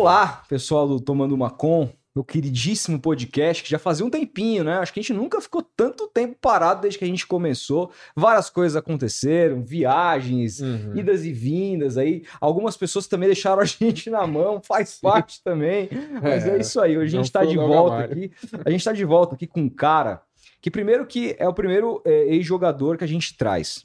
Olá, pessoal do Tomando uma Com, meu queridíssimo podcast, que já fazia um tempinho, né? Acho que a gente nunca ficou tanto tempo parado desde que a gente começou. Várias coisas aconteceram, viagens, Uhum. idas e vindas aí. Algumas pessoas também deixaram a gente na mão, faz parte também. Mas é, É, isso aí, hoje a gente tá de volta aqui. A gente tá de volta aqui com um cara que primeiro que é o primeiro é, ex-jogador que a gente traz.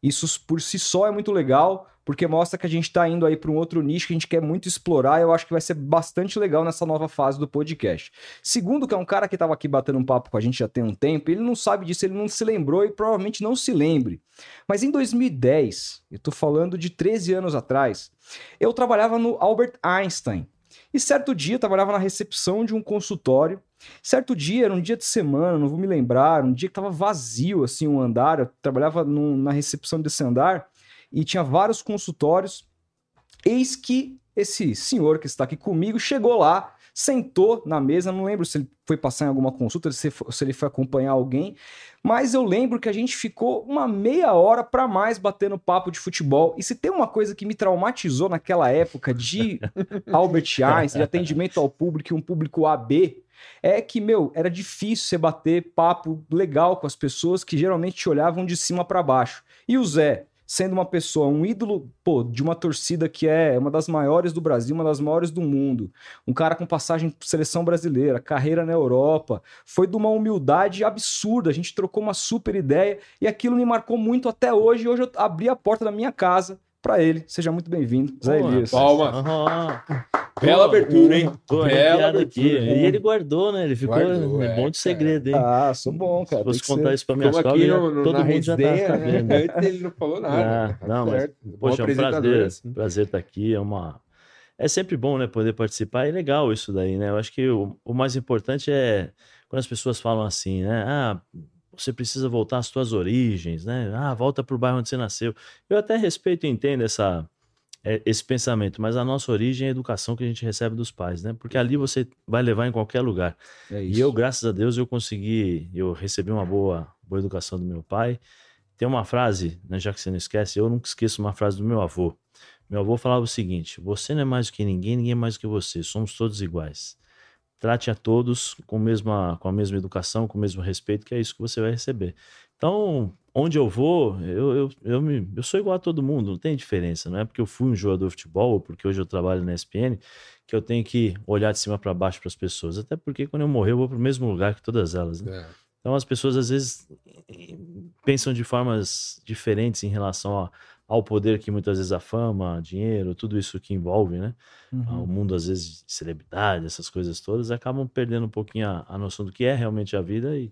Isso por si só é muito legal, porque mostra que a gente tá indo aí para um outro nicho que a gente quer muito explorar. Eu acho que vai ser bastante legal nessa nova fase do podcast. Segundo, que é um cara que tava aqui batendo um papo com a gente já tem um tempo, ele não sabe disso, ele não se lembrou e provavelmente não se lembre. Mas em 2010, eu tô falando de 13 anos atrás, eu trabalhava no Albert Einstein. E certo dia eu trabalhava na recepção de um consultório. Certo dia, era um dia de semana, não vou me lembrar, um dia que tava vazio assim um andar. Eu trabalhava na recepção desse andar e tinha vários consultórios. Eis que esse senhor que está aqui comigo chegou lá, sentou na mesa. Não lembro se ele foi passar em alguma consulta, se se ele foi acompanhar alguém, mas eu lembro que a gente ficou uma meia hora para mais batendo papo de futebol. E se tem uma coisa que me traumatizou naquela época de Albert Einstein, de atendimento ao público, e um público AB, é que, meu, era difícil você bater papo legal com as pessoas que geralmente te olhavam de cima para baixo. E o Zé, sendo uma pessoa, um ídolo, pô, de uma torcida que é uma das maiores do Brasil, uma das maiores do mundo, um cara com passagem por seleção brasileira, carreira na Europa, foi de uma humildade absurda. A gente trocou uma super ideia e aquilo me marcou muito até hoje. Hoje eu abri a porta da minha casa para ele. Seja muito bem-vindo, Zé Elias. Palmas. Ah, Bela abertura, hein? Tô Bela aqui. abertura. E ele guardou, né? Ele ficou Guardou, é, é, bom de cara. segredo, hein? Ah, sou bom, cara. Se fosse contar ser. isso pra minha Como sogra, aqui já- no, no, todo mundo já tá resenha, sabendo. né? Antes ele não falou nada. Ah, não, mas, certo. Poxa, é um prazer, assim. prazer estar aqui. É uma é sempre bom, né, poder participar. É legal isso daí, né? Eu acho que o, o mais importante é quando as pessoas falam assim, né? Ah, você precisa voltar às suas origens, né? Ah, volta pro bairro onde você nasceu. Eu até respeito e entendo essa é, esse pensamento, mas a nossa origem é a educação que a gente recebe dos pais, né? Porque ali você vai levar em qualquer lugar. É E eu, graças a Deus, eu consegui, eu recebi uma boa, boa educação do meu pai. Tem uma frase, né, já que você não esquece, eu nunca esqueço uma frase do meu avô. Meu avô falava o seguinte: você não é mais do que ninguém, ninguém é mais do que você, somos todos iguais. Trate a todos com, mesma, com a mesma educação, com o mesmo respeito, que é isso que você vai receber. Então, onde eu vou, eu, eu, eu, me, eu sou igual a todo mundo, não tem diferença. Não é porque eu fui um jogador de futebol ou porque hoje eu trabalho na ESPN que eu tenho que olhar de cima para baixo para as pessoas. Até porque quando eu morrer, eu vou para o mesmo lugar que todas elas. Né? É. Então as pessoas às vezes pensam de formas diferentes em relação a- ao poder que muitas vezes a fama, dinheiro, tudo isso que envolve, né? Uhum. O mundo às vezes de celebridade, essas coisas todas, acabam perdendo um pouquinho a, a noção do que é realmente a vida. E...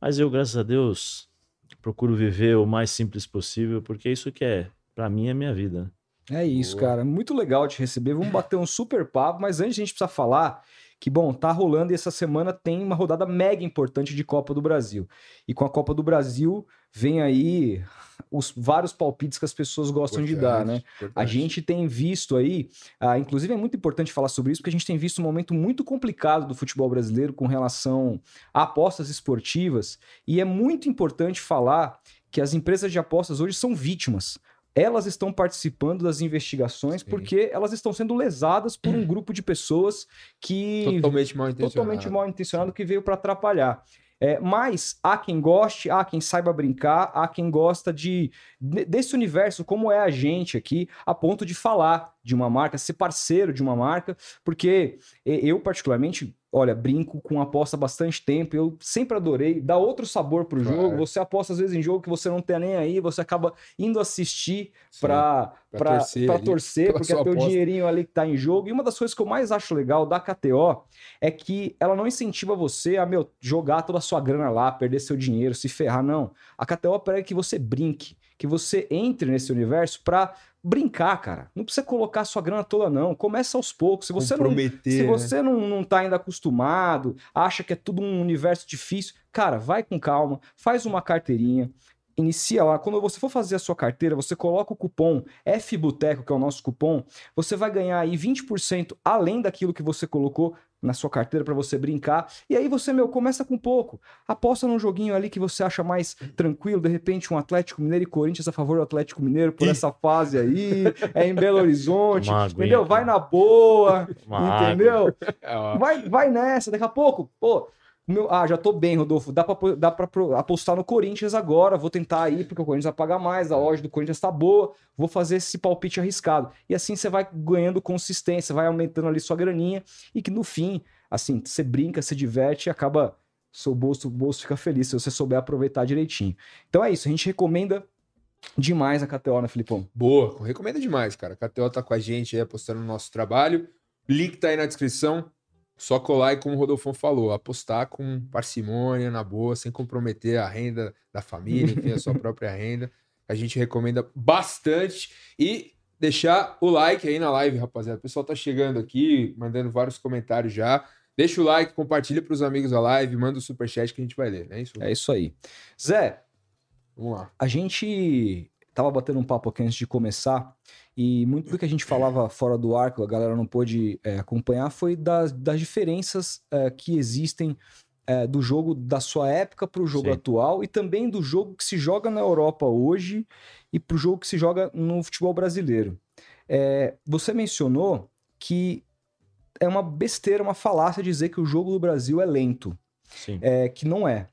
Mas eu, graças a Deus, procuro viver o mais simples possível, porque isso que é, para mim, é minha vida. É isso, Boa. cara. Muito legal te receber. Vamos bater um super papo, mas antes a gente precisa falar que, bom, tá rolando e essa semana tem uma rodada mega importante de Copa do Brasil. E com a Copa do Brasil vem aí os vários palpites que as pessoas gostam de dar, né? A Importante. gente tem visto aí, ah, inclusive é muito importante falar sobre isso, porque a gente tem visto um momento muito complicado do futebol brasileiro com relação a apostas esportivas, e é muito importante falar que as empresas de apostas hoje são vítimas. Elas estão participando das investigações Sim. porque elas estão sendo lesadas por um grupo de pessoas que Totalmente mal intencionado. totalmente mal intencionado que veio para atrapalhar. É, mas há quem goste, há quem saiba brincar, há quem gosta de de- desse universo, como é a gente aqui, a ponto de falar de uma marca, ser parceiro de uma marca, porque eu, particularmente, olha, brinco com aposta há bastante tempo, eu sempre adorei, dá outro sabor pro Claro. jogo, você aposta às vezes em jogo que você não tem nem aí, você acaba indo assistir para pra para torcer ali, torcer porque é teu aposta. dinheirinho ali que tá em jogo. E uma das coisas que eu mais acho legal da KTO é que ela não incentiva você a, meu, jogar toda a sua grana lá, perder seu dinheiro, se ferrar, não. A KTO prega que você brinque, que você entre nesse universo pra brincar, cara. Não precisa colocar sua grana toda, não. Começa aos poucos. Se você não se né? você não, não tá ainda acostumado, acha que é tudo um universo difícil, cara, vai com calma, faz uma carteirinha, inicia lá. Quando você for fazer a sua carteira, você coloca o cupom FButeco, que é o nosso cupom, você vai ganhar aí 20% além daquilo que você colocou na sua carteira para você brincar. E aí você, meu, começa com pouco. Aposta num joguinho ali que você acha mais tranquilo, de repente um Atlético Mineiro e Corinthians a favor do Atlético Mineiro por essa fase aí, é em Belo Horizonte, aguinha, entendeu? Vai na boa, entendeu? Vai, vai nessa, daqui a pouco, pô. Meu- ah, já tô bem, Rodolfo. Dá pra, dá pra apostar no Corinthians agora. Vou tentar aí, porque o Corinthians vai pagar mais, a odd do Corinthians tá boa. Vou fazer esse palpite arriscado. E assim você vai ganhando consistência, vai aumentando ali sua graninha. E que no fim, assim, você brinca, se diverte e acaba. Seu bolso, bolso fica feliz se você souber aproveitar direitinho. Então é isso, a gente recomenda demais a KTO, né, Filipão? Boa, recomenda demais, cara. A KTO tá com a gente aí apostando no nosso trabalho. Link tá aí na descrição. Só colar e, como o Rodolfo falou, apostar com parcimônia, na boa, sem comprometer a renda da família, enfim, a sua própria renda. A gente recomenda bastante. E deixar o like aí na live, rapaziada. O pessoal tá chegando aqui, mandando vários comentários já. Deixa o like, compartilha pros amigos da live, manda o superchat que a gente vai ler, é isso? É isso aí. Zé, Vamos lá. A gente tava batendo um papo aqui antes de começar, e muito do que a gente falava fora do ar, que a galera não pôde é, acompanhar, foi das, das diferenças é, que existem é, do jogo da sua época para o jogo Sim. atual, e também do jogo que se joga na Europa hoje e para o jogo que se joga no futebol brasileiro. É, você mencionou que é uma besteira, uma falácia dizer que o jogo do Brasil é lento Sim. é, que não é.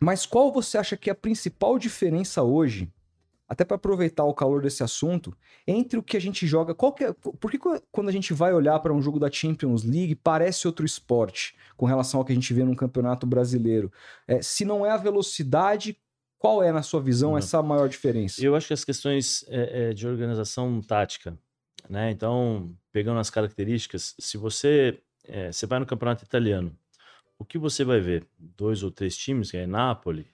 Mas qual você acha que é a principal diferença hoje, até para aproveitar o calor desse assunto, entre o que a gente joga? Qual que é, por que quando a gente vai olhar para um jogo da Champions League parece outro esporte com relação ao que a gente vê num campeonato brasileiro? É, se não é a velocidade, qual é, na sua visão, Não. essa maior diferença? Eu acho que as questões é, é, de organização tática, né? Então, pegando as características, se você, é, você vai no campeonato italiano, o que você vai ver? Dois ou três times, que é Napoli,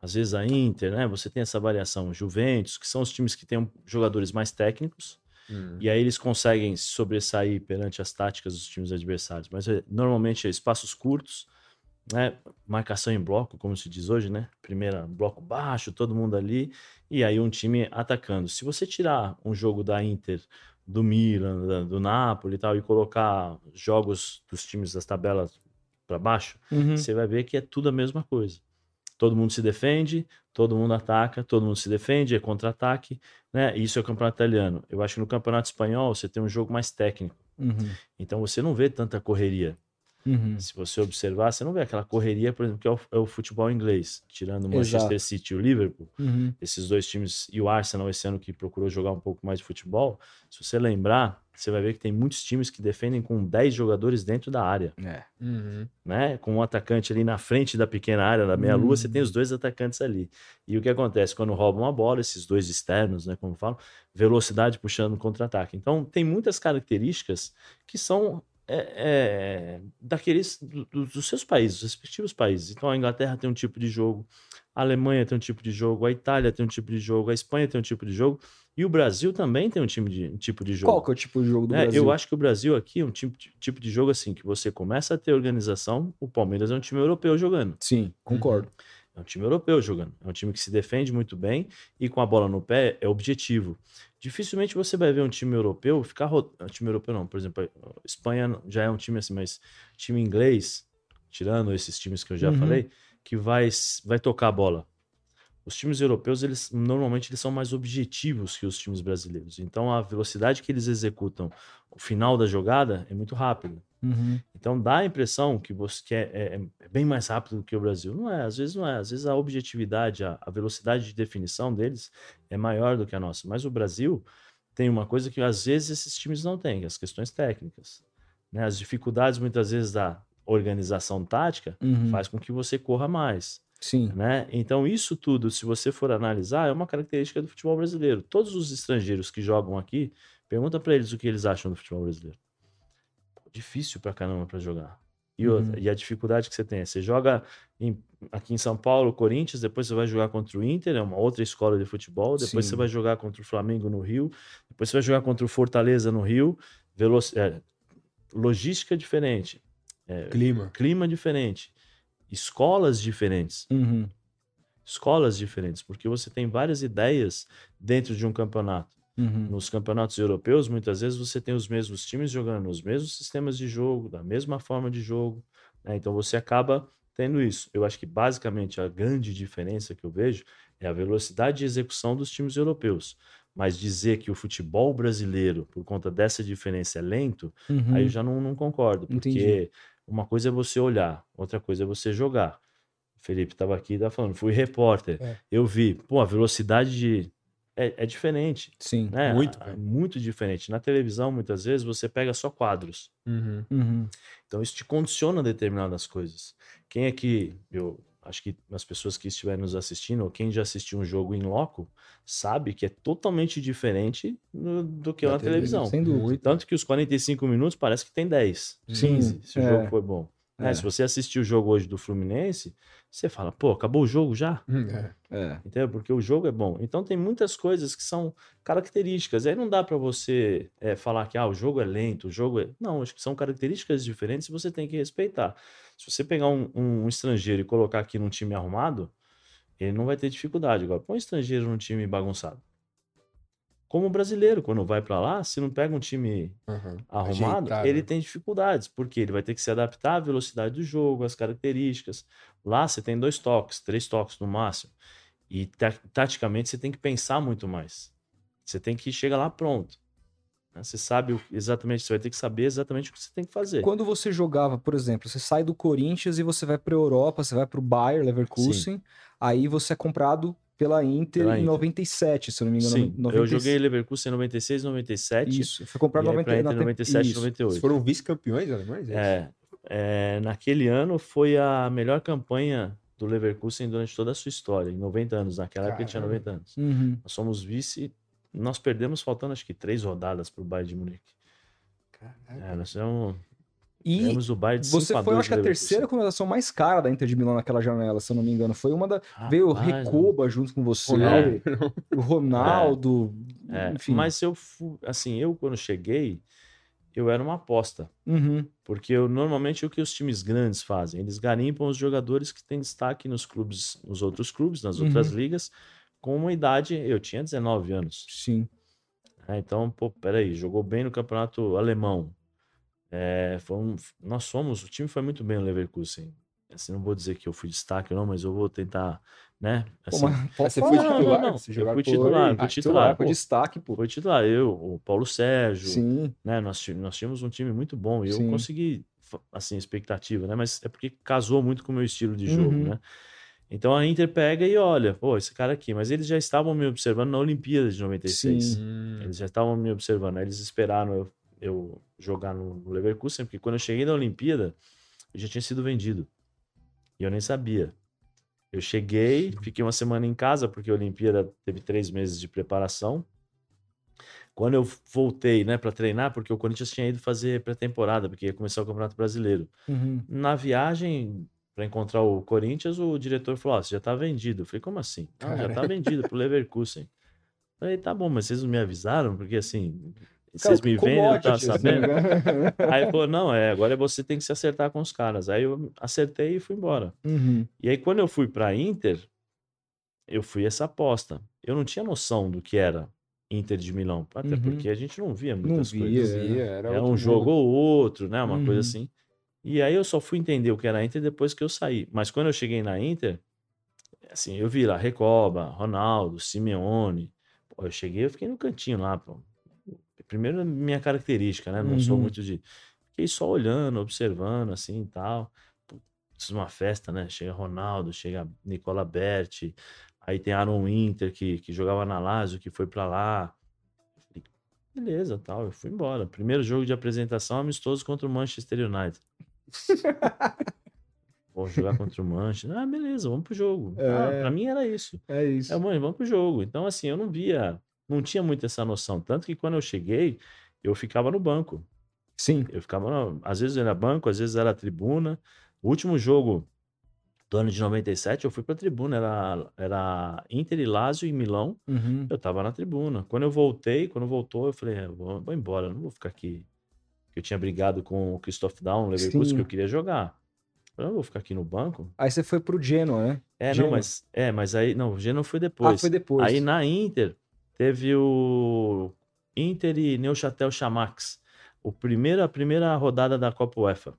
às vezes a Inter, né? Você tem essa variação, Juventus, que são os times que têm jogadores mais técnicos, Hum. e aí eles conseguem se sobressair perante as táticas dos times adversários. Mas é, normalmente é espaços curtos, né? Marcação em bloco, como se diz hoje, né? Primeira bloco baixo, todo mundo ali, e aí um time atacando. Se você tirar um jogo da Inter, do Milan, do Napoli e tal, e colocar jogos dos times das tabelas para baixo, Uhum. você vai ver que é tudo a mesma coisa. Todo mundo se defende, todo mundo ataca, todo mundo se defende, é contra-ataque, né? Isso é o campeonato italiano. Eu acho que no campeonato espanhol você tem um jogo mais técnico. Uhum. Então você não vê tanta correria. Uhum. Se você observar, você não vê aquela correria, por exemplo, que é o, é o futebol inglês, tirando o Manchester Exato. City e o Liverpool, Uhum. esses dois times, e o Arsenal esse ano que procurou jogar um pouco mais de futebol. Se você lembrar, você vai ver que tem muitos times que defendem com 10 jogadores dentro da área É. Uhum. né? Com um atacante ali na frente da pequena área da meia-lua, Hum. você tem os dois atacantes ali. E o que acontece quando roubam a bola, esses dois externos, né, como falam, velocidade puxando contra-ataque. Então, tem muitas características que são é, é, daqueles do- do- dos seus países, dos respectivos países. Então, a Inglaterra tem um tipo de jogo, a Alemanha tem um tipo de jogo, a Itália tem um tipo de jogo, a Espanha tem um tipo de jogo, e o Brasil também tem um, time de, um tipo de jogo. Qual que é o tipo de jogo do É, Brasil? eu acho que o Brasil aqui é um tipo de, tipo de jogo assim, que você começa a ter organização, o Palmeiras é um time europeu jogando. Sim, concordo. É um time europeu jogando. É um time que se defende muito bem e com a bola no pé é objetivo. Dificilmente você vai ver um time europeu ficar. um time europeu não, por exemplo, Espanha já é um time assim, mas time inglês, tirando esses times que eu já Uhum. falei, que vai, vai tocar a bola. Os times europeus, eles normalmente eles são mais objetivos que os times brasileiros. Então a velocidade que eles executam o final da jogada é muito rápida. Uhum. Então dá a impressão que você que é, é- é bem mais rápido do que o Brasil. Não é, às vezes não é. Às vezes a objetividade, a, a velocidade de definição deles é maior do que a nossa. Mas o Brasil tem uma coisa que às vezes esses times não têm, é as questões técnicas. Né? As dificuldades muitas vezes da organização tática Uhum. faz com que você corra mais. Sim. Né? Então, isso tudo, se você for analisar, é uma característica do futebol brasileiro. Todos os estrangeiros que jogam aqui, pergunta para eles o que eles acham do futebol brasileiro. Difícil pra caramba pra jogar. E, outra, Uhum. e a dificuldade que você tem é, você joga em- aqui em São Paulo, Corinthians, depois você vai jogar contra o Inter, é uma outra escola de futebol, depois Sim. você vai jogar contra o Flamengo no Rio, depois você vai jogar contra o Fortaleza no Rio, veloc... é, logística diferente, é, Clima. clima diferente, escolas diferentes Uhum. escolas diferentes, porque você tem várias ideias dentro de um campeonato. Uhum. Nos campeonatos europeus, muitas vezes você tem os mesmos times jogando nos mesmos sistemas de jogo, da mesma forma de jogo. né? Então você acaba tendo isso. Eu acho que basicamente a grande diferença que eu vejo é a velocidade de execução dos times europeus. Mas dizer que o futebol brasileiro, por conta dessa diferença, é lento, Uhum. aí eu já não, não concordo. Porque Entendi. uma coisa é você olhar, outra coisa é você jogar. O Felipe estava aqui e estava falando, fui repórter. É. Eu vi, pô, a velocidade de. É, é diferente, Sim. né? Muito, velho. Muito diferente. Na televisão, muitas vezes, você pega só quadros. Uhum. Uhum. Então, isso te condiciona a determinadas coisas. Quem é que. Eu acho que as pessoas que estiverem nos assistindo, ou quem já assistiu um jogo em loco, sabe que é totalmente diferente no- do que Da na televisão. Sem dúvida. Tanto que os 45 minutos parece que tem 10. Sim, 15, se o é. jogo foi bom. Né? É. Se você assistir o jogo hoje do Fluminense, você fala, pô, acabou o jogo já? Hum, é. É. Entendeu? Porque o jogo é bom. Então tem muitas coisas que são características. Aí não dá pra você é, falar que ah, o jogo é lento, o jogo é. Não, acho que são características diferentes e você tem que respeitar. Se você pegar um, um estrangeiro e colocar aqui num time arrumado, ele não vai ter dificuldade. Agora, põe um estrangeiro num time bagunçado. Como o brasileiro, quando vai pra lá, se não pega um time Uhum. arrumado, Ajeitado. ele tem dificuldades, porque ele vai ter que se adaptar à velocidade do jogo, às características. Lá você tem dois toques, três toques no máximo. E ta- taticamente você tem que pensar muito mais. Você tem que chegar lá pronto. né? Você sabe o- exatamente, você vai ter que saber exatamente o que você tem que fazer. Quando você jogava, por exemplo, você sai do Corinthians e você vai pra Europa, você vai pro Bayer Leverkusen, aí você é comprado pela Inter Pela em Inter. 97, se eu não me engano. Sim, 96. eu joguei Leverkusen em 96, 97. Isso, foi comprado e em aí pra 90, Inter na em te- 97, isso. 98. Vocês foram vice-campeões alemães? É, é, naquele ano foi a melhor campanha do Leverkusen durante toda a sua história, em 90 anos. Naquela época ele tinha Caramba. 90 anos. Uhum. Nós somos vice, nós perdemos faltando acho que três rodadas para o Bayern de Munique. Caraca. É, nós tivemos, E ganhamos o Bayern de você 5 a foi, eu 2 acho que a Leverkusen. terceira contratação mais cara da Inter de Milão naquela janela, se eu não me engano. Foi uma da. veio o Rapaz, Recoba junto com você, Ronaldo. o Ronaldo, é, enfim. Mas eu, assim, eu quando cheguei, eu era uma aposta. Uhum. Porque eu, normalmente o que os times grandes fazem? Eles garimpam os jogadores que têm destaque nos clubes, nos outros clubes, nas outras Uhum. ligas, com uma idade. Eu tinha 19 anos. Sim. né? então, pô, peraí, jogou bem no campeonato alemão. É, um- nós fomos, o time foi muito bem no Leverkusen. Assim, não vou dizer que eu fui destaque, não, mas eu vou tentar, né? Pô, Assim, mas pode você foi não, não, titular? não. Você Eu fui por- titular, Ah, fui titular, titular. foi pô. destaque, pô. Foi titular, eu, o Paulo Sérgio, Sim. né? Nós, nós tínhamos um time muito bom e eu Sim. consegui, assim, expectativa, né? Mas é porque casou muito com o meu estilo de jogo, Uhum. né? Então a Inter pega e olha, pô, esse cara aqui, mas eles já estavam me observando na Olimpíada de 96. Sim. Eles já estavam me observando, aí eles esperaram eu, eu jogar no, no Leverkusen, porque quando eu cheguei na Olimpíada, eu já tinha sido vendido. E eu nem sabia. Eu cheguei, fiquei uma semana em casa, porque a Olimpíada teve três meses de preparação. Quando eu voltei, né, para treinar, porque o Corinthians tinha ido fazer pré-temporada, porque ia começar o Campeonato Brasileiro. Uhum. Na viagem para encontrar o Corinthians, o diretor falou: Ó, você já tá vendido. Eu falei: Como assim? "Não, já tá vendido pro Leverkusen. Eu falei: Tá bom, mas vocês não me avisaram? Porque assim, vocês me vendem, eu tava Commodity, sabendo. né? Aí ele falou: Não, é, agora você tem que se acertar com os caras. Aí eu acertei e fui embora. Uhum. E aí, quando eu fui pra Inter, eu fui essa aposta. Eu não tinha noção do que era Inter de Milão, até Uhum. porque a gente não via Não muitas via, coisas. é. Via, era É um jogo ou outro, né? Uma Uhum. coisa assim. E aí eu só fui entender o que era Inter depois que eu saí. Mas quando eu cheguei na Inter, assim, eu vi lá Recoba, Ronaldo, Simeone. Pô, eu cheguei, eu fiquei no cantinho lá, pô. Primeiro, minha característica, né? Não sou Uhum. muito de. Fiquei só olhando, observando, assim e tal. Putz, uma festa, né? Chega Ronaldo, chega Nicola Berti. Aí tem Aaron Winter, que, que jogava na Lazio, que foi pra lá. Falei, Beleza, tal, eu fui embora. Primeiro jogo de apresentação amistoso contra o Manchester United. Vou jogar contra o Manchester. Ah, beleza, vamos pro jogo. Ah, É. pra mim era isso. É isso. É, mãe, vamos pro jogo. Então, assim, eu não via, não tinha muito essa noção. Tanto que quando eu cheguei, eu ficava no banco. Sim. Eu ficava, no- às vezes era banco, às vezes era tribuna. O último jogo do ano de 97, eu fui pra tribuna. Era, era Inter e Lazio em Milão. Uhum. Eu tava na tribuna. Quando eu voltei, quando voltou, eu falei, é, vou, vou embora, não vou ficar aqui. Eu tinha brigado com o Christoph Daum, Leverkusen, Sim. que eu queria jogar. Eu não vou ficar aqui no banco. Aí você foi pro Genoa, né? É, Genoa. não, mas é, mas aí não, o Genoa foi Ah, depois. foi depois. Aí na Inter, teve o Inter e Neuchâtel Chamax. O primeiro, a primeira rodada da Copa UEFA.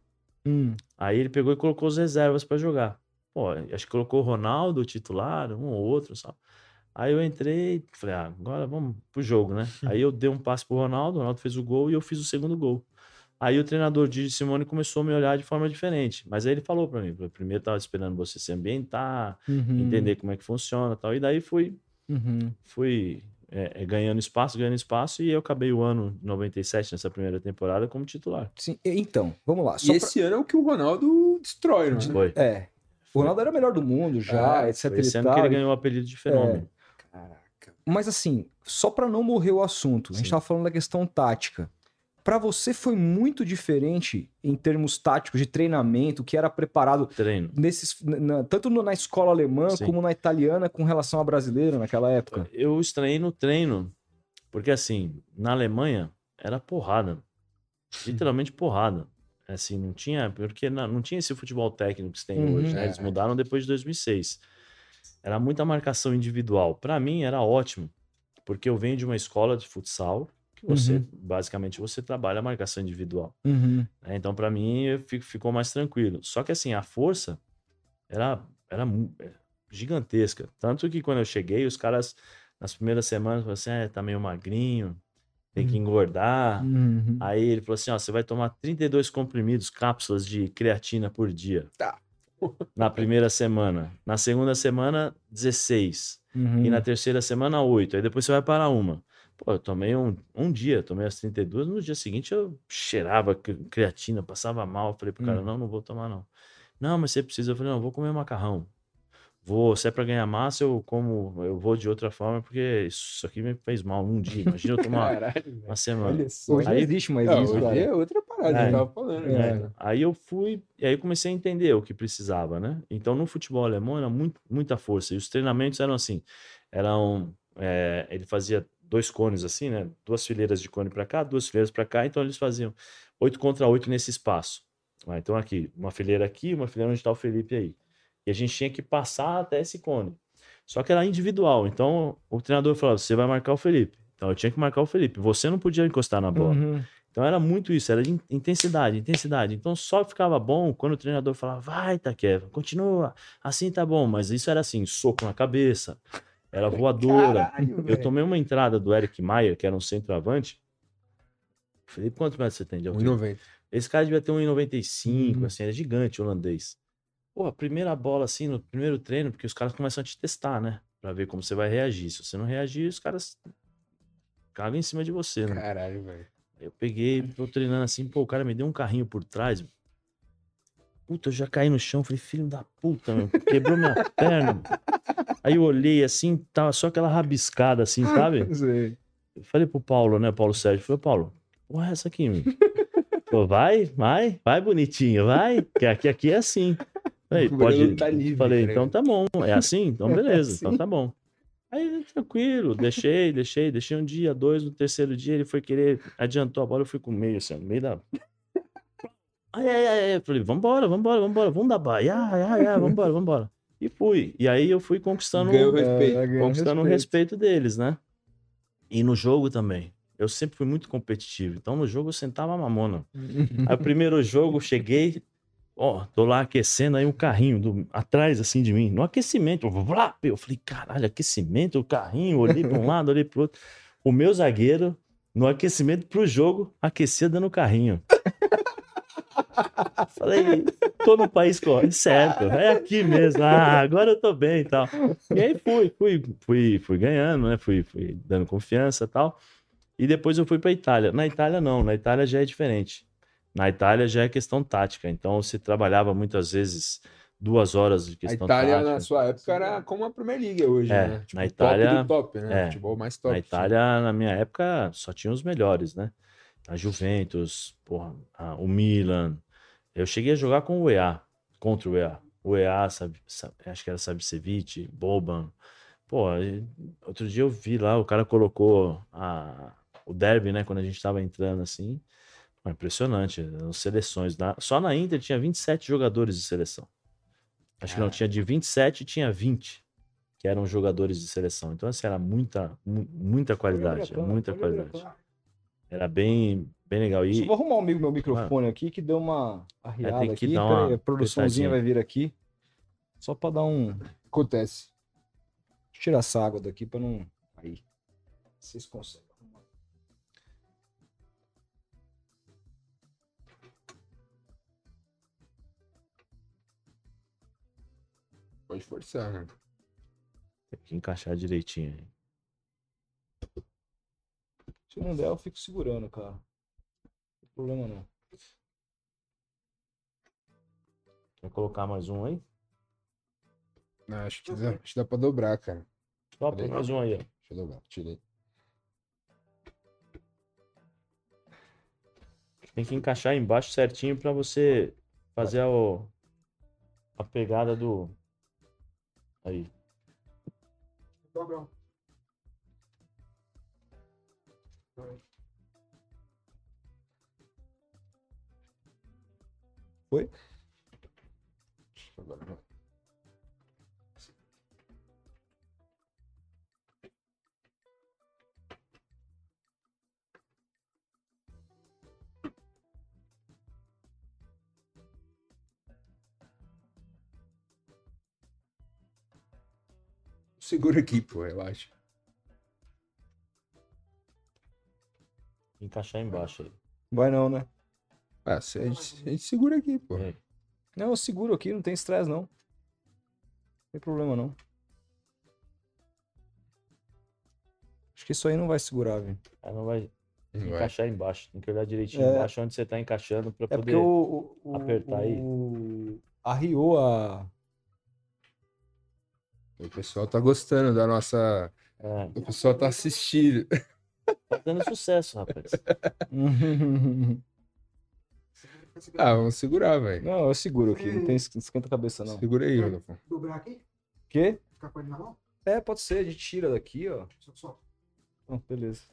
Hum. Aí ele pegou e colocou as reservas pra jogar. Pô, acho que colocou o Ronaldo, o titular, um ou outro, só. Aí eu entrei, falei, ah, agora vamos pro jogo, né? Aí eu dei um passe pro Ronaldo, o Ronaldo fez o gol e eu fiz o segundo gol. Aí o treinador de Simone começou a me olhar de forma diferente. Mas aí ele falou pra mim, falou, primeiro tava esperando você se ambientar, Uhum. entender como é que funciona e tal. E daí fui, Uhum. fui é, é, ganhando espaço, ganhando espaço, e eu acabei o ano 97, nessa primeira temporada, como titular. Sim, então, vamos lá. E pra- esse ano é o que o Ronaldo destrói, não é? Foi. É. O Ronaldo era o melhor do mundo já, É, etc. Foi esse e ano que ele ganhou o apelido de fenômeno. Caraca. Mas assim, só pra não morrer o assunto, a gente Sim. tava falando da questão tática. Pra você foi muito diferente em termos táticos de treinamento, que era preparado Treino. nesses, na- tanto na escola alemã Sim. como na italiana com relação à brasileira naquela época. Eu estranhei no treino, porque assim, na Alemanha era porrada. Literalmente porrada. Assim, não tinha, porque na- não tinha esse futebol técnico que se tem Uhum. hoje, né? Eles É. mudaram depois de 2006. Era muita marcação individual. Pra mim era ótimo, porque eu venho de uma escola de futsal que você, Uhum. basicamente, você trabalha a marcação individual. Uhum. né? Então, pra mim, fico- ficou mais tranquilo. Só que, assim, a força era, era é, gigantesca. Tanto que quando eu cheguei, os caras, nas primeiras semanas, falaram assim: é, tá meio magrinho, tem que engordar. Uhum. Aí ele falou assim: ó, você vai tomar 32 comprimidos, cápsulas de creatina por dia. Tá. Na primeira semana. Na segunda semana, 16. Uhum. E na terceira semana, 8. Aí depois você vai para uma. Pô, eu tomei um, um dia, tomei as 32. No dia seguinte eu cheirava cre- creatina, passava mal. Falei pro cara, Hum. não, não vou tomar não. Não, mas você precisa. Eu falei, não, eu vou comer macarrão. Vou, se é pra ganhar massa, eu como, eu vou de outra forma, porque isso aqui me fez mal um dia. Imagina eu tomar Caralho, uma semana. Olha só. Hoje Aí- existe mais Não, isso, hoje cara. é outra parada, É. eu tava falando. É. né? Aí eu fui, e aí eu comecei a entender o que precisava, né? Então no futebol alemão era muito, muita força. E os treinamentos eram assim: eram. é, ele fazia dois cones assim, né? Duas fileiras de cone para cá, duas fileiras para cá. Então eles faziam oito contra oito nesse espaço. Ah, então aqui, uma fileira aqui, uma fileira onde está o Felipe aí. E a gente tinha que passar até esse cone. Só que era individual. Então o treinador falava: você vai marcar o Felipe. Então eu tinha que marcar o Felipe. Você não podia encostar na bola. Uhum. Então era muito isso, era in- intensidade, intensidade. Então só ficava bom quando o treinador falava, vai, Taqueva, continua, assim tá bom. Mas isso era assim, soco na cabeça, era voadora. Caralho, Eu tomei uma entrada do Eric Maier, que era um centroavante. Felipe, quantos metros você tem de altura? 1,90. Esse cara devia ter 1,95, Uhum. assim, era gigante, holandês. Pô, a primeira bola, assim, no primeiro treino, porque os caras começam a te testar, né? Pra ver como você vai reagir. Se você não reagir, os caras cagam em cima de você, né? Caralho, velho. Eu peguei, tô treinando assim, pô, o cara me deu um carrinho por trás. Puta, eu já caí no chão, falei, filho da puta, meu, quebrou minha perna. Aí eu olhei assim, tava só aquela rabiscada assim, sabe? Sei. Eu falei pro Paulo, né, Paulo Sérgio, falei, Paulo, porra é essa aqui, meu? Pô, vai, vai, vai bonitinho, vai, que aqui, aqui é assim. Goleiro pode... tá livre, falei, tá então tá bom, é assim? Então beleza, assim. então tá bom. Aí, tranquilo, deixei, deixei, deixei um dia, dois, no terceiro dia ele foi querer, adiantou a bola, eu fui com o meio, assim, no meio da... Ai, ai, ai, ai, falei, vambora, vambora, vambora, vamos dar baia, ai, ai, ai, vambora, vambora. E fui, e aí eu fui conquistando, Ganhou respeito. É, ganhou conquistando o respeito deles, né? E no jogo também, eu sempre fui muito competitivo, então no jogo eu sentava a mamona. Aí o primeiro jogo, cheguei, ó, tô lá aquecendo, aí um carrinho do, atrás, assim, de mim, no aquecimento, eu falei, caralho, aquecimento, o carrinho, olhei pra um lado, olhei pro outro. O meu zagueiro, no aquecimento pro jogo, aquecia dando carrinho. Falei, tô no país certo, é aqui mesmo, ah, agora eu tô bem e tal. E aí fui, fui, fui, fui ganhando, né, fui, fui dando confiança e tal. E depois eu fui pra Itália. Na Itália não, na Itália já é diferente. Na Itália já é questão tática. Então você trabalhava muitas vezes duas horas de A questão Itália, tática. na sua época, era como a Premier League é hoje, É, né? Tipo, na top Itália- do top, né? é. Futebol mais top. Na Itália, na minha época, só tinha os melhores, né? A Juventus, porra, a- o Milan. Eu cheguei a jogar com o EA, contra o EA. O EA, sabe, sabe- acho que era Savicevic, Boban. Pô, outro dia eu vi lá, o cara colocou a, o derby, né? Quando a gente tava entrando assim. Impressionante, as seleções. Na- só na Inter tinha 27 jogadores de seleção. Acho que não, tinha de 27 tinha 20. que eram jogadores de seleção. Então, assim, era muita, mu- muita qualidade, muita qualidade. Era bem, bem legal. Só E vou arrumar o meu, meu microfone aqui, que deu uma arriada tem que aqui. dar uma Peraí, a produçãozinha vai vir aqui. Só pra dar um... Acontece. Deixa eu tirar essa água daqui pra não... Aí. Vocês conseguem. Pode forçar, mano. tem que encaixar direitinho. aí. Se não der, eu fico segurando, cara. Não tem problema não. Quer colocar mais um aí? Não, acho que dá, acho que dá pra dobrar, cara. Só põe mais um aí, ó. Deixa eu dobrar. Tirei. Tem que encaixar embaixo certinho pra você fazer a, o- a pegada do. Aí. Dobrão. Agora vai. Segura aqui, pô, relaxa. Encaixar embaixo aí. Vai não, né? Ah, se a, gente, a gente segura aqui, pô. É. Não, eu seguro aqui, não tem estresse não. Não tem problema não. Acho que isso aí não vai segurar, velho. Aí não vai Não vai. encaixar embaixo. Tem que olhar direitinho É. embaixo onde você tá encaixando pra É poder. o, o, o- apertar aí. o- arriou a. O pessoal tá gostando da nossa. É, O pessoal tá assistindo. tá dando sucesso, rapaz. Ah, vamos segurar, velho. não, eu seguro aqui, não tem es- esquenta a cabeça não. Segura aí, Rodolfo. Dobrar aqui? Quê? Ficar com ele na mão? É, pode ser, a gente tira daqui, ó. Só solta. Oh, beleza.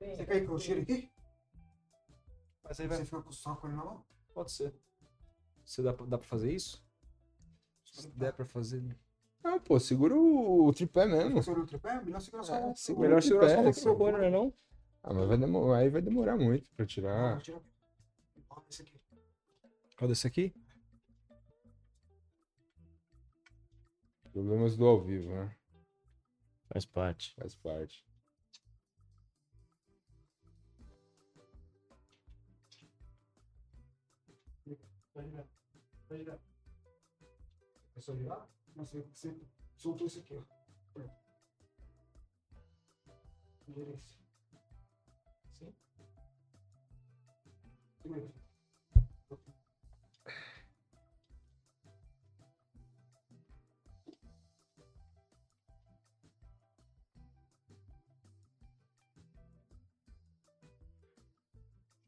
Você quer que eu tire aqui? Mas aí Você fica com- só com ele na mão? Pode ser. Você dá, pra- dá pra fazer isso? Se der pra fazer. né? Ah, pô, segura o, o tripé mesmo. Segura o tripé? Melhor segurar só É, o Melhor segurar só o microfone, segura. né não? Ah, mas vai demorar, aí vai demorar muito pra Ah, tirar. vou tirar. Ó, esse aqui. Olha esse aqui. Problemas do ao vivo, né? Faz parte. Faz parte. Vai girar. Vai girar. É só girar? Não, você, você soltou isso aqui, ó. Isso. Sim?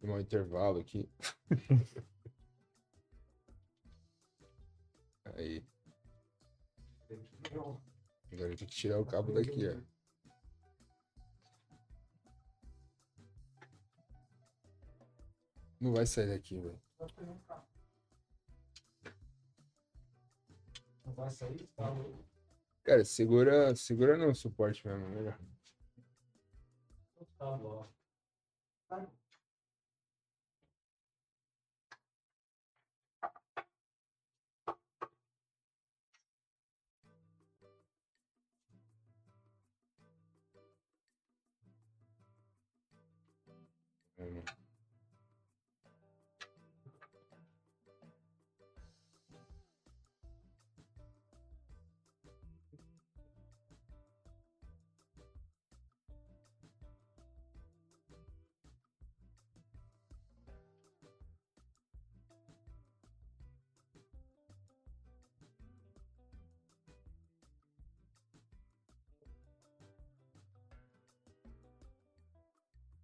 Tomar um intervalo aqui. aí. Não. Agora tem que tirar o cabo daqui, ó. Não vai sair daqui, velho. Não vai sair? Tá louco. Cara, segura, segura no suporte mesmo, melhor. Tá bom.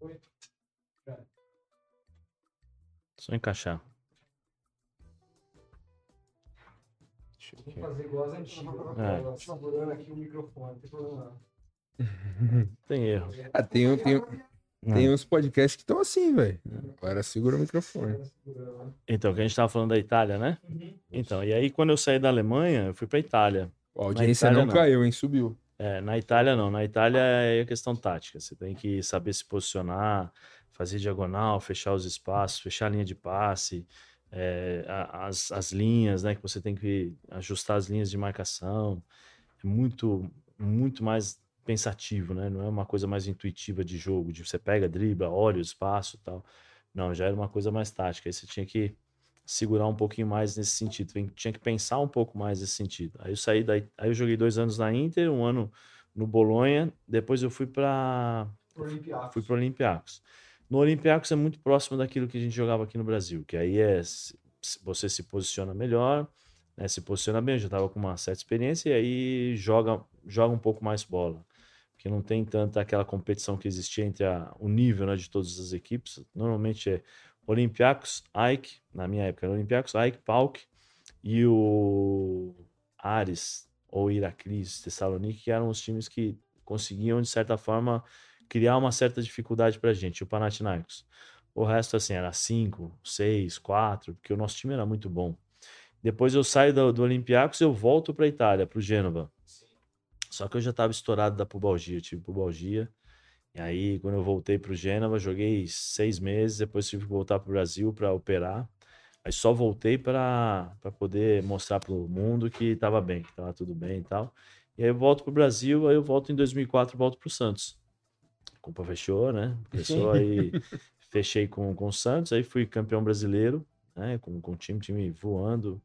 Oi. Só encaixar. Deixa eu Vou aqui. fazer igual as antigas. É. Segurando aqui o microfone, não tem problema não. Tem erro. Ah, tem um, tem, um- Tem uns podcasts que estão assim, velho. Agora segura o microfone. Então, que a gente tava falando da Itália, né? Então, e aí quando eu saí da Alemanha, eu fui pra Itália. A audiência Itália, não, não. caiu, hein? Subiu. É, na Itália não, na Itália é questão tática. Você tem que saber se posicionar, fazer diagonal, fechar os espaços, fechar a linha de passe, é, as, as linhas, né? Que você tem que ajustar as linhas de marcação. É muito, muito mais pensativo, né? Não é uma coisa mais intuitiva de jogo, de você pega, dribla, olha o espaço tal. Não, já era uma coisa mais tática. Aí você tinha que segurar um pouquinho mais nesse sentido. Tinha que pensar um pouco mais nesse sentido. Aí eu saí daí, aí eu joguei dois anos na Inter, um ano no Bolonha, depois eu fui para fui para o Olympiacos. No Olympiacos é muito próximo daquilo que a gente jogava aqui no Brasil, que aí é você se posiciona melhor, né, se posiciona bem, eu já estava com uma certa experiência e aí joga joga um pouco mais bola. Porque não tem tanta aquela competição que existia entre a- o nível né, de todas as equipes. Normalmente é Olympiacos, AEK, na minha época era Olympiacos, AEK, PAOK e o Ares ou Iraclis, Thessaloniki, que eram os times que conseguiam, de certa forma, criar uma certa dificuldade pra gente, o Panathinaikos. O resto, assim, era 5, 6, 4, porque o nosso time era muito bom. Depois eu saio do, do Olympiacos eu volto pra Itália, pro Gênova. Só que eu já estava estourado da pubalgia, eu tive pubalgia. E aí, quando eu voltei pro Gênova, joguei seis meses, depois tive que voltar pro Brasil para operar. Aí só voltei para poder mostrar pro mundo que estava bem, que estava tudo bem e tal. E aí eu volto pro Brasil, aí eu volto em 2004, volto pro Santos. A culpa fechou, né? Fechou aí, fechei com, com o Santos, aí fui campeão brasileiro, né? Com, com o time, time voando,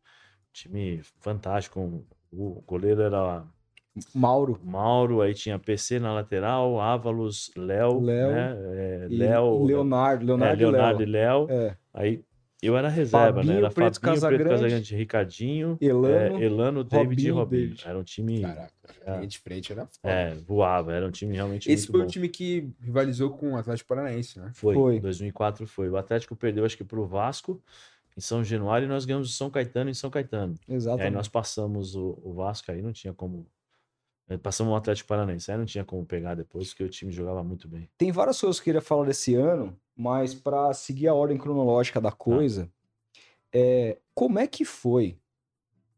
time fantástico. O goleiro era Mauro. Mauro, aí tinha PC na lateral, Ávalos, Léo, Léo né? É, Léo, Leonardo. é, Leonardo, Leonardo e Léo. É. Aí eu era reserva, Fabinho, né? Era Preto Fabinho, Casagrande, Preto Casagrande, Ricardinho, Elano. é, Elano, David e Robinho, Robinho. David. Era um time, Caraca, a linha de frente era foda. é, voava, era um time realmente Esse muito foi bom. o time que rivalizou com o Atlético Paranaense, né? Foi, Foi. 2004 foi. O Atlético perdeu, acho que pro Vasco, em São Januário, e nós ganhamos o São Caetano em São Caetano. E aí nós passamos o, o Vasco aí, não tinha como... eh, Passamos o Atlético Paranaense, aí não tinha como pegar depois, porque o time jogava muito bem. Tem várias coisas que eu queria falar desse ano, mas para seguir a ordem cronológica da coisa, é, como é que foi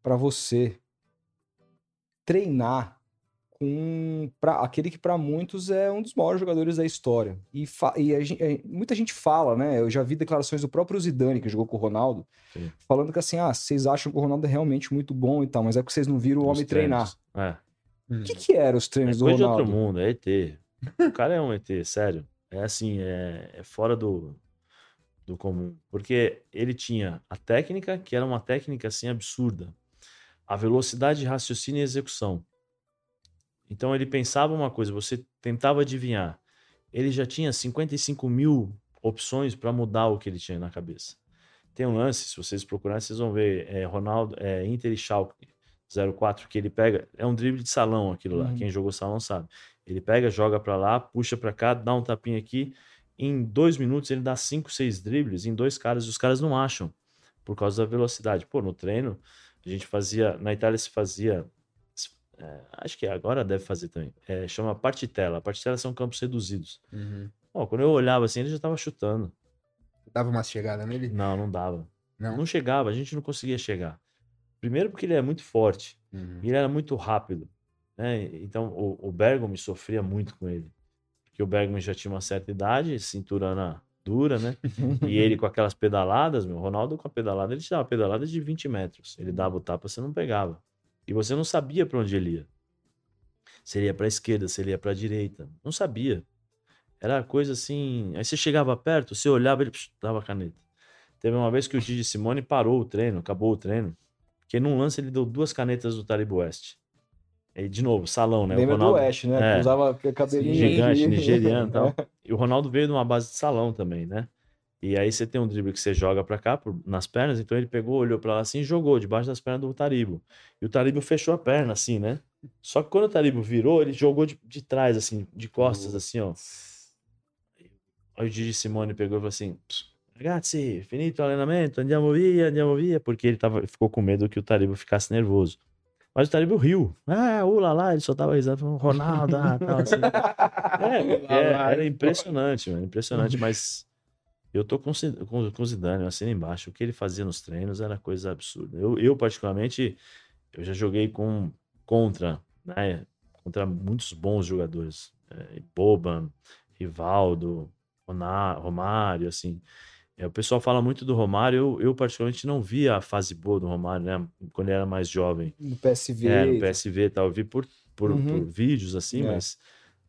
para você treinar com pra, aquele que para muitos é um dos maiores jogadores da história? E, e é, muita gente fala, né? Eu já vi declarações do próprio Zidane, que jogou com o Ronaldo, Sim. falando que assim, ah, vocês acham que o Ronaldo é realmente muito bom e tal, mas é porque vocês não viram o homem treinar. treinos. É. O que, que eram os É treinos do coisa de Ronaldo? outro mundo, é ET. O cara é um ET, sério. É assim, é, é fora do, do comum. Porque ele tinha a técnica, que era uma técnica assim absurda. A velocidade de raciocínio e execução. Então ele pensava uma coisa, você tentava adivinhar. Ele já tinha 55 mil opções para mudar o que ele tinha na cabeça. Tem um lance, se vocês procurarem, vocês vão ver é, Ronaldo, é, Inter e Schalke 04, que ele pega, é um drible de salão aquilo lá, Uhum. quem jogou salão sabe. Ele pega, joga para lá, puxa para cá, dá um tapinha aqui, em dois minutos ele dá cinco, seis dribles em dois caras e os caras não acham, por causa da velocidade. Pô, no treino, a gente fazia, na Itália se fazia, é, acho que agora deve fazer também, é, chama partitela. Partitela são campos reduzidos. Uhum. Pô, quando eu olhava assim, ele já tava chutando. Dava uma chegada nele? Não, não dava. Não. Não chegava, a gente não conseguia chegar. Primeiro porque ele é muito forte. Uhum. E ele era muito rápido. Né? Então o, o Bergamo sofria muito com ele. Porque o Bergamo já tinha uma certa idade, cinturana dura, né? E ele com aquelas pedaladas, meu, o Ronaldo com a pedalada, ele te dava pedalada de 20 metros. Ele dava o tapa, você não pegava. E você não sabia para onde ele ia. Se ele ia para esquerda, se ele ia para direita. Não sabia. Era coisa assim. Aí você chegava perto, você olhava, ele psh, dava a caneta. Teve uma vez que o Gigi Simone parou o treino, acabou o treino. Porque num lance ele deu duas canetas do Taribo West. E de novo, salão, né? Lembra o Ronaldo, do Oeste, né? É. Usava cabelinho gigante, nigeriano e tal. E o Ronaldo veio de uma base de salão também, né? E aí você tem um drible que você joga pra cá, por- nas pernas, então ele pegou, olhou pra lá assim e jogou debaixo das pernas do Taribo. E o Taribo fechou a perna, assim, né? Só que quando o Taribo virou, ele jogou de, de trás, assim, de costas, assim, ó. Aí o Gigi Simone pegou e falou assim: Ragazzi, finito o allenamento, andiamo via, andiamo via, porque ele tava, ficou com medo que o Taribo ficasse nervoso. Mas o Taribio riu. Ah, ula lá, ele só tava risando, falando, Ronaldo, ah, tal, assim. É, é, era impressionante, mano, impressionante, mas eu tô com, o com, com o Zidane, eu assino embaixo. O que ele fazia nos treinos era coisa absurda. Eu, eu particularmente, eu já joguei com, contra, né, contra muitos bons jogadores. É, Boban, Rivaldo, Romário, assim. É, o pessoal fala muito do Romário, eu, eu particularmente não vi a fase boa do Romário, né, quando ele era mais jovem. No PSV. É, no PSV e tal. Eu vi por, por, Uhum. por vídeos assim, É. mas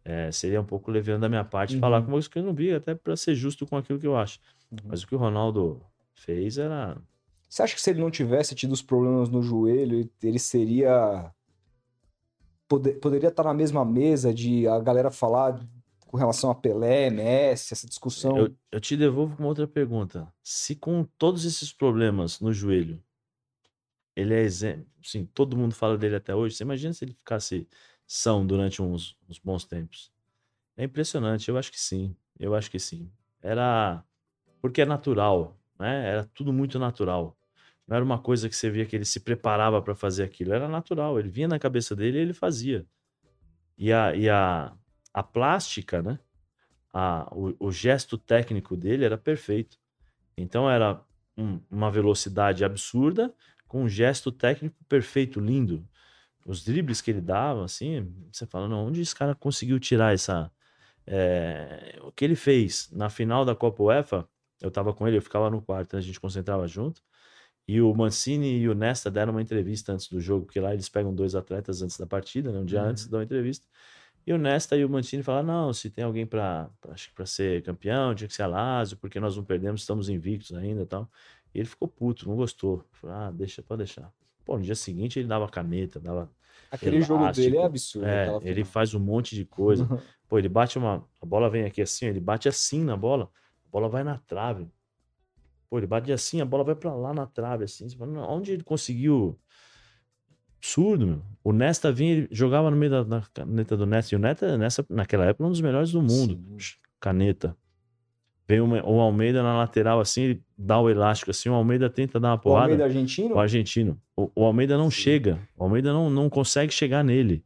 é, seria um pouco leviano da minha parte falar Uhum. com coisa que eu não vi, até para ser justo com aquilo que eu acho. Uhum. Mas o que o Ronaldo fez era. Você acha que se ele não tivesse tido os problemas no joelho, ele- ele seria. Poder- poderia estar na mesma mesa de a galera falar com relação a Pelé, Messi, essa discussão? Eu, eu te devolvo com outra pergunta. Se com todos esses problemas no joelho, ele é exemplo. Sim, todo mundo fala dele até hoje. Você imagina se ele ficasse são durante uns, uns bons tempos? É impressionante. Eu acho que sim. Eu acho que sim. Era. Porque é natural, né? Era tudo muito natural. Não era uma coisa que você via que ele se preparava para fazer aquilo. Era natural. Ele vinha na cabeça dele e ele fazia. E a, e a, a plástica, né? a- o, o gesto técnico dele era perfeito. Então era um- uma velocidade absurda com um gesto técnico perfeito, lindo. Os dribles que ele dava, assim, você fala, não, onde esse cara conseguiu tirar essa... é, o que ele fez na final da Copa UEFA, eu tava com ele, eu ficava no quarto, né, a gente concentrava junto, e o Mancini e o Nesta deram uma entrevista antes do jogo, porque lá eles pegam dois atletas antes da partida, né, um dia Uhum. antes dão uma entrevista, e o Nesta e o Mancini falaram: não, se tem alguém para para ser campeão, tinha que ser a Lazio, porque nós não perdemos, estamos invictos ainda e tal. E ele ficou puto, não gostou. Falou: ah, deixa, pode deixar. Pô, no dia seguinte ele dava caneta, dava. Aquele jogo dele é elástico. absurdo. É, ele faz um monte de coisa. Pô, ele bate uma. A bola vem aqui assim, ele bate assim na bola, a bola vai na trave. Pô, ele bate assim, a bola vai pra lá na trave, assim. Você fala, "Não, onde ele conseguiu. Absurdo, meu. O Nesta vinha, jogava no meio da, da caneta do Nesta. E o Nesta, nessa, naquela época, um dos melhores do mundo. Sim. Caneta. Vem uma- o Almeida na lateral, assim, ele dá o elástico, assim. O Almeida tenta dar uma O porrada. Almeida argentino? O argentino. O, o Almeida não chega. O Almeida não, não consegue chegar nele.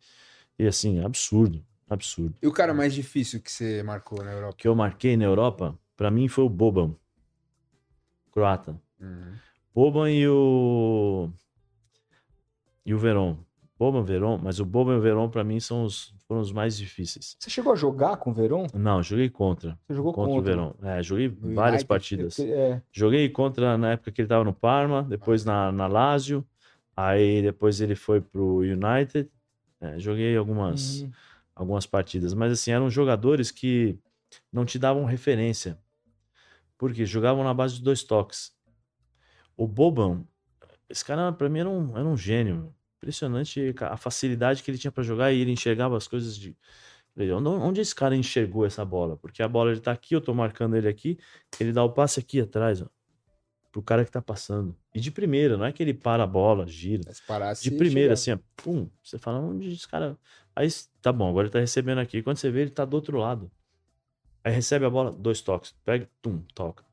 E assim, absurdo. Absurdo. E o cara mais difícil que você marcou na O Europa? que eu marquei na Europa, pra mim foi o Boban. Croata. Uhum. Boban e o. E o Verón. Boban, Verón, mas o Boban e o Verón pra mim são os, foram os mais difíceis. Você chegou a jogar com o Verón? Não, joguei contra. Você jogou contra, contra, o Verón. É, joguei No várias United? partidas. É, Joguei contra na época que ele tava no Parma, depois na, na Lazio, aí depois ele foi pro United. É, joguei algumas, uhum. algumas partidas, mas assim, eram jogadores que não te davam referência. Porque jogavam na base de dois toques. O Boban, esse cara pra mim era um, era um gênio. Impressionante a facilidade que ele tinha pra jogar e ele enxergava as coisas de. Onde, esse cara enxergou essa bola? Porque a bola ele tá aqui, eu tô marcando ele aqui, ele dá o passe aqui atrás, ó, pro cara que tá passando. E de primeira, não é que ele para a bola, gira. De e primeira, assim, ó, pum, você fala, onde esse cara. Aí, tá bom, agora ele tá recebendo aqui. Quando você vê, ele tá do outro lado. Aí recebe a bola, dois toques. Pega, tum, toca.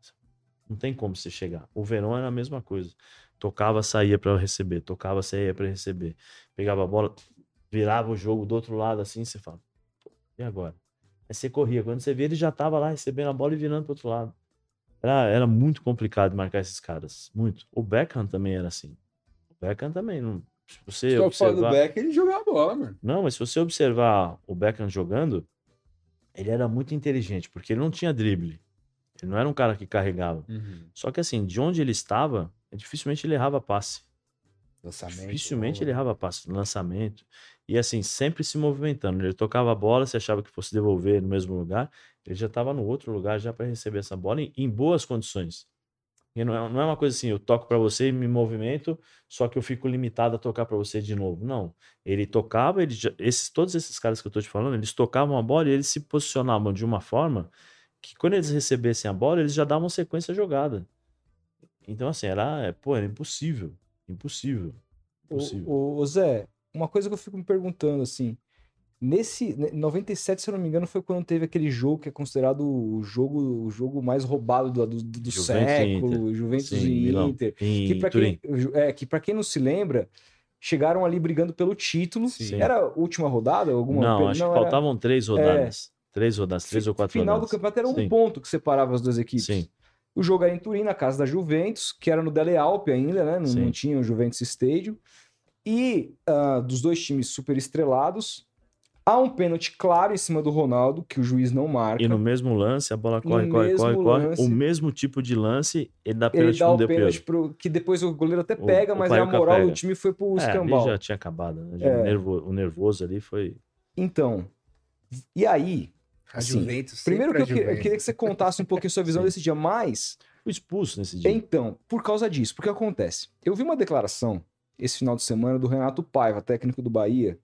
Não tem como você chegar. O Verão era a mesma coisa. Tocava, saía pra receber. Tocava, saía pra receber. Pegava a bola, virava o jogo do outro lado assim, você fala, "Pô, e agora? Aí você corria. Quando você vê, ele já tava lá recebendo a bola e virando pro outro lado. Era, era muito complicado marcar esses caras. Muito. O Beckham também era assim. O Beckham também. Não, se você Só fala do observar... Beck, ele jogava bola, mano. Não, mas se você observar o Beckham jogando, ele era muito inteligente, porque ele não tinha drible. Ele não era um cara que carregava. Só que assim, de onde ele estava, dificilmente ele errava passe. Lançamento. Dificilmente bola. ele errava passe, lançamento. E assim, sempre se movimentando. Ele tocava a bola, você achava que fosse devolver no mesmo lugar, ele já estava no outro lugar já para receber essa bola em, em boas condições. E não é, não é uma coisa assim, eu toco para você e me movimento, só que eu fico limitado a tocar para você de novo. Não. Ele tocava, ele já- esses, todos esses caras que eu tô te falando, eles tocavam a bola e eles se posicionavam de uma forma que quando eles recebessem a bola, eles já davam sequência à jogada. Então, assim, era, é, pô, era impossível. Impossível. Impossível. O, o Zé, uma coisa que eu fico me perguntando, assim, nesse, né, 97, se eu não me engano, foi quando teve aquele jogo que é considerado o jogo, o jogo mais roubado do, do, do Juventus e século, Inter. Juventus Sim, e Milão. Inter. Em Que pra, Turim. quem, é, que pra quem não se lembra, chegaram ali brigando pelo título. Sim. Era a última rodada? Alguma Não, acho que era- faltavam três rodadas. Três rodadas, três ou quatro Final do rodadas. campeonato era um Sim. ponto que separava as duas equipes. Sim. O jogo era em Turim, na casa da Juventus, que era no Dele Alpi ainda, né? Não, não tinha o Juventus Stadium. E ah, dos dois times super estrelados, há um pênalti claro em cima do Ronaldo, que o juiz não marca. E no mesmo lance, a bola No corre, corre, mesmo corre, corre. lance. O mesmo tipo de lance, ele dá Ele pênalti dá no o pênalti pro, que depois o goleiro até pega, o mas a Paioca moral do pega. time foi pro É, escambau. já tinha acabado, né? Já É. o nervoso ali foi. Então, e aí? A Assim, Juventus. Primeiro que eu, que- eu Juventus. queria que você contasse um pouquinho sua visão desse dia, mas Foi expulso nesse dia. Então, por causa disso, porque acontece? Eu vi uma declaração esse final de semana do Renato Paiva, técnico do Bahia,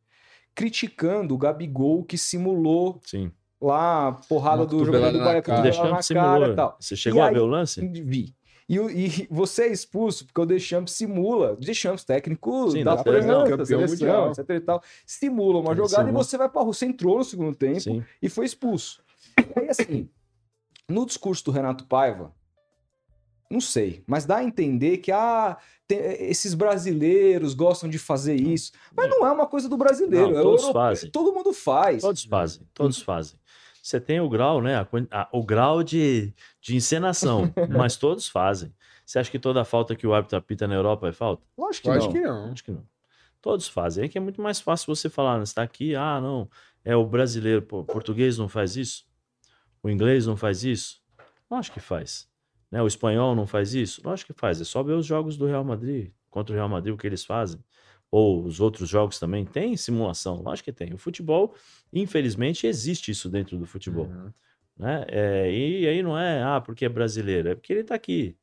criticando o Gabigol que simulou Sim. lá a porrada Uma do jogador do na Bahia, cara. na cara simulou. e tal. Você chegou E a aí- ver o lance? Vi. E, e você é expulso porque o Deschamps simula. Deschamps, técnico Sim, da França, seleção, campeão seleção, etc e tal, simula uma jogada e você vai para rua. Você entrou no segundo tempo Sim. e foi expulso. E aí, assim, no discurso do Renato Paiva, não sei, mas dá a entender que ah, tem- esses brasileiros gostam de fazer isso. Mas não é uma coisa do brasileiro. Não, é todos europeu, fazem. Todo mundo faz. Todos fazem, todos fazem. Você tem o grau, né? a a- o grau de, de encenação, mas todos fazem. Você acha que toda falta que o árbitro apita na Europa é falta? Lógico que não. acho que não. Acho que não. Todos fazem. É que é muito mais fácil você falar, né? Você está aqui, ah, não, é o brasileiro, pô, o português não faz isso? O inglês não faz isso? Lógico que faz. Né? O espanhol não faz isso? Lógico que faz. É só ver os jogos do Real Madrid, contra o Real Madrid, o que eles fazem. Ou os outros jogos também. Tem simulação? Lógico que tem. O futebol, infelizmente, existe isso dentro do futebol. Uhum. né? É, e aí não é, ah, porque é brasileiro, é porque ele tá aqui.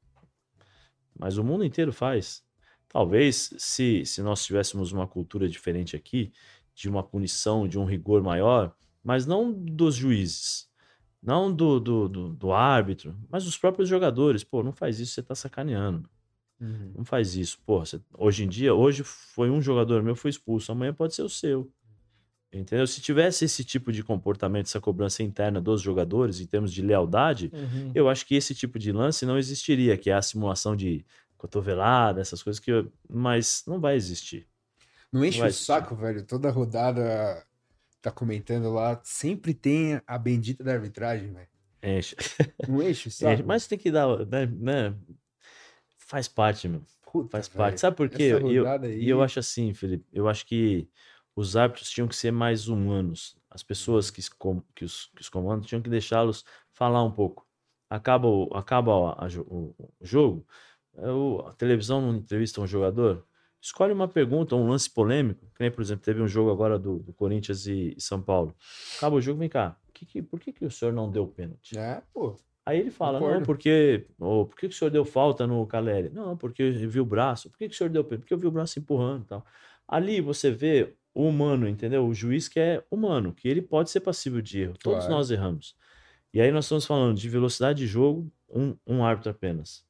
Mas o mundo inteiro faz. Talvez se, se nós tivéssemos uma cultura diferente aqui, de uma punição, de um rigor maior, mas não dos juízes, não do, do, do, do árbitro, mas dos próprios jogadores. Pô, não faz isso, você tá sacaneando. Uhum. Não faz isso. Pô, você- hoje em dia, hoje foi um jogador meu foi expulso, amanhã pode ser o seu. Entendeu? Se tivesse esse tipo de comportamento, essa cobrança interna dos jogadores, em termos de lealdade, Uhum. eu acho que esse tipo de lance não existiria, que é a simulação de cotovelada, essas coisas que. eu- Mas não vai existir. Não enche Vai o assistir. saco, velho. Toda rodada tá comentando lá. Sempre tem a bendita da arbitragem, velho. Enche. Não enche o Enche, saco. mas tem que dar. Né, né? Faz parte, meu. Puta, Faz velho. parte. Sabe por quê? E eu, aí- eu acho assim, Felipe, eu acho que os árbitros tinham que ser mais humanos. As pessoas que, que, os, que os comandam tinham que deixá-los falar um pouco. Acaba o, acaba a- a o, o jogo, é a televisão não entrevista um jogador, escolhe uma pergunta, um lance polêmico, que nem, por exemplo, teve um jogo agora do, do Corinthians e, e São Paulo. Acaba o jogo, vem cá, que que- por que, que o senhor não deu pênalti? É, pô. Aí ele fala, não, Concordo. porque. Ou, por que, que o senhor deu falta no Caleri? Não, porque eu vi o braço. Por que, que o senhor deu pênalti? Porque eu vi o braço empurrando e tal. Ali você vê o humano, entendeu? O juiz que é humano, que ele pode ser passível de erro. Todos Claro. nós erramos. E aí nós estamos falando de velocidade de jogo, um, um árbitro apenas.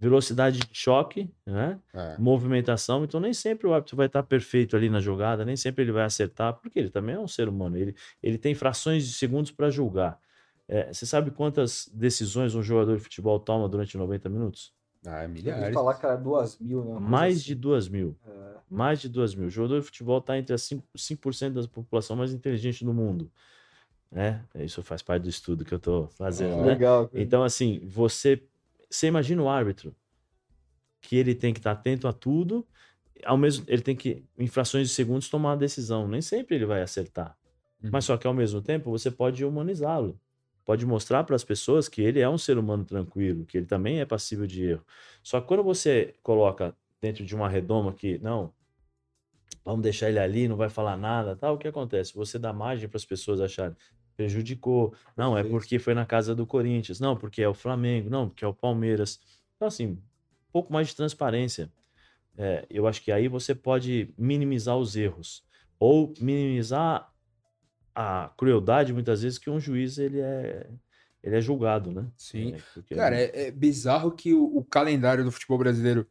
Velocidade de choque, né? É. movimentação, então nem sempre o árbitro vai estar perfeito ali na jogada, nem sempre ele vai acertar, porque ele também é um ser humano, ele, ele tem frações de segundos para julgar. É, você sabe quantas decisões um jogador de futebol toma durante 90 minutos? Ah, é Eu milhares. falar que era duas mil, né? Mais assim. de duas mil. É. Mais de duas mil. O jogador de futebol está entre as 5%, 5% da população mais inteligente do mundo. Né? Isso faz parte do estudo que eu estou fazendo. Ah, né? Legal. Então, assim, você, você imagina o árbitro que ele tem que estar atento a tudo, ao mesmo ele tem que, em frações de segundos, tomar uma decisão. Nem sempre ele vai acertar. Uhum. Mas só que ao mesmo tempo você pode humanizá-lo. Pode mostrar para as pessoas que ele é um ser humano tranquilo, que ele também é passível de erro. Só que quando você coloca dentro de uma redoma que, não, vamos deixar ele ali, não vai falar nada, tal, o que acontece? Você dá margem para as pessoas acharem prejudicou. Não, é porque foi na casa do Corinthians. Não, porque é o Flamengo. Não, porque é o Palmeiras. Então, assim, um pouco mais de transparência. É, eu acho que aí você pode minimizar os erros. Ou minimizar a crueldade, muitas vezes, que um juiz ele é, ele é julgado, né? Sim. É, porque- Cara, é, é bizarro que o, o calendário do futebol brasileiro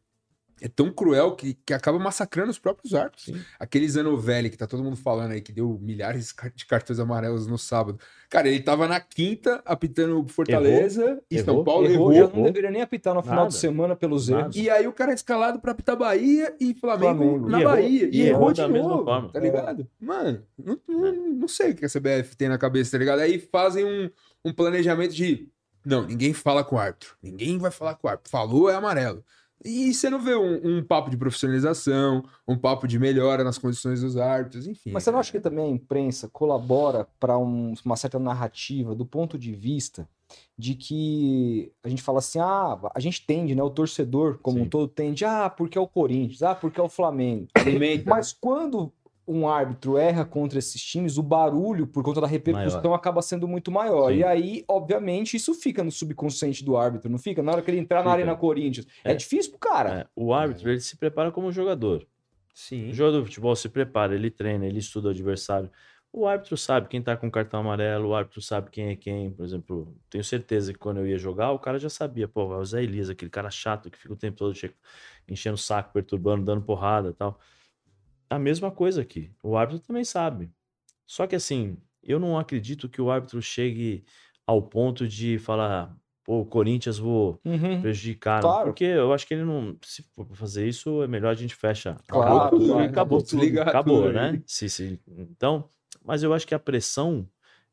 é tão cruel que, que acaba massacrando os próprios árbitros. Sim. Aquele Zanovelli que tá todo mundo falando aí, que deu milhares de cartões amarelos no sábado. Cara, ele tava na quinta apitando Fortaleza e São Errou. Paulo Errou, errou. já não deveria nem apitar no final Nada. de semana pelos Nada. erros. E aí o cara é escalado pra apitar Bahia e Flamengo, Flamengo. na E errou- Bahia. E, e errou, errou de da mesma novo, forma. tá ligado? Mano, não, não, não sei o que a CBF tem na cabeça, tá ligado? Aí fazem um, um planejamento de não, ninguém fala com o árbitro. Ninguém vai falar com o árbitro. Falou é amarelo. E você não vê um, um papo de profissionalização, um papo de melhora nas condições dos árbitros, enfim. Mas você não cara. acha que também a imprensa colabora para uma certa narrativa do ponto de vista de que a gente fala assim, ah, a gente tende, né? O torcedor como um Sim. todo tende, ah, porque é o Corinthians, ah, porque é o Flamengo. Alimenta. Mas quando um árbitro erra contra esses times, o barulho, por conta da repercussão, acaba sendo muito maior. Sim. E aí, obviamente, isso fica no subconsciente do árbitro, não fica? Na hora que ele entrar na Fica. Arena Corinthians. É, É. difícil pro cara. É, o árbitro, ele se prepara como jogador. Sim. O jogador de futebol se prepara, ele treina, ele estuda o adversário. O árbitro sabe quem tá com cartão amarelo, o árbitro sabe quem é quem. Por exemplo, tenho certeza que quando eu ia jogar, o cara já sabia, pô, é o Zé Elias, aquele cara chato que fica o tempo todo che- enchendo o saco, perturbando, dando porrada e tal. A mesma coisa aqui. O árbitro também sabe. Só que assim, eu não acredito que o árbitro chegue ao ponto de falar, pô, o Corinthians vou Uhum. prejudicar. Claro. Porque eu acho que ele não. Se for fazer isso, é melhor a gente fecha. Claro, acabou, claro. acabou Acabou, tudo né? Se, se, então, mas eu acho que a pressão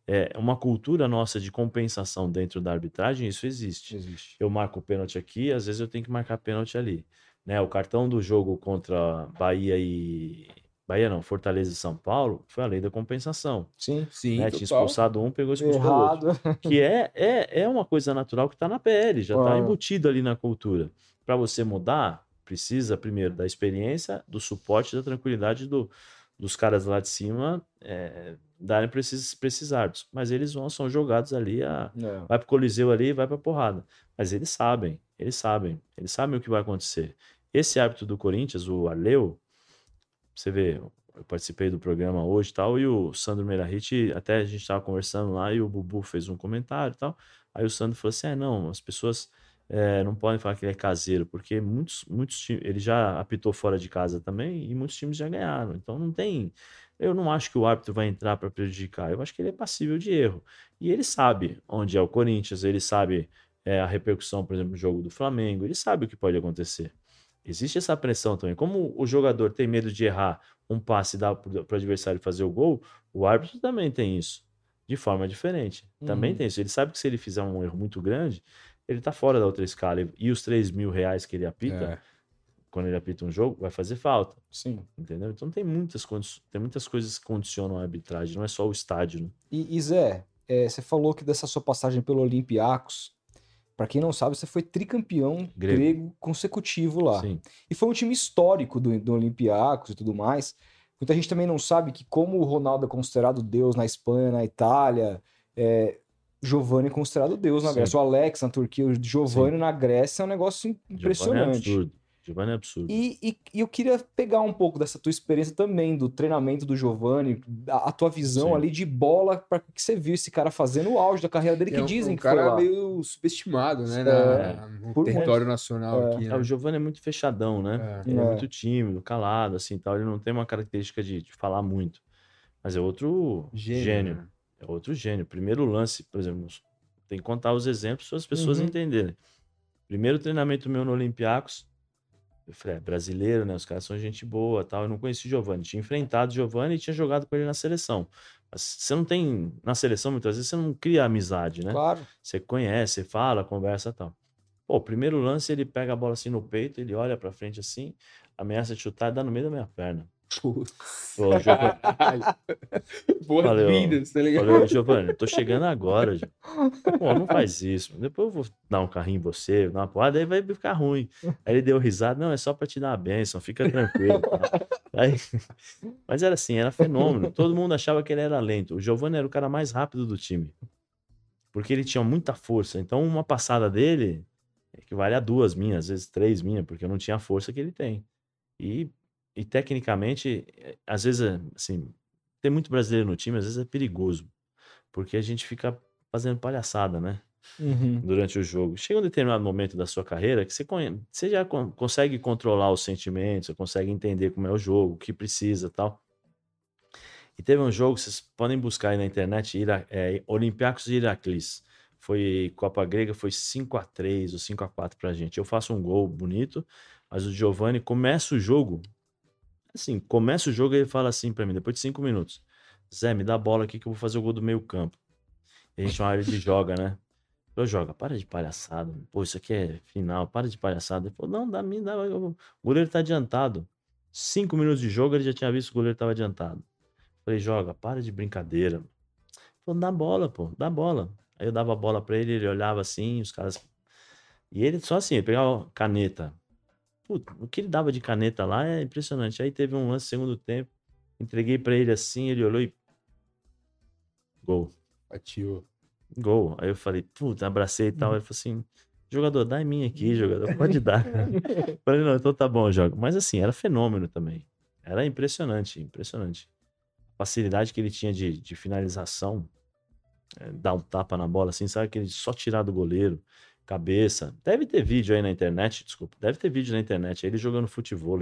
é uma cultura nossa de compensação dentro da arbitragem, isso existe. Existe. Eu marco o pênalti aqui, às vezes eu tenho que marcar pênalti ali. Né? O cartão do jogo contra Bahia e. Bahia não, Fortaleza e São Paulo foi a lei da compensação. Sim. Sim, né? Tinha expulsado um, pegou expulsado o outro Errado. que é, é, é uma coisa natural que está na PL, já está Ah. embutido ali na cultura. Para você mudar, precisa primeiro da experiência, do suporte, da tranquilidade do, dos caras lá de cima é, darem para esses, pra esses árbitros. Mas eles vão, são jogados ali, a, É. vai pro Coliseu ali e vai pra porrada. Mas eles sabem, eles sabem, eles sabem o que vai acontecer. Esse árbitro do Corinthians, o Arleu, você vê, eu participei do programa hoje e tal, e o Sandro Meirahit, até a gente estava conversando lá, e o Bubu fez um comentário e tal. Aí o Sandro falou assim: é, não, as pessoas eh, não podem falar que ele é caseiro, porque muitos, muitos times, ele já apitou fora de casa também, e muitos times já ganharam. Então não tem. Eu não acho que o árbitro vai entrar para prejudicar, eu acho que ele é passível de erro. E ele sabe onde é o Corinthians, ele sabe eh, a repercussão, por exemplo, no jogo do Flamengo, ele sabe o que pode acontecer. Existe essa pressão também. Como o jogador tem medo de errar um passe e dar para o adversário fazer o gol, o árbitro também tem isso, de forma diferente. Também Uhum. tem isso. Ele sabe que se ele fizer um erro muito grande, ele tá fora da outra escala. E os 3 mil reais que ele apita, É. quando ele apita um jogo, vai fazer falta. Sim. Entendeu? Então tem muitas, tem muitas coisas que condicionam a arbitragem, não é só o estádio. Né? E, e Zé, é, você falou que dessa sua passagem pelo Olympiacos, pra quem não sabe, você foi tricampeão Grego. grego, consecutivo lá. Sim. E foi um time histórico do, do Olympiacos e tudo mais. Muita gente também não sabe que, como o Ronaldo é considerado Deus na Espanha, na Itália, é, Giovanni é considerado Deus na Sim. Grécia. O Alex na Turquia, o Giovanni na Grécia é um negócio é impressionante. absurdo. Giovanni é absurdo. E, e- e eu queria pegar um pouco dessa tua experiência também, do treinamento do Giovanni, a, a tua visão Sim. ali de bola, para que você viu esse cara fazendo o auge da carreira dele, que É um, dizem um que foi cara lá. meio subestimado, né? É. na- no Por território nacional É. aqui, É, né? o Giovanni é muito fechadão, né? É. Ele é. É. muito tímido, calado, assim, tal. Ele não tem uma característica de, de falar muito. Mas é outro Gênio, gênio. né? É outro gênio. Primeiro lance, por exemplo, tem que contar os exemplos para as pessoas Uhum. entenderem. Primeiro treinamento meu no Olympiacos, eu falei, é, brasileiro, né? Os caras são gente boa, tal. Eu não conheci o Giovanni. Tinha enfrentado o Giovanni e tinha jogado com ele na seleção. Mas você não tem na seleção muitas vezes você não cria amizade, né? Claro. Você conhece, você fala, conversa e tal. Pô, primeiro lance, ele pega a bola assim no peito, ele olha pra frente assim, ameaça de chutar e dá no meio da minha perna. Putz. Ô, Giovanni, Boas-vindas, tá ligado? falei, ô, Giovanni, tô chegando agora. Pô, não faz isso. Depois eu vou dar um carrinho em você, dar uma porrada, aí vai ficar ruim. Aí ele deu risada, não, é só pra te dar uma bênção, fica tranquilo. tá? Aí... Mas era assim, era fenômeno. Todo mundo achava que ele era lento. O Giovanni era o cara mais rápido do time. Porque ele tinha muita força. Então, uma passada dele equivale a duas minhas, às vezes três minhas, porque eu não tinha a força que ele tem. E, e tecnicamente, eh, às vezes, é, assim, ter muito brasileiro no time, às vezes é perigoso. Porque a gente fica fazendo palhaçada, né? Uhum. durante o jogo. Chega um determinado momento da sua carreira que você, conhe- você já con- consegue controlar os sentimentos, você consegue entender como é o jogo, o que precisa tal. E teve um jogo, vocês podem buscar aí na internet, Ira, é, Olympiacos e Heraclis. Foi Copa Grega, foi 5 a 3 ou 5 a 4 pra gente. Eu faço um gol bonito, mas o Giovani começa o jogo. Assim, começa o jogo e ele fala assim pra mim, depois de 5 minutos: Zé, me dá a bola aqui que eu vou fazer o gol do meio campo. E a gente chama ele de joga, né? Eu joga, para de palhaçada. Pô, isso aqui é final, para de palhaçada. Ele falou, não, dá mim, dá. O goleiro tá adiantado. Cinco minutos de jogo, ele já tinha visto que o goleiro tava adiantado. Falei, joga, para de brincadeira. Ele Falou, dá bola, pô, dá bola. Aí eu dava a bola pra ele, ele olhava assim, os caras. E ele só assim, ele pegava caneta. Puta, o que ele dava de caneta lá é impressionante. Aí teve um lance segundo tempo, entreguei pra ele assim, ele olhou e. Gol. Ativo. Gol. Aí eu falei, puta, abracei e tal. Ele falou assim: jogador, dá em mim aqui, jogador, pode dar. falei, não, então tá bom, joga. Mas assim, era fenômeno também. Era impressionante, impressionante. A facilidade que ele tinha de, de finalização, é, dar um tapa na bola, assim, sabe? Que ele só tirar do goleiro, cabeça. Deve ter vídeo aí na internet, desculpa. Deve ter vídeo na internet, ele jogando futebol.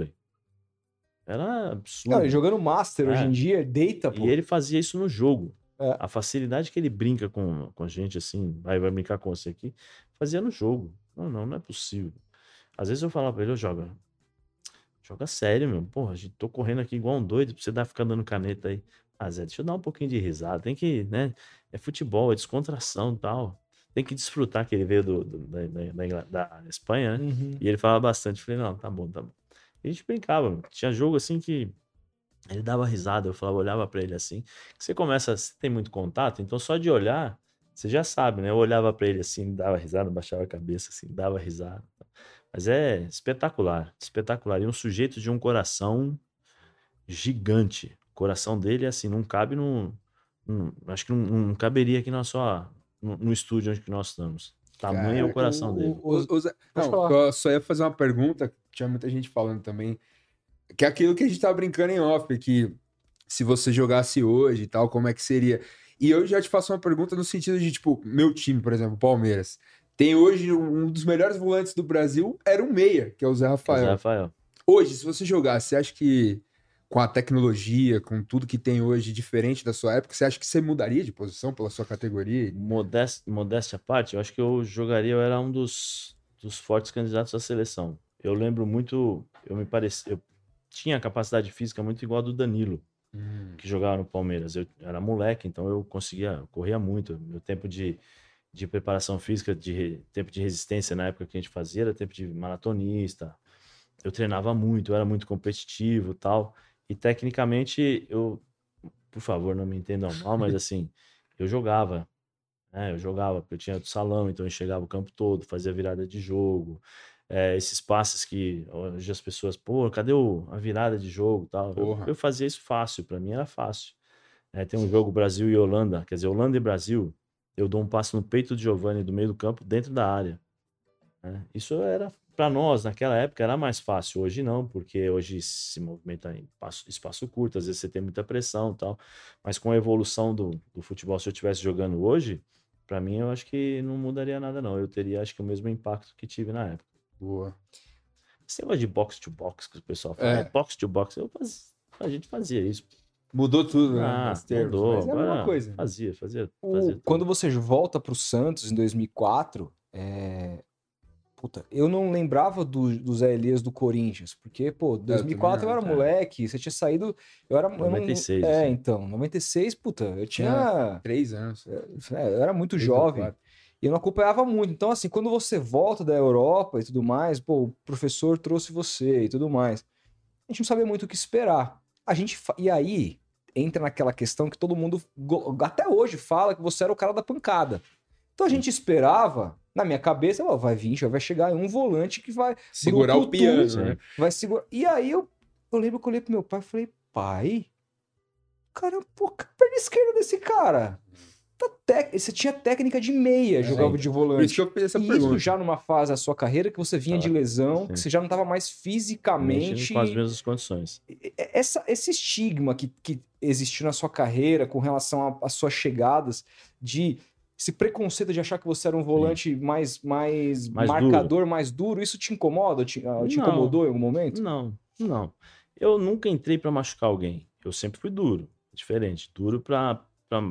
Era absurdo. Cara, jogando Master É. hoje em dia, deita, pô. E ele fazia isso no jogo. É. A facilidade que ele brinca com, com a gente, assim, vai, vai brincar com você aqui, fazia no jogo. Não, não, não é possível. Às vezes eu falava pra ele, ô, joga. Joga sério, meu. Porra, gente tô correndo aqui igual um doido pra você dar, ficar dando caneta aí. Ah, Zé, deixa eu dar um pouquinho de risada. Tem que, né? É futebol, é descontração e tal. Tem que desfrutar que ele veio do, do- da, da- da Espanha, né? Uhum. E ele falava bastante. Eu falei, não, tá bom, tá bom. E a gente brincava. mano. Tinha jogo assim que ele dava risada. Eu falava, olhava pra ele assim. Você começa, você tem muito contato, então só de olhar, você já sabe, né? Eu olhava pra ele assim, dava risada, baixava a cabeça assim, dava risada. Mas é espetacular, espetacular. E um sujeito de um coração gigante. O coração dele, assim, não cabe no. no- acho que não, não caberia aqui na sua, no, no estúdio onde que nós estamos. Tamanho é o coração o- dele. O- o Não, eu só ia fazer uma pergunta, que tinha muita gente falando também, que é aquilo que a gente tava brincando em off, que se você jogasse hoje e tal, como é que seria? E eu já te faço uma pergunta no sentido de, tipo, meu time, por exemplo, o Palmeiras, tem hoje um dos melhores volantes do Brasil, era um meia, que é o Zé Rafael. Zé Rafael. Hoje, se você jogasse, você acha que com a tecnologia, com tudo que tem hoje diferente da sua época, você acha que você mudaria de posição pela sua categoria? Modéstia, modéstia à parte, eu acho que eu jogaria, eu era um dos, dos fortes candidatos à seleção. Eu lembro muito, eu me parecia, eu tinha capacidade física muito igual a do Danilo, que jogava no Palmeiras. Eu era moleque, então eu conseguia, eu corria muito. Meu tempo de, de preparação física, de tempo de resistência na época que a gente fazia, era tempo de maratonista. Eu treinava muito, eu era muito competitivo e tal. E tecnicamente, eu, por favor, não me entendam mal, mas assim, eu jogava. né? Eu jogava, porque eu tinha do salão, então eu enxergava o campo todo, fazia virada de jogo. É, esses passes que hoje as pessoas, pô, cadê o- a virada de jogo tal? Eu, eu fazia isso fácil, para mim era fácil. É, tem um jogo Brasil e Holanda, quer dizer, Holanda e Brasil, eu dou um passe no peito de Giovani do meio do campo, dentro da área. Né? Isso era, para nós, naquela época, era mais fácil. Hoje não, porque hoje se movimenta em espaço, espaço curto, às vezes você tem muita pressão e tal. Mas com a evolução do, do futebol, se eu estivesse jogando hoje, para mim eu acho que não mudaria nada, não. Eu teria, acho que, o mesmo impacto que tive na época. Boa. Esse negócio de box to box que o pessoal fala, É. é. box to box, eu faz... a gente fazia isso. Mudou tudo, né? Ah, termos, mudou. mas é a mesma agora coisa. Fazia, fazia. O- fazia tudo. quando você volta pro Santos em 2004, é... Puta, eu não lembrava do, do Zé Elias do Corinthians, porque, pô, 2004 eu, também era é. moleque, você tinha saído, eu era... eu não- 96, é, assim. então, 96, puta, eu tinha... Três anos. é, eu era muito jovem. E eu não acompanhava muito. Então, assim, quando você volta da Europa e tudo mais, pô, o professor trouxe você e tudo mais. A gente não sabia muito o que esperar. A gente. E aí entra naquela questão que todo mundo até hoje fala que você era o cara da pancada. Então a gente esperava, na minha cabeça, ó, vai vir, já vai chegar um volante que vai Segurar o piano, sim. né? vai segurar. E aí eu, eu lembro que eu olhei pro meu pai e falei, pai, cara, pô, que perna esquerda desse cara. Tá tec... Você tinha técnica de meia, É, jogava de volante. isso que essa E pergunta. isso já numa fase da sua carreira que você vinha de Tava- lesão, que sim. você já não estava mais fisicamente. com as mesmas condições. Essa, esse estigma que, que existiu na sua carreira com relação a- às suas chegadas, de esse preconceito de achar que você era um volante mais, mais, Mais marcador, mais duro, isso te incomoda? Te, ah, te Não. incomodou em algum momento? Não, não. Eu nunca entrei pra machucar alguém. Eu sempre fui duro, diferente. Duro pra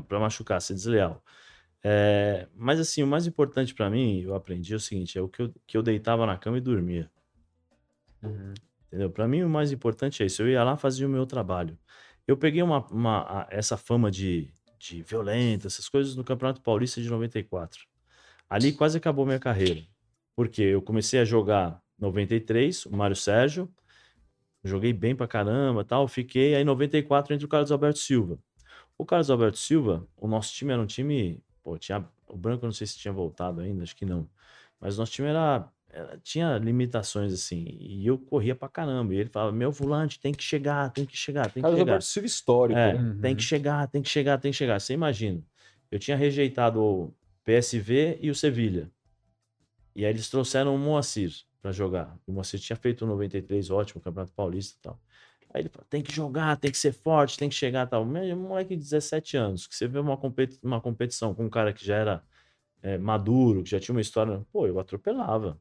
machucar, ser desleal. É, mas assim, o mais importante pra mim, eu aprendi é o seguinte: é o que eu, que eu deitava na cama e dormia. Uhum. Entendeu? Para mim, o mais importante é isso. Eu ia lá fazia o meu trabalho. Eu peguei uma, uma- essa fama de, de violento, essas coisas no Campeonato Paulista de 94. Ali quase acabou minha carreira. Porque eu comecei a jogar 93, o Mário Sérgio. Joguei bem pra caramba tal. Fiquei aí em 94 entre o Carlos Alberto Silva. O Carlos Alberto Silva, o nosso time era um time. Pô, tinha. O Branco não sei se tinha voltado ainda, acho que não. Mas o nosso time era- tinha limitações assim, e eu corria pra caramba. E ele falava: Meu volante tem que chegar, tem que chegar, tem que Carlos chegar. Alberto Silva histórico. É, né? tem que chegar, tem que chegar, tem que chegar. Você imagina. Eu tinha rejeitado o PSV e o Sevilha. E aí eles trouxeram o Moacir pra jogar. O Moacir tinha feito o 93 ótimo, Campeonato Paulista e tal. Aí ele falou: tem que jogar, tem que ser forte, tem que chegar e tal. Meu moleque de 17 anos, que você vê uma, competi- uma competição com um cara que já era é, maduro, que já tinha uma história. Pô, eu atropelava.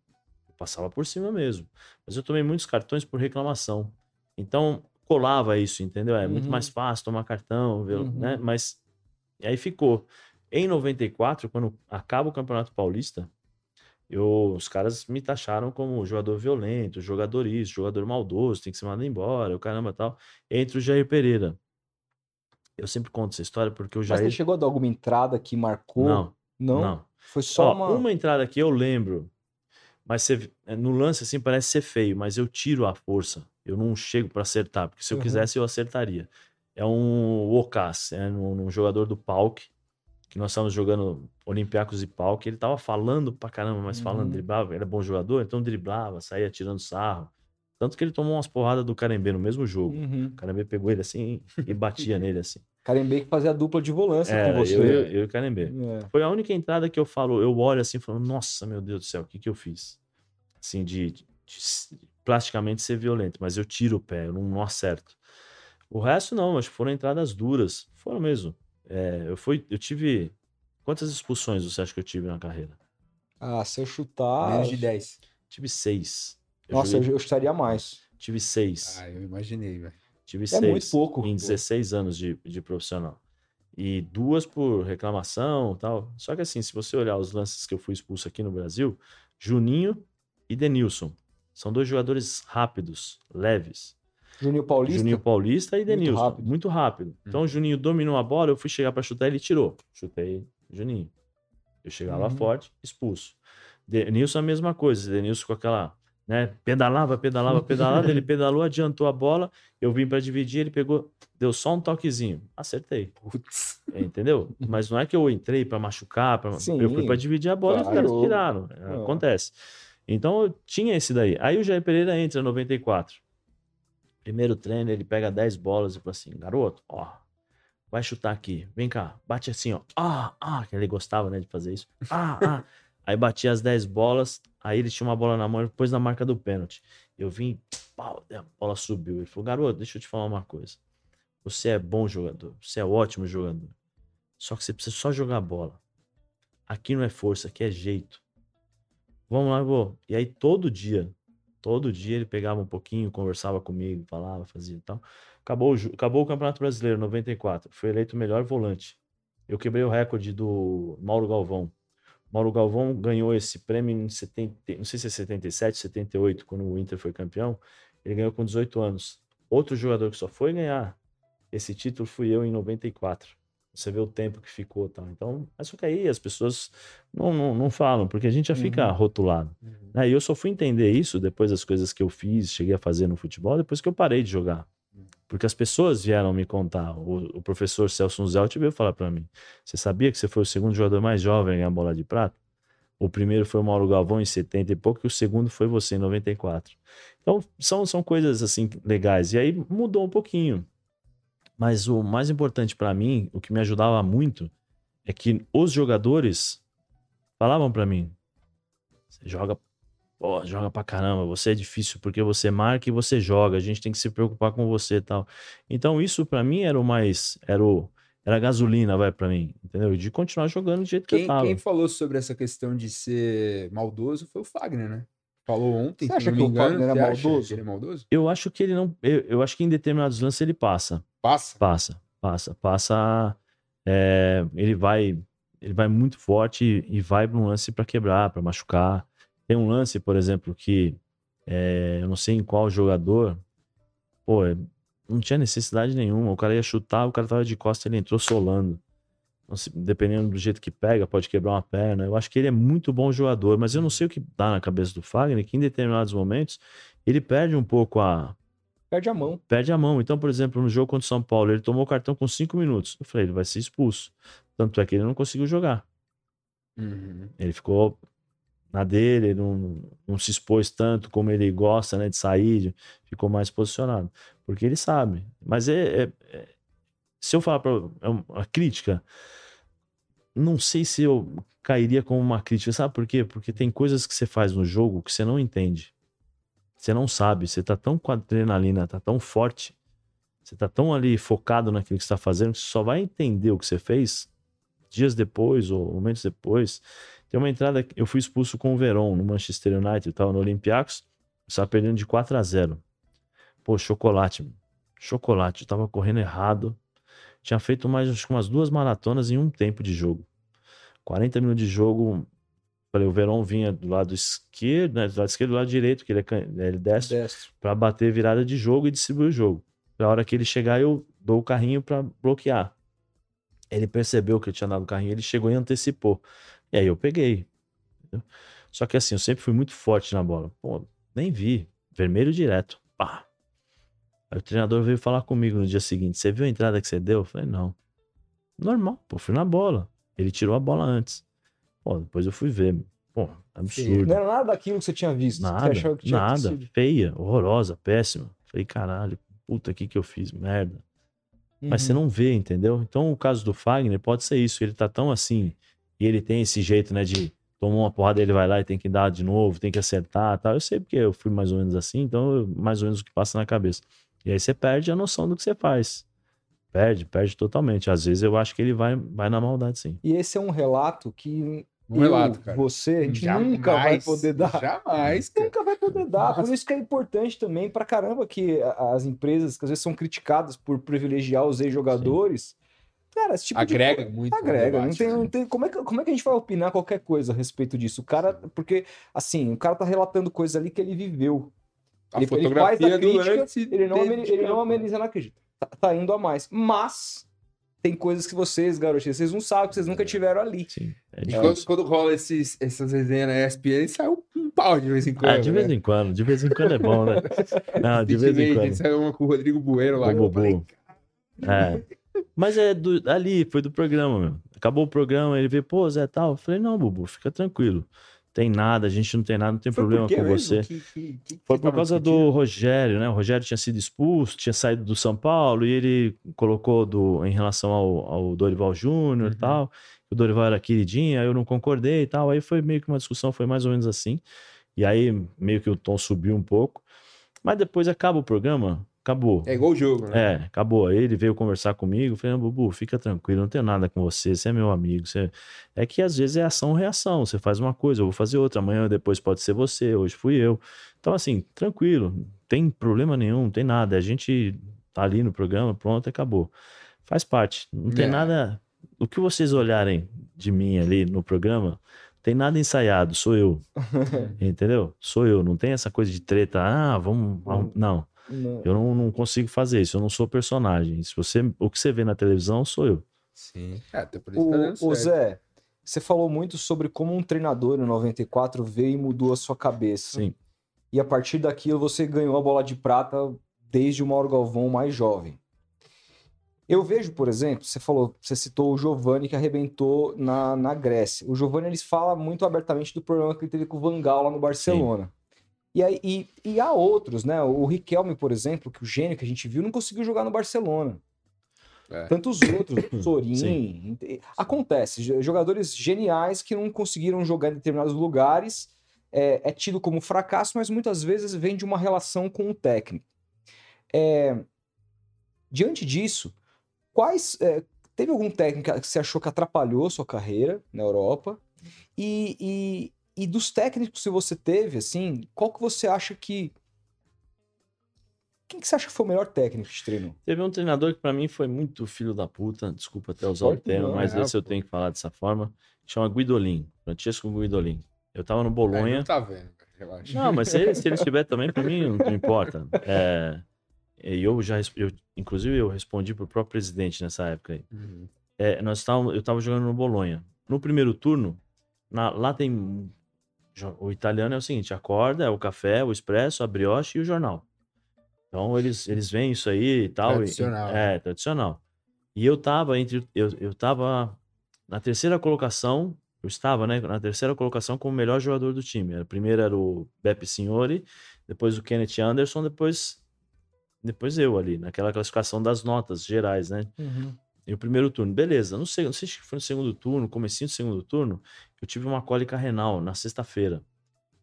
Passava por cima mesmo. Mas eu tomei muitos cartões por reclamação. Então, colava isso, entendeu? É muito Uhum. mais fácil tomar cartão, ver- Uhum. né? Mas aí ficou. Em 94, quando acaba o Campeonato Paulista, eu, os caras me taxaram como jogador violento, jogador isso, jogador maldoso, tem que ser mandado embora, o caramba tal. Entre o Jair Pereira. Eu sempre conto essa história porque o Mas Jair. você chegou a dar alguma entrada que marcou? Não, Não? não. Foi só Ó, uma... uma entrada que eu lembro, mas você- é, no lance assim parece ser feio, mas eu tiro a força. Eu não chego pra acertar, porque se eu Uhum. quisesse eu acertaria. É um Ocas, é um, um jogador do Pauk, que nós estávamos jogando Olympiacos e Pauk, ele tava falando pra caramba, mas falando, Uhum. driblava, ele é bom jogador, então driblava, saía tirando sarro. Tanto que ele tomou umas porradas do Carembê no mesmo jogo. Uhum. O Carembê pegou ele assim e batia nele assim. Carembê que fazia a dupla de volância Era, com eu, você. eu, eu e o Carembê. É. Foi a única entrada que eu falo, eu olho assim e falo, nossa, meu Deus do céu, o que que eu fiz? Assim, de, de- de plasticamente ser violento, mas eu tiro o pé, eu não, não acerto. O resto não, acho que foram entradas duras, foram mesmo. É, eu, fui, eu tive... Quantas expulsões você acha que eu tive na carreira? Ah, se eu chutar... Menos de 10. Tive seis. Eu Nossa, joguei- eu, eu chutaria mais. Tive seis. Ah, eu imaginei, velho. Tive É seis. muito pouco. Em 16 anos de, de profissional. E duas por reclamação tal. Só que assim, se você olhar os lances que eu fui expulso aqui no Brasil, Juninho e Denilson. São dois jogadores rápidos, leves. Juninho Paulista? Juninho Paulista e Denilson. rápido. Muito rápido. Então o Juninho dominou a bola, eu fui chegar pra chutar, ele tirou. Chutei Juninho. Eu chegava Uhum. forte, expulso. Denilson a mesma coisa. Denilson com aquela, né, pedalava, pedalava, pedalava, ele pedalou, adiantou a bola, eu vim pra dividir, ele pegou, deu só um toquezinho. Acertei. Putz. Entendeu? Mas não é que eu entrei pra machucar, pra... Sim, eu fui pra dividir a bola e os claro. caras tiraram. É. Acontece. Então eu tinha esse daí. Aí o Jair Pereira entra em 94. Primeiro treino, ele pega 10 bolas e fala assim: garoto, ó, vai chutar aqui, vem cá, bate assim, ó. Ah, ah, que ele gostava, né, de fazer isso. Ah, ah. Aí batia as 10 bolas, aí ele tinha uma bola na mão e pôs na marca do pênalti. Eu vim, pau, a bola subiu. Ele falou: garoto, deixa eu te falar uma coisa. Você é bom jogador, você é ótimo jogador. Só que você precisa só jogar bola. Aqui não é força, aqui é jeito. Vamos lá, vou. E aí todo dia, todo dia ele pegava um pouquinho, conversava comigo, falava, fazia e tal. Acabou, acabou o Campeonato Brasileiro, 94. Foi eleito o melhor volante. Eu quebrei o recorde do Mauro Galvão. Mauro Galvão ganhou esse prêmio em 70, não sei se é 77, 78, quando o Inter foi campeão. Ele ganhou com 18 anos. Outro jogador que só foi ganhar esse título fui eu em 94. Você vê o tempo que ficou tal. Então, mas só que aí as pessoas não, não, não falam, porque a gente já fica Uhum. rotulado. né? E eu só fui entender isso depois das coisas que eu fiz, cheguei a fazer no futebol, depois que eu parei de jogar. Porque as pessoas vieram me contar. O, o professor Celso Zelt veio falar para mim: Você sabia que você foi o segundo jogador mais jovem a ganhar bola de prata? O primeiro foi o Mauro Galvão em 70 e pouco, e o segundo foi você em 94. Então, são, são coisas assim legais. E aí mudou um pouquinho. Mas o mais importante para mim, o que me ajudava muito, é que os jogadores falavam para mim: Você joga Pô, joga pra caramba, você é difícil porque você marca e você joga, a gente tem que se preocupar com você e tal. Então isso pra mim era o mais, era o, era gasolina, vai, pra mim, entendeu? De continuar jogando do jeito que eu Quem, tava. quem falou sobre essa questão de ser maldoso foi o Fagner, né? Falou ontem, Você acha não que me o engano. Fagner é acha maldoso? que ele é maldoso? Eu acho que ele não. Eu, eu acho que em determinados lances ele passa. Passa. Passa, passa, passa. é, ele vai, ele vai muito forte e, e vai para um lance para quebrar, para machucar. Tem um lance, por exemplo, que é, eu não sei em qual jogador, pô, é, não tinha necessidade nenhuma. O cara ia chutar, o cara tava de costa, ele entrou solando. Não sei, dependendo do jeito que pega, pode quebrar uma perna. Eu acho que ele é muito bom jogador, mas eu não sei o que dá na cabeça do Fagner, que em determinados momentos ele perde um pouco a, Perde a mão. perde a mão. Então, por exemplo, no jogo contra o São Paulo, ele tomou o cartão com cinco minutos. Eu falei, ele vai ser expulso. Tanto é que ele não conseguiu jogar. Uhum. Ele ficou na dele, ele não, não se expôs tanto como ele gosta, né, de sair, ficou mais posicionado. Porque ele sabe. Mas é, é- é- se eu falar para uma crítica, não sei se eu cairia como uma crítica. Sabe por quê? Porque tem coisas que você faz no jogo que você não entende. Você não sabe, você tá tão com adrenalina, tá tão forte, você tá tão ali focado naquilo que você tá fazendo, que você só vai entender o que você fez dias depois ou momentos depois. Tem uma entrada, que eu fui expulso com o Verón no Manchester United, eu tava no Olympiacos, estava perdendo de 4 a 0 Pô, chocolate, mano. chocolate, eu tava correndo errado. Tinha feito mais acho que umas duas maratonas em um tempo de jogo. 40 minutos de jogo, falei, o Verón vinha do lado esquerdo, né, do lado esquerdo, do lado direito, que ele é, ele desce Destro. para bater virada de jogo e distribuir o jogo. Na hora que ele chegar, eu dou o carrinho para bloquear. Ele percebeu que eu tinha dado o carrinho, ele chegou e antecipou. E aí eu peguei. entendeu? Só que assim, eu sempre fui muito forte na bola. Pô, nem vi. Vermelho direto. Pá. Aí o treinador veio falar comigo no dia seguinte. Você viu a entrada que você deu? Eu falei, não. Normal, pô, fui na bola. Ele tirou a bola antes. Pô, depois eu fui ver. Pô, absurdo. Não era nada daquilo que você tinha visto. Nada, tinha nada. sido. Feia, horrorosa, péssima. Falei, caralho, puta, que que eu fiz? Merda. Mas você Uhum. não vê, entendeu? Então o caso do Fagner pode ser isso. Ele tá tão assim, e ele tem esse jeito, né, de tomar uma porrada, ele vai lá e tem que dar de novo, tem que acertar tal. Eu sei porque eu fui mais ou menos assim, então eu- mais ou menos o que passa na cabeça. E aí você perde a noção do que você faz. Perde, perde totalmente. Às vezes eu acho que ele vai, vai na maldade, sim. E esse é um relato que Um eu, relato, cara. você, a gente nunca vai Jamais, poder dar. Jamais, cara. Nunca vai poder dar. Por isso que é importante também pra caramba que as empresas que às vezes são criticadas por privilegiar os ex-jogadores. Cara, esse tipo Agrega de muito. no Agrega. Não debate, tem, né? não tem, como, é que, como é que a gente vai opinar qualquer coisa a respeito disso? O cara. Porque, assim, o cara tá relatando coisas ali que ele viveu. A ele- ele fotografia faz a crítica, Ele não, dentro ameni- de ele não campo. ameniza na crítica. Tá, tá indo a mais. Mas tem coisas que vocês, garotinhos, vocês não sabem, que vocês nunca tiveram ali. Sim. É E quando, quando rola esses, essas resenhas na ESPN, sai um, um pau de vez em quando. Ah, de vez né? em quando, de vez em quando é bom, né? Não, de vez em quando. Saiu uma com o Rodrigo Bueno lá. O Bubu. falei, É. Mas é do, ali, foi do programa, meu. Acabou o programa, ele veio, pô, Zé tal. Eu falei, não, Bubu, fica tranquilo. Tem nada, a gente não tem nada, não tem Foi problema com você. Que- que- que- Foi por causa discutindo? do Rogério, né? O Rogério tinha sido expulso, tinha saído do São Paulo e ele colocou do, em relação ao, ao Dorival Júnior Uhum. e tal. que O Dorival era queridinho, aí eu não concordei e tal. Aí foi meio que uma discussão, foi mais ou menos assim. E aí meio que o tom subiu um pouco. Mas depois acaba o programa, acabou. É igual o jogo, né? É, acabou. Aí ele veio conversar comigo, falei, "Não, Bubu, fica tranquilo, não tenho nada com você, você é meu amigo. Você... É que às vezes é ação-reação, você faz uma coisa, eu vou fazer outra, amanhã depois pode ser você, hoje fui eu. Então, assim, tranquilo, não tem problema nenhum, não tem nada. A gente tá ali no programa, pronto, acabou. Faz parte, não tem É. nada. O que vocês olharem de mim ali no programa, tem nada ensaiado, sou eu. Entendeu? Sou eu, não tem essa coisa de treta, ah, vamos. Não. Não. Eu não, não consigo fazer isso, eu não sou personagem. Se você, o que você vê na televisão sou eu. Sim. É, até por isso que tá O, o. Zé, você falou muito sobre como um treinador no 94 veio e mudou a sua cabeça. Sim. E a partir daquilo você ganhou a bola de prata desde o Mauro Galvão mais jovem. Eu vejo, por exemplo, você falou, você citou o Giovanni que arrebentou na, na Grécia. O Giovanni ele fala muito abertamente do problema que ele teve com o Van Gaal lá no Barcelona. E, aí, e, e há outros, né? O Riquelme, por exemplo, que o gênio que a gente viu, não conseguiu jogar no Barcelona. É. Tantos outros, o Sorin. Acontece, jo- jogadores geniais que não conseguiram jogar em determinados lugares. É, é tido como fracasso, mas muitas vezes vem de uma relação com o técnico. É, diante disso, quais. é, teve algum técnico que você achou que atrapalhou sua carreira na Europa? E, e, e dos técnicos que você teve, assim, qual que você acha que. Quem que você acha que foi o melhor técnico que te treinou? Teve um treinador que pra mim foi muito filho da puta, desculpa até usar o termo, não, mas é, esse eu pô. tenho que falar dessa forma. Chama Guidolin, Francesco Guidolin. Eu tava no É, Bolonha. não tá vendo, relaxa. Não, mas se ele, se ele estiver também, pra mim não, não importa. É, e eu já, eu, inclusive, eu respondi pro próprio presidente nessa época aí. Uhum. É, nós estávamos, eu estava jogando no Bolonha. No primeiro turno, na- lá tem. O italiano é o seguinte: acorda, é o café, o expresso, a brioche e o jornal. Então eles, eles veem isso aí e tal. e- Tradicional, né? é, tradicional. E eu tava entre. Eu, eu tava na terceira colocação. Eu estava, né? Na terceira colocação como melhor jogador do time. Era- Primeiro era o Beppe Signori, depois o Kenneth Anderson, depois. Depois eu ali, naquela classificação das notas gerais, né? E o primeiro turno, beleza. No segundo, não sei se foi no segundo turno, comecinho do segundo turno, eu tive uma cólica renal na sexta-feira.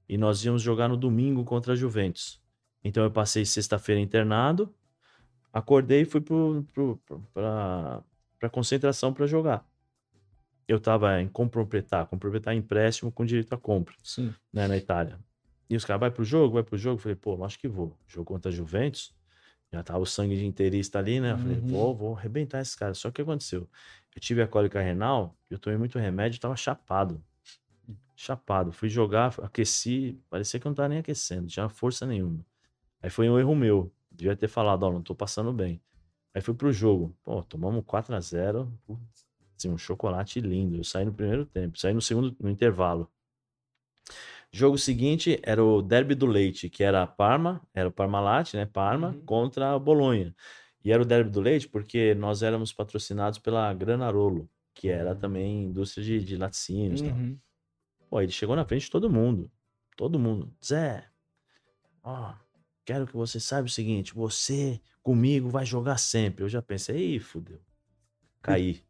E nós íamos jogar no domingo contra a Juventus. Então eu passei sexta-feira internado, acordei e fui pro, pro, pro, pra, pra concentração para jogar. Eu tava em comprometar, comprometar empréstimo com direito à compra, Sim. né, na Itália. E os caras, vai pro jogo, vai pro jogo. Eu falei, pô, acho que vou. Jogo contra a Juventus, já tava o sangue de inteirista ali, né? Eu falei, Uhum. vou, vou arrebentar esse cara. Só que o que aconteceu? Eu tive a cólica renal, eu tomei muito remédio, tava chapado. Chapado. Fui jogar, aqueci, parecia que eu não tava nem aquecendo, não tinha força nenhuma. Aí foi um erro meu. Devia ter falado, ó, não tô passando bem. Aí fui pro jogo. Pô, tomamos 4 a 0 Assim, um chocolate lindo. Eu saí no primeiro tempo, saí no segundo, no intervalo. Jogo seguinte era o Derby do Leite, que era Parma, era o Parmalat, né? Parma Uhum. contra a Bolonha. E era o Derby do Leite porque nós éramos patrocinados pela Granarolo, que era também indústria de, de laticínios. e tal. Uhum. Pô, ele chegou na frente de todo mundo. Todo mundo. Zé, ó, quero que você saiba o seguinte: você comigo vai jogar sempre. Eu já pensei, ih, fudeu. Caí.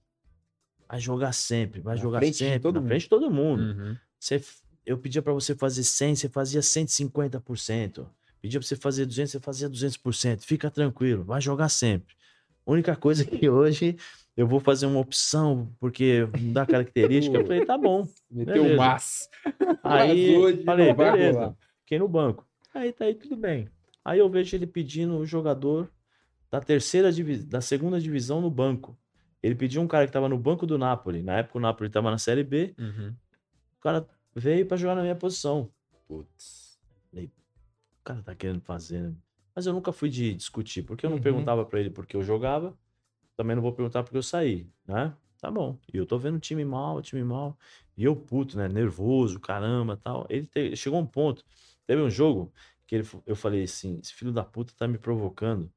Vai jogar sempre, vai Na jogar sempre. todo na mundo. frente de todo mundo. Uhum. Você, eu pedia pra você fazer 100, você fazia 150%. Pedia pra você fazer 200, você fazia 200%. Fica tranquilo, vai jogar sempre. Única coisa que hoje eu vou fazer uma opção, porque não dá característica. eu falei, tá bom. Meteu o Beleza. mas. Aí falei, beleza. Fiquei no banco. Aí tá aí tudo bem. Aí eu vejo ele pedindo o jogador da terceira da segunda divisão no banco. Ele pediu um cara que tava no banco do Napoli. Na época o Napoli tava na Série B. Uhum. O cara veio pra jogar na minha posição. Putz. O cara tá querendo fazer, né? Mas eu nunca fui de discutir, porque eu não Uhum. perguntava pra ele porque eu jogava. Também não vou perguntar porque eu saí, né? Tá bom. E eu tô vendo o time mal, o time mal. E eu puto, né? Nervoso, caramba, tal. Ele te- chegou um ponto. Teve um jogo que ele, eu falei assim: esse filho da puta tá me provocando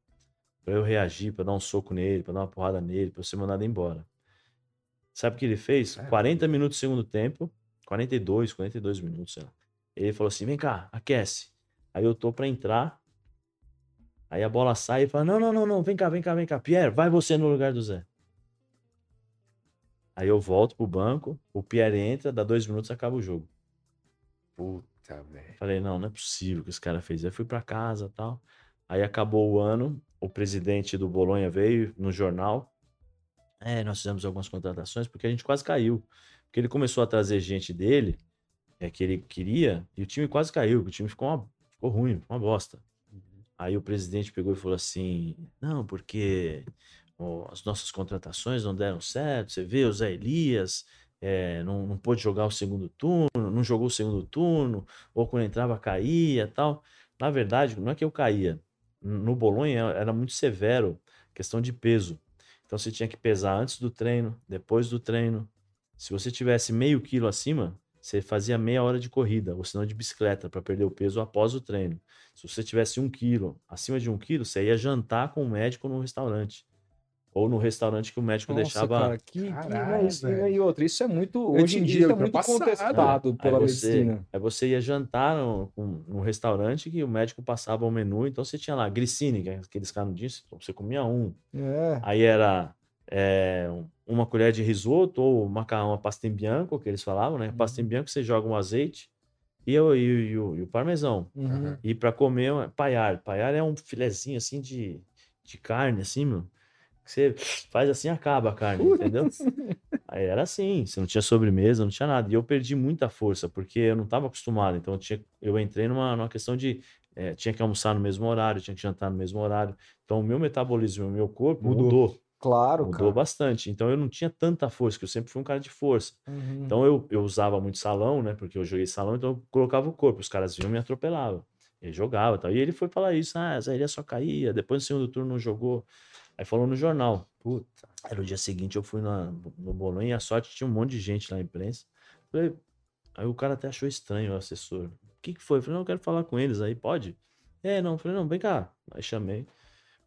pra eu reagir, pra dar um soco nele, pra dar uma porrada nele, pra eu ser mandado embora. Sabe o que ele fez? Caramba. 40 minutos do segundo tempo, 42, 42 minutos, sei lá. Ele falou assim: vem cá, aquece. Aí eu tô pra entrar. Aí a bola sai e fala: Não, não, não, não, vem cá, vem cá, vem cá. Pierre, vai você no lugar do Zé. Aí eu volto pro banco, o Pierre entra, dá dois minutos acaba o jogo. Puta, velho. Falei, não, não é possível que esse cara fez. Aí fui pra casa tal. Aí acabou o ano, o presidente do Bolonha veio no jornal. É, nós fizemos algumas contratações porque a gente quase caiu. Porque ele começou a trazer gente dele, é, que ele queria, e o time quase caiu, o time ficou, uma, ficou ruim, uma bosta. Aí o presidente pegou e falou assim: não, porque as nossas contratações não deram certo. Você vê o Zé Elias, é, não, não pôde jogar o segundo turno, não jogou o segundo turno, ou quando entrava caía tal. Na verdade, não é que eu caía. No Bolonha era muito severo, questão de peso. Então você tinha que pesar antes do treino, depois do treino. Se você tivesse meio quilo acima, você fazia meia hora de corrida, ou senão de bicicleta, para perder o peso após o treino. Se você tivesse um quilo, acima de um quilo, você ia jantar com o médico no restaurante. Ou no restaurante que o médico Nossa, deixava. cara, que, que Caralho, é. E outra, isso é muito. Eu Hoje em dia é muito ultrapassado. contestado Aí pela você, medicina. aí você ia jantar no restaurante que o médico passava o menu, então você tinha lá glicine, que é aqueles canudinhos, você comia um. É. Aí era é, um- uma colher de risoto ou macarrão, uma pasta em bianco, que eles falavam, né? Pasta em bianco você joga um azeite e, o- e, o- e o, e o parmesão. Uhum. E para comer, é paiar. Paiar é um filezinho assim de, de carne, assim, meu. Você faz assim, acaba a carne, entendeu? Aí era assim, você não tinha sobremesa, não tinha nada. E eu perdi muita força, porque eu não estava acostumado. Então eu, tinha, eu entrei numa, numa questão de. eh, tinha que almoçar no mesmo horário, tinha que jantar no mesmo horário. Então o meu metabolismo, o meu corpo Mudou. mudou. Claro, Mudou cara. bastante. Então eu não tinha tanta força, que eu sempre fui um cara de força. Uhum. Então eu, eu usava muito salão, né? Porque eu joguei salão, então eu colocava o corpo. Os caras vinham e me atropelavam. Ele jogava e tal. E ele foi falar isso, ah, Zé Elias só caía, depois no segundo turno não jogou. Aí falou no jornal. Puta. Aí no dia seguinte eu fui na- no Bolonha e a sorte tinha um monte de gente lá na imprensa. Falei, aí o cara até achou estranho, o assessor. O que, que foi? Eu falei, não, eu quero falar com eles aí, pode? É, não. Eu falei, não, vem cá. Aí chamei.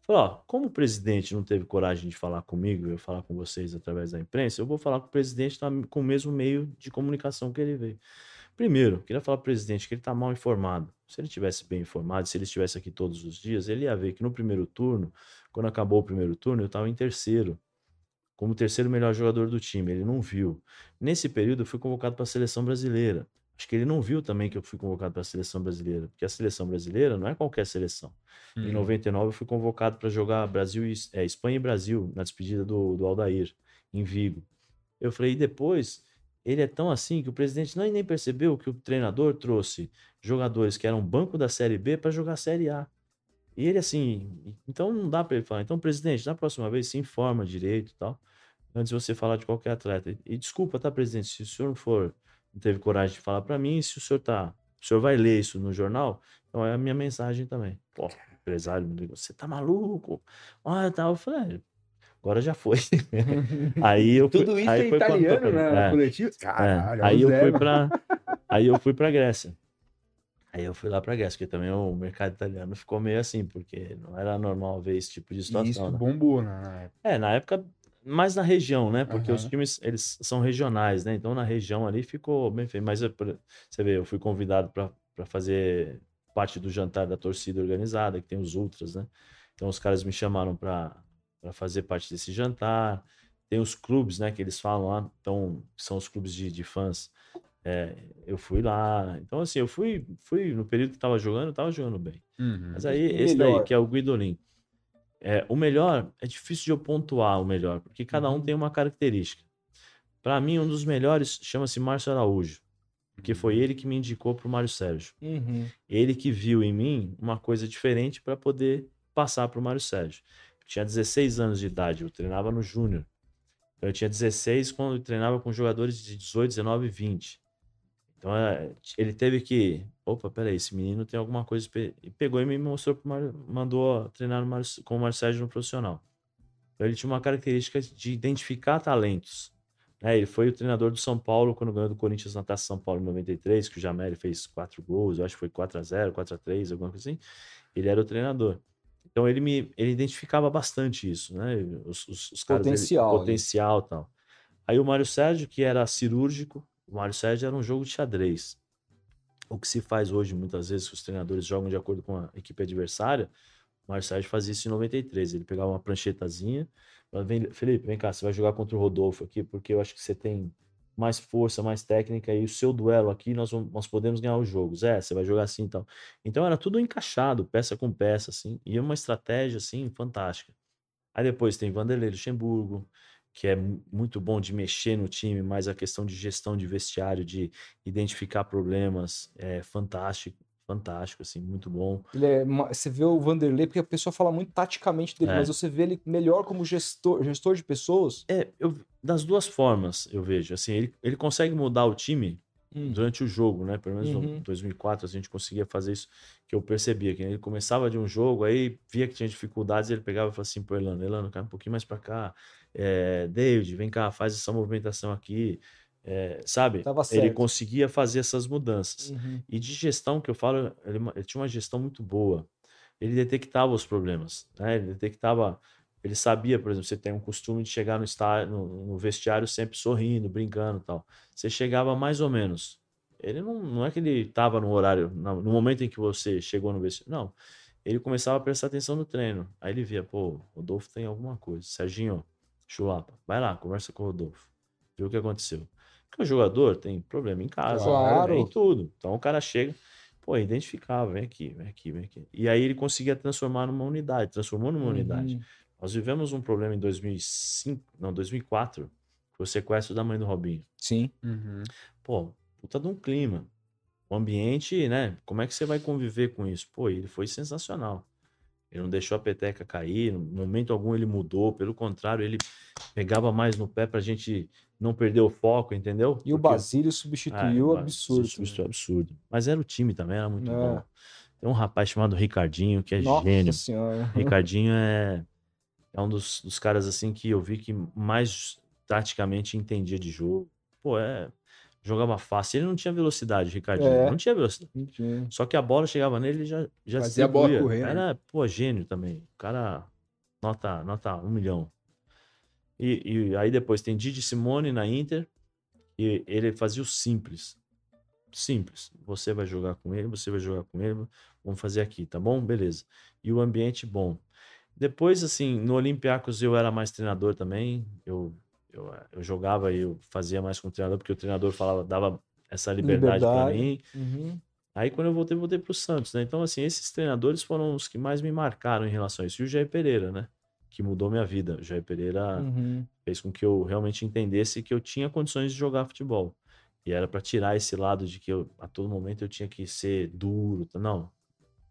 Ó, como o presidente não teve coragem de falar comigo, eu falar com vocês através da imprensa, eu vou falar com o presidente tá com o mesmo meio de comunicação que ele veio. Primeiro, queria falar pro presidente que ele tá mal informado. Se ele tivesse bem informado, se ele estivesse aqui todos os dias, ele ia ver que no primeiro turno, quando acabou o primeiro turno, eu estava em terceiro, como o terceiro melhor jogador do time. Ele não viu. Nesse período, eu fui convocado para a seleção brasileira. Acho que ele não viu também que eu fui convocado para a seleção brasileira, porque a seleção brasileira não é qualquer seleção. Em Hum. 99, eu fui convocado para jogar Brasil e, é, Espanha e Brasil, na despedida do, do Aldair, em Vigo. Eu falei, e depois, ele é tão assim que o presidente nem, nem percebeu que o treinador trouxe jogadores que eram banco da Série B para jogar a Série A. E ele assim, então não dá para ele falar. Então, presidente, na próxima vez se informa direito e tal, antes de você falar de qualquer atleta. E, e desculpa, tá, presidente, se o senhor não for, não teve coragem de falar para mim, se o senhor tá, o senhor vai ler isso no jornal, então é a minha mensagem também. Pô, empresário me ligou, você tá maluco? Ah, tal. Eu falei, "É, agora já foi. aí eu Tudo isso aí é quando italiano, né? É. Coletivo. É, Caralho, aí eu fui mano. para aí eu fui para Grécia. Aí eu fui lá para Grécia, porque também o mercado italiano ficou meio assim, porque não era normal ver esse tipo de E situação. isso né? bombou né, na época. É, na época mais na região, né? Porque os Aham. times eles são regionais, né? Então na região ali ficou bem feito. Mas eu, por- você vê, eu fui convidado para fazer parte do jantar da torcida organizada, que tem os ultras, né? Então os caras me chamaram para fazer parte desse jantar. Tem os clubes, né? Que eles falam lá, então são os clubes de, de fãs. É, eu fui lá. Então assim, eu fui, fui no período que tava jogando, tava jogando bem. Uhum. Mas aí, esse daí, que é o Guidolin. É, o melhor, é difícil de eu pontuar o melhor, porque cada um tem uma característica. Para mim, um dos melhores chama-se Márcio Araújo, porque foi ele que me indicou pro Mário Sérgio. Uhum. Ele que viu em mim uma coisa diferente para poder passar pro Mário Sérgio. Eu tinha 16 anos de idade, eu treinava no Júnior. Então, eu tinha 16 quando eu treinava com jogadores de 18, 19 e 20. Então, é, ele teve que. Opa, peraí, esse menino tem alguma coisa. espe-" E pegou e me mostrou, Mário- mandou treinar Mário- com o Mário Sérgio no profissional. Então, ele tinha uma característica de identificar talentos. né? ele foi o treinador do São Paulo quando ganhou do Corinthians na Taça São Paulo em 93, que o Jamel fez quatro gols, eu acho que foi 4 a 0 4 a 3 alguma coisa assim. Ele era o treinador. Então ele me ele identificava bastante isso, né? Os, os, os caras Potencial, né? potencial tal. Aí o Mário Sérgio, que era cirúrgico, o Mário Sérgio era um jogo de xadrez. O que se faz hoje, muitas vezes, os treinadores jogam de acordo com a equipe adversária, o Sérgio fazia isso em 93. Ele pegava uma pranchetazinha, vem, Felipe, vem cá, você vai jogar contra o Rodolfo aqui, porque eu acho que você tem mais força, mais técnica, e o seu duelo aqui nós, vamos- nós podemos ganhar os jogos. É, você vai jogar assim e tal. Então era tudo encaixado, peça com peça, assim, e é uma estratégia, assim, fantástica. Aí depois tem Vanderlei Luxemburgo, que é mu- muito bom de mexer no time, mas a questão de gestão de vestiário, de identificar problemas, é fantástico, fantástico, assim, muito bom. É você vê o Vanderlei, porque a pessoa fala muito taticamente dele, É. mas você vê ele melhor como gestor, gestor de pessoas. É, eu, das duas formas eu vejo, assim, ele, ele consegue mudar o time durante o jogo, né? Pelo menos Uhum. em 2004 a gente conseguia fazer isso, que eu percebia que ele começava de um jogo, aí via que tinha dificuldades, ele pegava e falava assim pro Elano, Elano, cai um pouquinho mais pra cá, é, David, vem cá, faz essa movimentação aqui, é, sabe? Ele conseguia fazer essas mudanças. Uhum. E de gestão que eu falo, ele, ele tinha uma gestão muito boa. Ele detectava os problemas, né? Ele detectava, ele sabia, por exemplo, você tem um costume de chegar no, estádio, no, no vestiário sempre sorrindo, brincando, tal. Você chegava mais ou menos. Ele não, não é que ele estava no horário, no no momento em que você chegou no vestiário, não. Ele começava a prestar atenção no treino. Aí ele via, pô, o Rodolfo tem alguma coisa. Serginho, chulapa, vai lá, conversa com o Rodolfo. Vê o que aconteceu. Porque o jogador tem problema em casa, Claro. né, em tudo. Então o cara chega, pô, identificava, vem aqui, vem aqui, vem aqui. E aí ele conseguia transformar numa unidade, transformou numa unidade. Uhum. Nós vivemos um problema em 2005, não, 2004, foi o sequestro da mãe do Robinho. Sim. Uhum. Pô, puta de um clima. O ambiente, né? Como é que você vai conviver com isso? Pô, ele foi sensacional. Ele não deixou a peteca cair, no momento algum ele mudou, pelo contrário, ele pegava mais no pé pra gente não perder o foco, entendeu? E o Porque- Basílio Ah, substituiu o absurdo. Basílio substituiu absurdo. Mas era o time também, era muito É. bom. Tem um rapaz chamado Ricardinho, que é Nossa gênio. senhora. Ricardinho é, é um dos, dos caras assim que eu vi que mais taticamente entendia de jogo. Pô, é. Jogava fácil. Ele não tinha velocidade, Ricardinho. É. Não tinha velocidade. Entendi. Só que a bola chegava nele e já, já Fazia a bola distribuía. correr, né? Era, pô, gênio também. O cara, nota, nota um milhão. E, e aí depois tem Didi Simone na Inter. E ele fazia o simples. Simples. Você vai jogar com ele, você vai jogar com ele. Vamos fazer aqui, tá bom? Beleza. E o ambiente bom. Depois, assim, no Olympiacos eu era mais treinador também. Eu, eu, eu jogava e eu fazia mais com o treinador, porque o treinador falava, dava essa liberdade para Liberdade. mim. Uhum. Aí quando eu voltei, voltei pro Santos, né? Então, assim, esses treinadores foram os que mais me marcaram em relação a isso. E o Jair Pereira, né? Que mudou minha vida. O Jair Pereira Uhum. fez com que eu realmente entendesse que eu tinha condições de jogar futebol. E era para tirar esse lado de que eu, a todo momento eu tinha que ser duro. Não.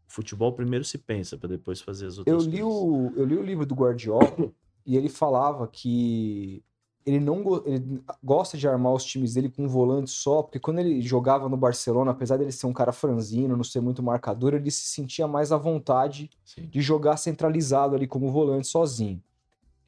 O futebol primeiro se pensa, para depois fazer as Eu outras li, coisas. o, eu li o livro do Guardiola e ele falava que ele não go- ele gosta de armar os times dele com um volante só, porque quando ele jogava no Barcelona, apesar dele ser um cara franzino, não ser muito marcador, ele se sentia mais à vontade Sim. de jogar centralizado ali como volante sozinho.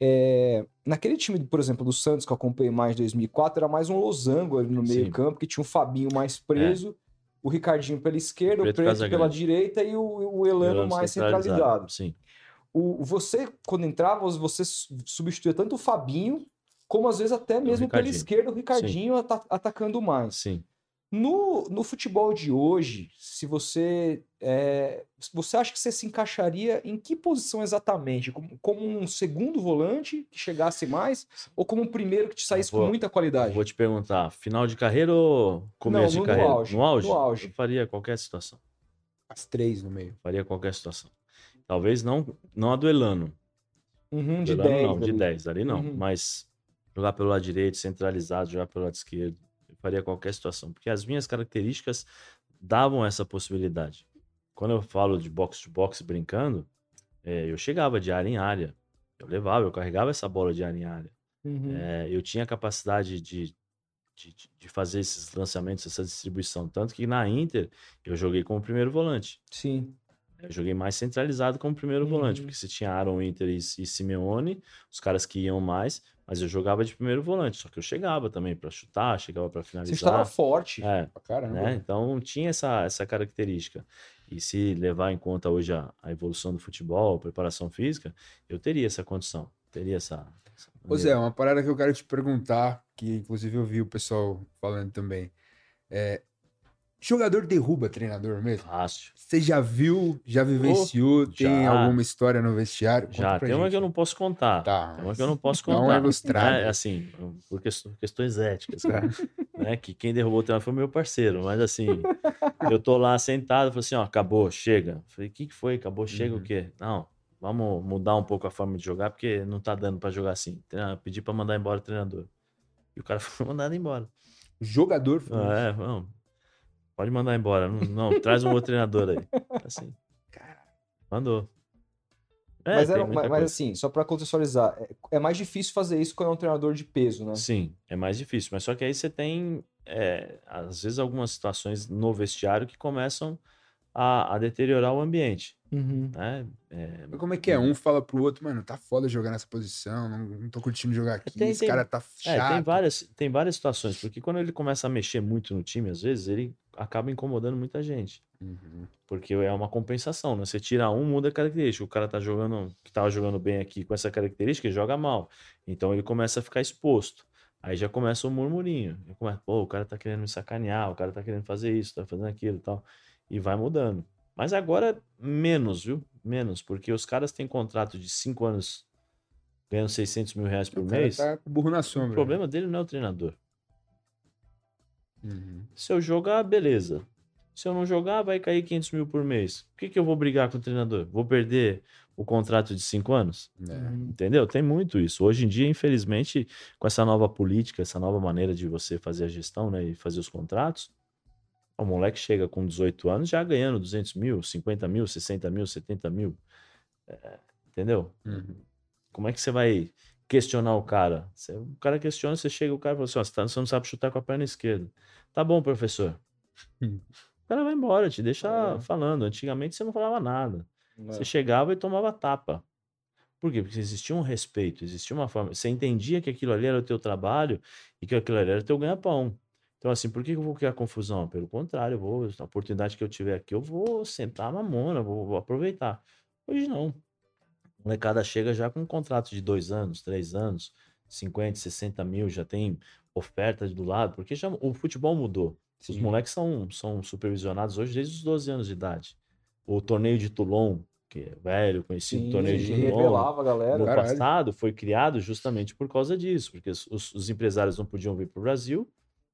É, naquele time, por exemplo, do Santos, que eu acompanhei mais em 2004, era mais um losango ali no Sim. meio campo, que tinha o Fabinho mais preso, o Ricardinho pela esquerda, Preto o Preto pela direita e o, o Elano Elano mais centralizado. Sim. O, você, quando entrava, você su- substituía tanto o Fabinho, como às vezes até mesmo pela esquerda o Ricardinho ata- atacando mais. Sim. No, no futebol de hoje, se você. é, você acha que você se encaixaria em que posição exatamente? Como, como um segundo volante que chegasse mais? Ou como um primeiro que te saísse Vou- com muita qualidade? Vou te perguntar, final de carreira ou começo no- de no carreira? auge, No auge? no auge. Eu faria qualquer situação. As três no meio. Faria qualquer situação. Talvez não, não a do Elano. Uhum, de Do Elano 10. não, de ali. 10 ali não. Uhum. Mas jogar pelo lado direito, centralizado, jogar pelo lado esquerdo. Eu faria qualquer situação. Porque as minhas características davam essa possibilidade. Quando eu falo de box to box brincando, é, eu chegava de área em área. Eu levava, eu carregava essa bola de área em área. Uhum. É, eu tinha capacidade de, de, de fazer esses lançamentos, essa distribuição. Tanto que na Inter eu joguei como primeiro volante. Sim. Eu joguei mais centralizado como primeiro volante, Uhum. porque se tinha Aaron Inter e, e Simeone, os caras que iam mais, mas eu jogava de primeiro volante. Só que eu chegava também para chutar, chegava para Você finalizar. estava forte. É, Pra caramba. né? Então tinha essa, essa característica. E se levar em conta hoje a, a evolução do futebol, a preparação física, eu teria essa condição. Teria essa. essa Ô Zé, uma parada que eu quero te perguntar, que inclusive eu vi o pessoal falando também. É, jogador derruba treinador mesmo? Fácil. Você já viu, já vivenciou, tem já. alguma história no vestiário? Conta Já, tem uma gente. que eu não posso contar. Tá, Tem uma que eu não posso dá uma contar. ilustrada. É, assim, por quest- questões éticas, cara. né? Que quem derrubou o treinador foi meu parceiro. Mas assim, eu tô lá sentado, falei assim, ó, acabou, chega. Falei, o que, que foi? Acabou, chega Uhum. o quê? Não, vamos mudar um pouco a forma de jogar, porque não tá dando pra jogar assim. Treina- Pedi pra mandar embora o treinador. E o cara foi mandado embora. Jogador foi Ah, é, vamos. Pode mandar embora. Não, não, traz um outro treinador aí. Assim. Mandou. É, mas, era- mas, mas assim, só para contextualizar, é, é mais difícil fazer isso quando é um treinador de peso, né? Sim, é mais difícil. Mas só que aí você tem, é, às vezes, algumas situações no vestiário que começam a, a deteriorar o ambiente. Uhum. Né? É, Como é que é? Um fala pro outro, mano, tá foda jogar nessa posição, não, não tô curtindo jogar aqui, Tem- esse tem- cara tá é, chato. tem, várias, tem várias situações, porque quando ele começa a mexer muito no time, às vezes, ele acaba incomodando muita gente. Uhum. Porque é uma compensação, né? Você tira um, muda a característica. O cara tá jogando, que tava jogando bem aqui com essa característica, ele joga mal. Então ele começa a ficar exposto. Aí já começa o murmurinho. Já começa, Pô, o cara tá querendo me sacanear, o cara tá querendo fazer isso, tá fazendo aquilo e tal. E vai mudando. Mas agora, menos, viu? Menos, porque os caras têm contrato de cinco anos ganhando 600 mil reais por O cara mês. tá burro na O sombra. problema dele não é o treinador. Uhum. Se eu jogar, beleza. Se eu não jogar, vai cair 500 mil por mês. Por que, que eu vou brigar com o treinador? Vou perder o contrato de cinco anos? É. Entendeu? Tem muito isso. Hoje em dia, infelizmente, com essa nova política, essa nova maneira de você fazer a gestão né, e fazer os contratos, o moleque chega com 18 anos já ganhando 200 mil, 50 mil, 60 mil, 70 mil. É, entendeu? Uhum. Como é que você vai questionar o cara? Você- o cara questiona, você chega, o cara fala assim: ó, você, tá- você não sabe chutar com a perna esquerda. Tá bom, professor. Hum. O cara vai embora, te deixa É. falando. Antigamente você não falava nada. É. Você chegava e tomava tapa. Por quê? Porque existia um respeito, existia uma forma. Você entendia que aquilo ali era o teu trabalho e que aquilo ali era o teu ganha-pão. Então, assim, por que eu vou criar confusão? Pelo contrário, eu vou, a oportunidade que eu tiver aqui, eu vou sentar na mona, vou, vou aproveitar. Hoje não. A molecada chega já com um contrato de dois anos, três anos, 50, 60 mil, já tem ofertas do lado, porque já, o futebol mudou. Os Sim. moleques são, são supervisionados hoje desde os 12 anos de idade. O torneio de Toulon, que é velho, conhecido Sim, torneio de revelava galera. no Caralho. passado foi criado justamente por causa disso, porque os, os- os empresários não podiam vir para o Brasil,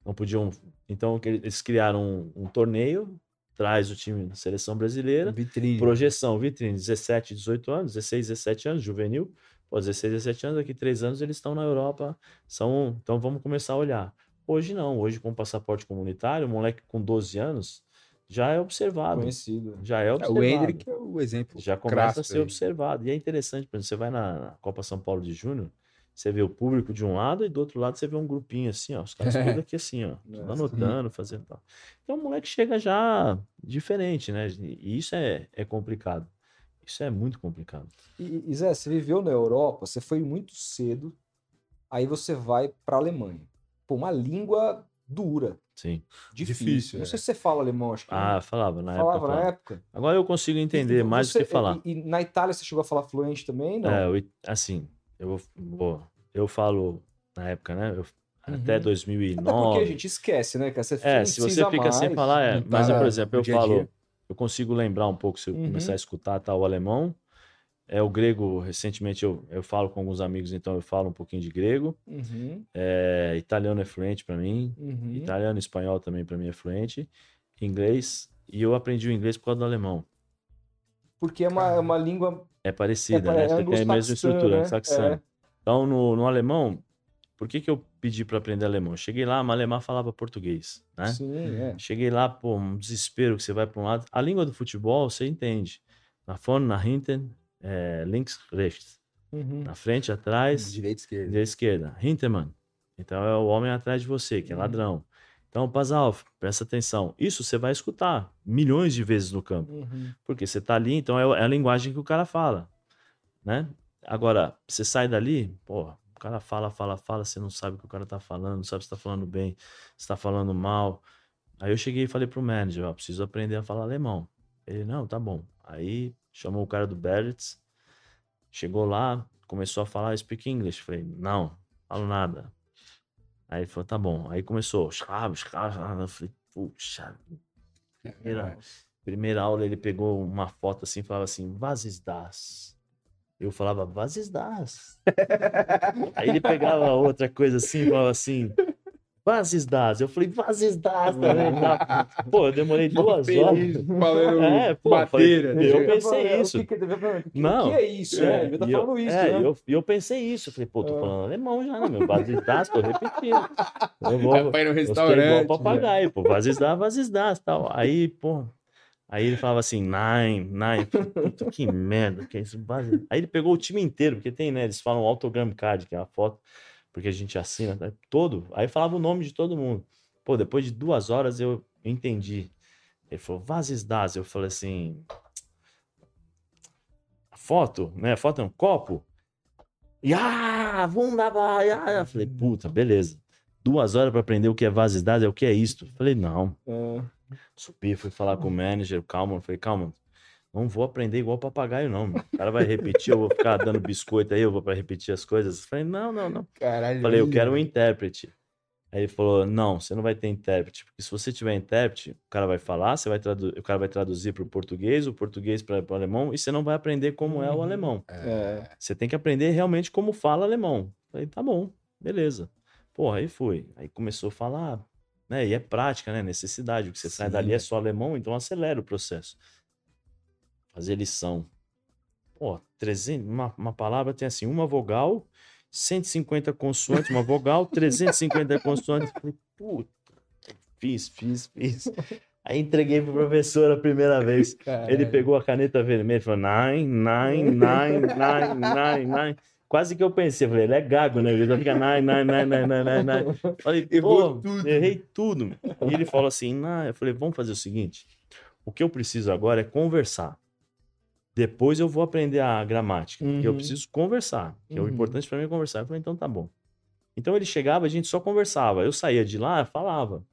não podiam. Então eles criaram um, um torneio, traz o time da seleção brasileira, Vitrine. projeção, vitrine, 17, 18 anos, 16, 17 anos, juvenil. Pô, 16, 17 anos, daqui três anos eles estão na Europa, são, então vamos começar a olhar. Hoje não, hoje com passaporte comunitário, o moleque com 12 anos já é observado, Conhecido. já é É, observado. o Hendrick é o exemplo. Já começa a ser aí. observado. E é interessante, por exemplo, você vai na, na Copa São Paulo de Júnior, você vê o público de um lado e do outro lado você vê um grupinho assim, ó. Os caras tudo aqui assim, ó. tudo É, anotando, fazendo tal. Então o moleque chega já diferente, né? E isso é, é complicado. Isso é muito complicado. E, e Zé, você viveu na Europa, você foi muito cedo, aí você vai pra Alemanha. Pô, uma língua dura, Sim. difícil. Difícil, Não é. sei se você fala alemão, acho que Ah, falava na falava época. na falava. época. Agora eu consigo entender E mais do você- que falar. E, e na Itália você chegou a falar fluente também? Não. É, eu- assim, eu vou, eu falo na época, né? eu- Até Uhum. 2009. Até porque a gente esquece, né? Que você É, se você fica sem mais. falar, é. não Mas, tá por exemplo, eu falo, dia. eu consigo lembrar um pouco se eu Uhum. começar a escutar tá, o alemão. É o grego, recentemente eu, eu falo com alguns amigos, então eu falo um pouquinho de grego. Uhum, É, italiano é fluente para mim. uhum. Italiano e espanhol também para mim é fluente. Inglês, e eu aprendi o inglês por causa do alemão. Porque é uma, é uma língua. É parecida, É, né? é Você tem a mesma estrutura, né? saxã. É. Então, no, no alemão, por que, que eu pedi para aprender alemão? Cheguei lá, a falava português, né? Sim, é. Cheguei lá, pô, um desespero que você vai para um lado. A língua do futebol, você entende. Na vorne, na hinten, é, links, rechts. Uhum. Na frente, atrás, Direita esquerda. direita, esquerda. Hintermann. Então é o homem atrás de você, que é Uhum. ladrão. Então, pass auf, presta atenção. Isso você vai escutar milhões de vezes no campo. Uhum. Porque você tá ali, então é é a linguagem que o cara fala, né? Agora, você sai dali, pô, o cara fala, fala, fala, você não sabe o que o cara tá falando, não sabe se tá falando bem, se tá falando mal. Aí eu cheguei e falei pro manager, ó, preciso aprender a falar alemão. Ele, não, tá bom. Aí chamou o cara do Berlitz, chegou lá, começou a falar speak English. Falei, não, falo nada. Aí ele falou, tá bom. Aí começou, "Schrab, schrab", eu falei, puxa, primeira, primeira aula ele pegou uma foto assim e falava assim, was ist das? Eu falava, was ist das? Aí ele pegava outra coisa assim e falava assim, ist das? Eu falei, ist das também. tá? Pô, eu demorei duas horas. Falando É, pô, bateira. falei, eu né? pensei O isso. que, que, o que Não. é isso? É, tá e eu- falando isso, é, né? eu, eu pensei isso. Eu falei, pô, tô Ah. falando alemão já, né, meu? Vasisdas, tô repetindo. Eu vou, É pra no eu restaurante. igual papagaio, pô. Vasisdas, vasisdas, tal. Aí, pô... Aí ele falava assim, nine, nine. Eu falei, Puta, que merda, que é isso? Aí ele pegou o time inteiro, porque tem, né? Eles falam autogram card, que é a foto, porque a gente assina, tá? todo. Aí falava o nome de todo mundo. Pô, depois de duas horas eu entendi. Ele falou, vasisdas. Eu falei assim, foto, né? Foto é um copo. Ya, wunderbar, ya. Eu falei, puta, beleza. Duas horas para aprender o que é vasidade, é o que é isto. Eu falei, não. É. Subi, fui falar com o manager, calma. Eu falei, calma, não vou aprender igual papagaio, não. meu. O cara vai repetir, eu vou ficar dando biscoito aí, eu vou para repetir as coisas. Eu falei, não, não, não. Caralho. Falei, eu quero um intérprete. Aí ele falou: não, você não vai ter intérprete, porque se você tiver intérprete, o cara vai falar, você vai o cara vai traduzir para o português, o português para o alemão, e você não vai aprender como é o Uhum. alemão. É. Você tem que aprender realmente como fala alemão. Falei, tá bom, beleza. Porra, aí fui. Aí começou a falar, né? E é prática, né? Necessidade. O que você sai Sim, dali é é. só alemão, então acelera o processo. Fazer lição. pô, 300, uma, uma palavra tem assim, uma vogal, 150 consoantes, uma vogal, 350 consoantes. Falei, puta, fiz, fiz, fiz. Aí entreguei pro professor a primeira vez. Ele pegou a caneta vermelha e falou: nine, nine, nine, nine, nine, nine. Quase que eu pensei, falei, ele é gago, né? Ele fica nine, nine, nine, nine, nine, nine. Falei, Errou tudo. errei tudo. E ele falou assim: nah. eu falei, vamos fazer o seguinte: o que eu preciso agora é conversar. Depois eu vou aprender a gramática. porque Eu Uhum. preciso conversar. que é O Uhum. importante para mim é conversar. Eu falei, então tá bom. Então ele chegava, a gente só conversava. Eu saía de lá, falava.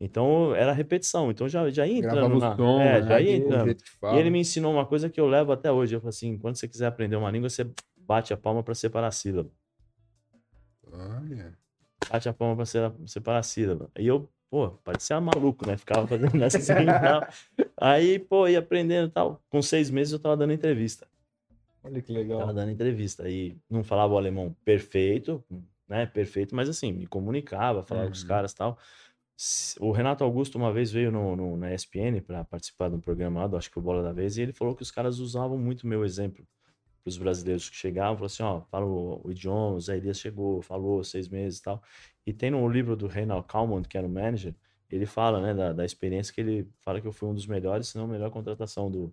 Então era repetição. Então já, já ia entrando na... som, é, né? já ia do entrando. E ele me ensinou uma coisa que eu levo até hoje. Eu falei assim, quando você quiser aprender uma língua, você bate a palma para separar a sílaba. Olha. Bate a palma se- separar a sílaba. E eu, pô, parecia maluco, né? Ficava fazendo assim e tal. Aí, pô, ia aprendendo e tal. Com seis meses eu tava dando entrevista. Olha que Tava legal. dando entrevista. Aí não falava o alemão perfeito, né? Perfeito, mas assim, me comunicava, falava com os Uhum. caras e tal. O Renato Augusto uma vez veio no, no- na ESPN para participar de um programa lá, acho que foi o Bola da Vez, e ele falou que os caras usavam muito meu exemplo os brasileiros que chegavam, falou assim, ó, fala o, o idioma, o Zé Elias chegou, falou seis meses e tal. E tem no livro do Reinald Kalman, que era o manager, ele fala, né, da, da experiência que ele fala que eu fui um dos melhores, se não a melhor contratação do,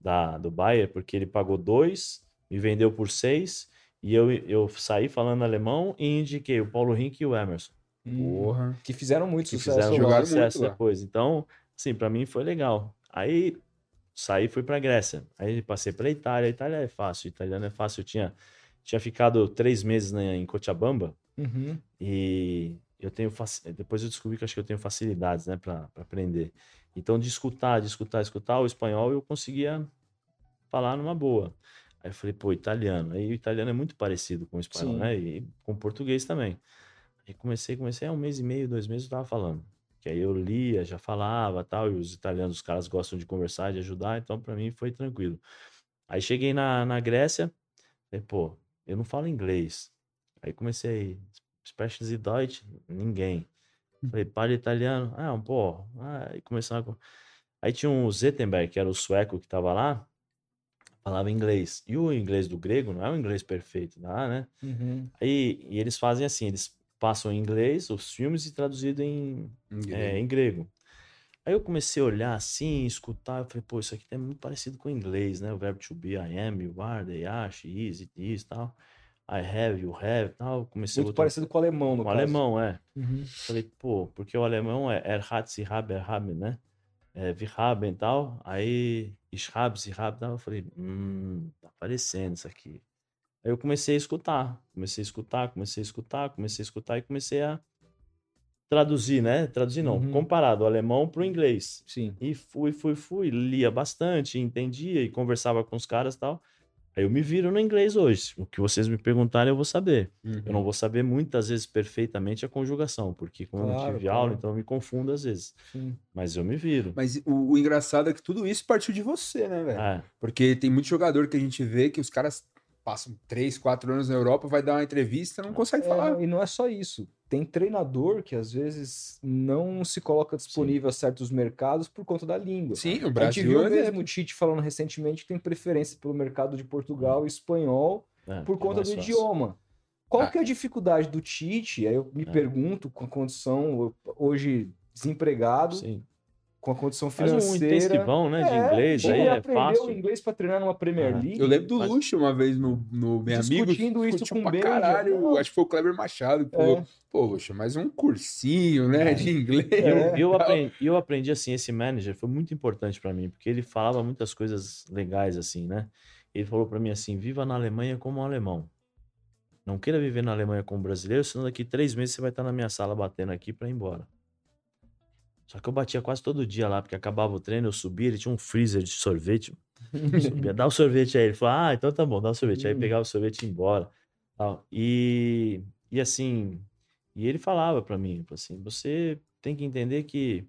da, do Bayern, porque ele pagou dois, me vendeu por seis, e eu, eu saí falando alemão e indiquei o Paulo Rink e o Emerson. Porra. Que fizeram muito que sucesso. fizeram sucesso muito depois. Então, assim, pra mim foi legal. Aí saí e fui pra Grécia. Aí passei pra Itália. A Itália é fácil, italiano é fácil. Eu tinha, tinha ficado três meses né, em Cochabamba Uhum. e eu tenho depois eu descobri que acho que eu tenho facilidades, né, pra aprender. Então, de escutar, de escutar, escutar o espanhol, eu conseguia falar numa boa. Aí eu falei, pô, italiano. Aí o italiano é muito parecido com o espanhol, Sim. né? E com o português também. Aí comecei, comecei, há um mês e meio, dois meses eu tava falando. Que aí eu lia, já falava tal, e os italianos, os caras gostam de conversar, de ajudar, então pra mim foi tranquilo. Aí cheguei na, na Grécia, falei, pô, eu não falo inglês. Aí comecei, Sprechen Sie Deutsch? Ninguém. Falei, para italiano? Ah, um pô. Ah, aí começaram a... Aí tinha um Zettenberg, que era o sueco que tava lá, falava inglês. E o inglês do grego não é um inglês perfeito, né? Uhum. Aí, e eles fazem assim, eles passam em inglês os filmes e traduzido em, é, em grego. Aí eu comecei a olhar assim, escutar, eu falei, pô, isso aqui é muito parecido com o inglês, né? O verbo to be, I am, you are, they are, she is, it is, tal. I have, you have, tal. Comecei Muito parecido com o alemão, no com o caso. alemão, é. Uhum. Falei, pô, porque o alemão é er hat, sie haben, er haben, né? É, wir haben tal. Aí, ich habe, sie haben, tal. Eu falei, hum, tá aparecendo isso aqui. Aí eu comecei a escutar, comecei a escutar, comecei a escutar, comecei a escutar e comecei a traduzir, né? Traduzir não, Uhum. comparado o alemão pro inglês. Sim. E fui, fui, fui, lia bastante, entendia e conversava com os caras e tal. Aí eu me viro no inglês hoje. O que vocês me perguntarem, eu vou saber. Uhum. Eu não vou saber muitas vezes perfeitamente a conjugação, porque como eu não Claro, tive aula, claro. então eu me confundo às vezes. Sim. Mas eu me viro. Mas o, o engraçado é que tudo isso partiu de você, né, velho? É, Porque tem muito jogador que a gente vê que os caras passam 3, 4 anos na Europa, vai dar uma entrevista não consegue É, falar. e não é só isso. Tem treinador que às vezes não se coloca disponível a certos mercados por conta da língua. Sim, o A gente Brasil viu é mesmo o Tite falando recentemente que tem preferência pelo mercado de Portugal e espanhol é, por é conta do fácil. idioma. Qual Ah. que é a dificuldade do Tite? Aí eu me É. pergunto, com a condição hoje desempregado, Sim. Com a condição Faz um financeira. intensivão, né, de É, inglês, aí é aprendeu fácil. inglês para treinar numa Premier Ah. League. Eu lembro do Mas- Luxo uma vez no, no Bem Amigos. Discutindo isso com o Benja. caralho. Acho que foi o Kleber Machado que falou: É. pô, Luxo, mais um cursinho, né, É. de inglês. E eu, É. eu aprendi, e eu aprendi assim, esse manager foi muito importante pra mim, porque ele falava muitas coisas legais assim, né? Ele falou pra mim assim: viva na Alemanha como um alemão. Não queira viver na Alemanha como brasileiro, senão daqui três meses você vai estar na minha sala batendo aqui pra ir embora. Só que eu batia quase todo dia lá, porque acabava o treino, eu subia, ele tinha um freezer de sorvete. Subia, dá o sorvete aí. Ele falou, ah, então tá bom, dá o sorvete. Aí Hum. pegava o sorvete e ia embora. tal. E, e assim, e ele falava pra mim, assim, você tem que entender que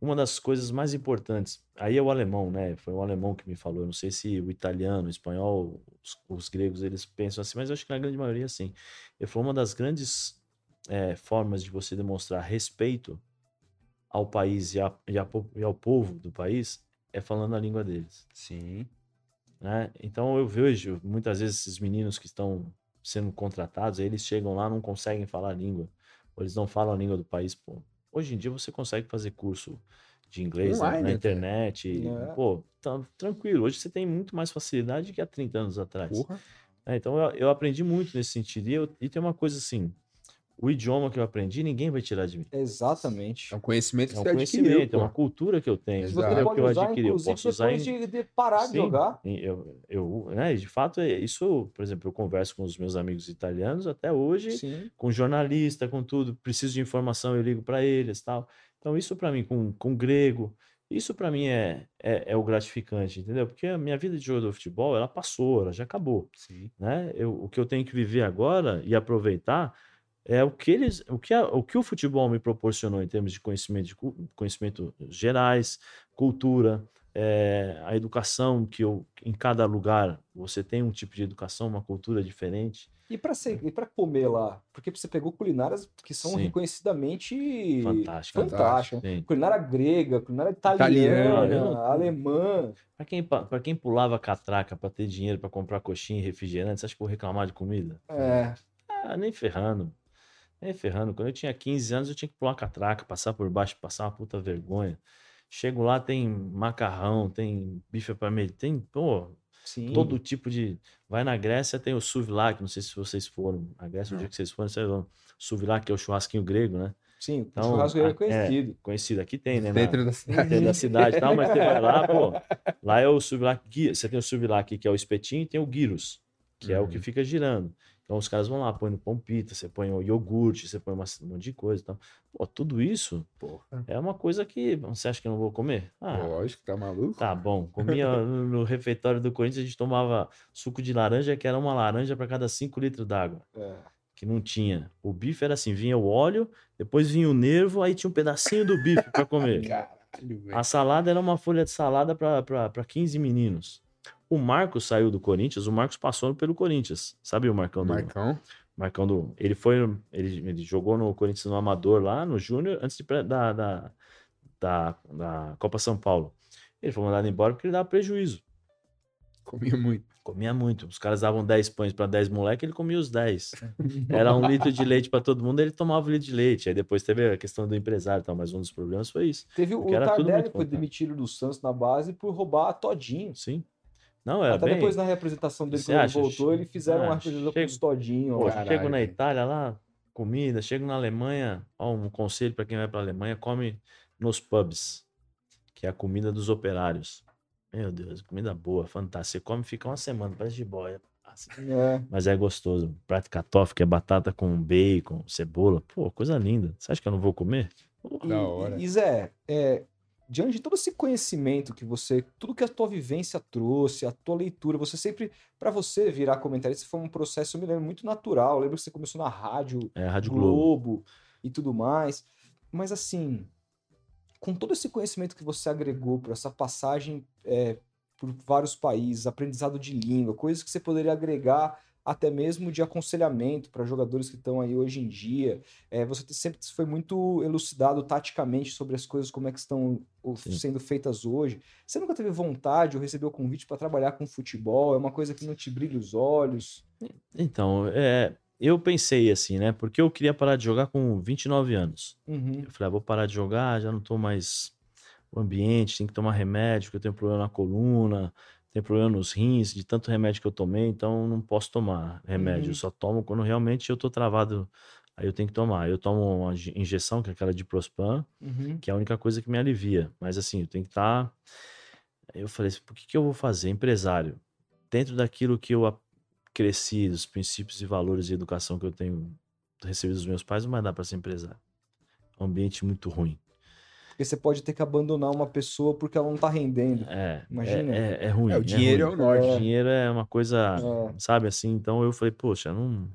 uma das coisas mais importantes, aí é o alemão, né? Foi um alemão que me falou, eu não sei se o italiano, o espanhol, os, os gregos, eles pensam assim, mas eu acho que na grande maioria sim. Ele falou, uma das grandes eh, formas de você demonstrar respeito ao país e, a- e a e ao povo do país é falando a língua deles. Sim. né? Então eu vejo muitas vezes esses meninos que estão sendo contratados, aí eles chegam lá não conseguem falar a língua, ou eles não falam a língua do país, pô. Hoje em dia você consegue fazer curso de inglês na- Online na até. internet, e, É. pô, tá tranquilo. Hoje você tem muito mais facilidade que há 30 anos atrás. Porra. É, então eu, eu aprendi muito nesse sentido. E, eu- e tem uma coisa assim: o idioma que eu aprendi, ninguém vai tirar de mim. Exatamente. É um conhecimento que É um você adquiriu, conhecimento, é uma cultura que eu tenho. Que eu adquiri. Eu posso usar depois em- de, de parar de Sim, jogar. em- Eu, eu, né, e de fato, é isso, por exemplo, eu converso com os meus amigos italianos até hoje, Sim. com jornalista, com tudo, preciso de informação, eu ligo para eles tal. Então, isso para mim, com, com grego, isso para mim é, é, é o gratificante, entendeu? Porque a minha vida de jogador de futebol, ela passou, ela já acabou, Sim. né? Eu, o que eu tenho que viver agora e aproveitar é o que eles, o que, a- o que o futebol me proporcionou em termos de conhecimento, de conhecimento gerais, cultura, é, a educação que eu, em cada lugar você tem um tipo de educação, uma cultura diferente. E pra, ser, e pra comer lá? Porque você pegou culinárias que são Sim. reconhecidamente Fantástica. fantásticas. Sim. Culinária grega, culinária Italiana, italiana, né? alemã. Para quem, pa- pra quem pulava catraca para ter dinheiro para comprar coxinha e refrigerante, você acha que eu vou reclamar de comida? É, Ah, nem ferrando. Nem ferrando. Quando eu tinha 15 anos, eu tinha que pular catraca, passar por baixo, passar uma puta vergonha. Chego lá, tem macarrão, tem bife parmegiana, tem, pô, sim. todo tipo de. Vai na Grécia, tem o souvlaki, não sei se vocês foram. Na Grécia, o dia que vocês foram, vocês vão. Souvlaki, que é o churrasquinho grego, né? Sim, Então, o churrasco é a- reconhecido. Conhecido aqui tem, né? na- Dentro da cidade. dentro da cidade e tal, mas você vai lá, pô. Lá é o souvlaki. Você tem o souvlaki, que é o espetinho, e tem o gyros, que é o que Uhum. fica girando. Então os caras vão lá, põem no pão pita, você põe o iogurte, você põe uma- um monte de coisa e tal. Pô, tudo isso Porra. é uma coisa que você acha que eu não vou comer? Ah, Lógico, tá maluco? tá bom. Comia no, no refeitório do Corinthians, a gente tomava suco de laranja, que era uma laranja para cada 5 litros d'água É. que não tinha. O bife era assim, vinha o óleo, depois vinha o nervo, aí tinha um pedacinho do bife para comer. Caralho. A salada era uma folha de salada para 15 meninos. O Marcos saiu do Corinthians, o Marcos passou pelo Corinthians. Sabe o Marcão do. Marcão. Marcão do. Ele foi. Ele, ele jogou no Corinthians no Amador lá, no Júnior, antes de, da, da, da, da Copa São Paulo. Ele foi mandado embora porque ele dava prejuízo. Comia muito. Comia muito. Os caras davam 10 pães para 10 moleques, ele comia os 10. Era um litro de leite para todo mundo, ele tomava um litro de leite. Aí depois teve a questão do empresário e tal, mas um dos problemas foi isso. Teve o Tardelli foi bom, demitido do Santos na base por roubar todinho. Sim. Não, era Até bem... depois na representação dele, Você quando acha? ele voltou, ele fizeram Ah, uma representação com chega- os todinho. Pô, chego na. Itália lá, comida, chego na Alemanha, ó, um conselho para quem vai para Alemanha, come nos pubs, que é a comida dos operários. Meu Deus, comida boa, fantástica. Você come e fica uma semana, parece de boia. É. Mas é gostoso. Prato de katof, que é batata com bacon, cebola. Pô, coisa linda. Você acha que eu não vou comer? E, Da hora. e Zé, é, diante de todo esse conhecimento que você, tudo que a tua vivência trouxe, a tua leitura, você sempre, para você virar comentarista, foi um processo, eu me lembro, muito natural. Eu lembro que você começou na rádio, É Rádio Globo. Globo e tudo mais. Mas assim, com todo esse conhecimento que você agregou para essa passagem é, por vários países, aprendizado de língua, coisas que você poderia agregar até mesmo de aconselhamento para jogadores que estão aí hoje em dia. É, você sempre foi muito elucidado taticamente sobre as coisas, como é que estão Sim. sendo feitas hoje. Você nunca teve vontade ou recebeu convite para trabalhar com futebol? É uma coisa que não te brilha os olhos? Então, é, eu pensei assim, né? Porque eu queria parar de jogar com 29 anos. Uhum. Eu falei, ah, vou parar de jogar, já não tô mais o ambiente, tem que tomar remédio, porque eu tenho problema na coluna, tenho problema nos rins, de tanto remédio que eu tomei, então não posso tomar remédio. Uhum. Eu só tomo quando realmente eu tô travado, aí eu tenho que tomar. Eu tomo uma inje- injeção, que é aquela de Prospan, Uhum. que é a única coisa que me alivia. Mas assim, eu tenho que estar. Aí eu falei assim, por que, que eu vou fazer? Empresário. Dentro daquilo que eu cresci, dos princípios e valores de educação que eu tenho recebido dos meus pais, não vai dar para ser empresário. É um ambiente muito ruim. Porque você pode ter que abandonar uma pessoa porque ela não tá rendendo. É, Imagina. é, é, é ruim. É, o dinheiro é, ruim. o norte. O dinheiro é uma coisa, É. sabe assim? Então eu falei, poxa, não.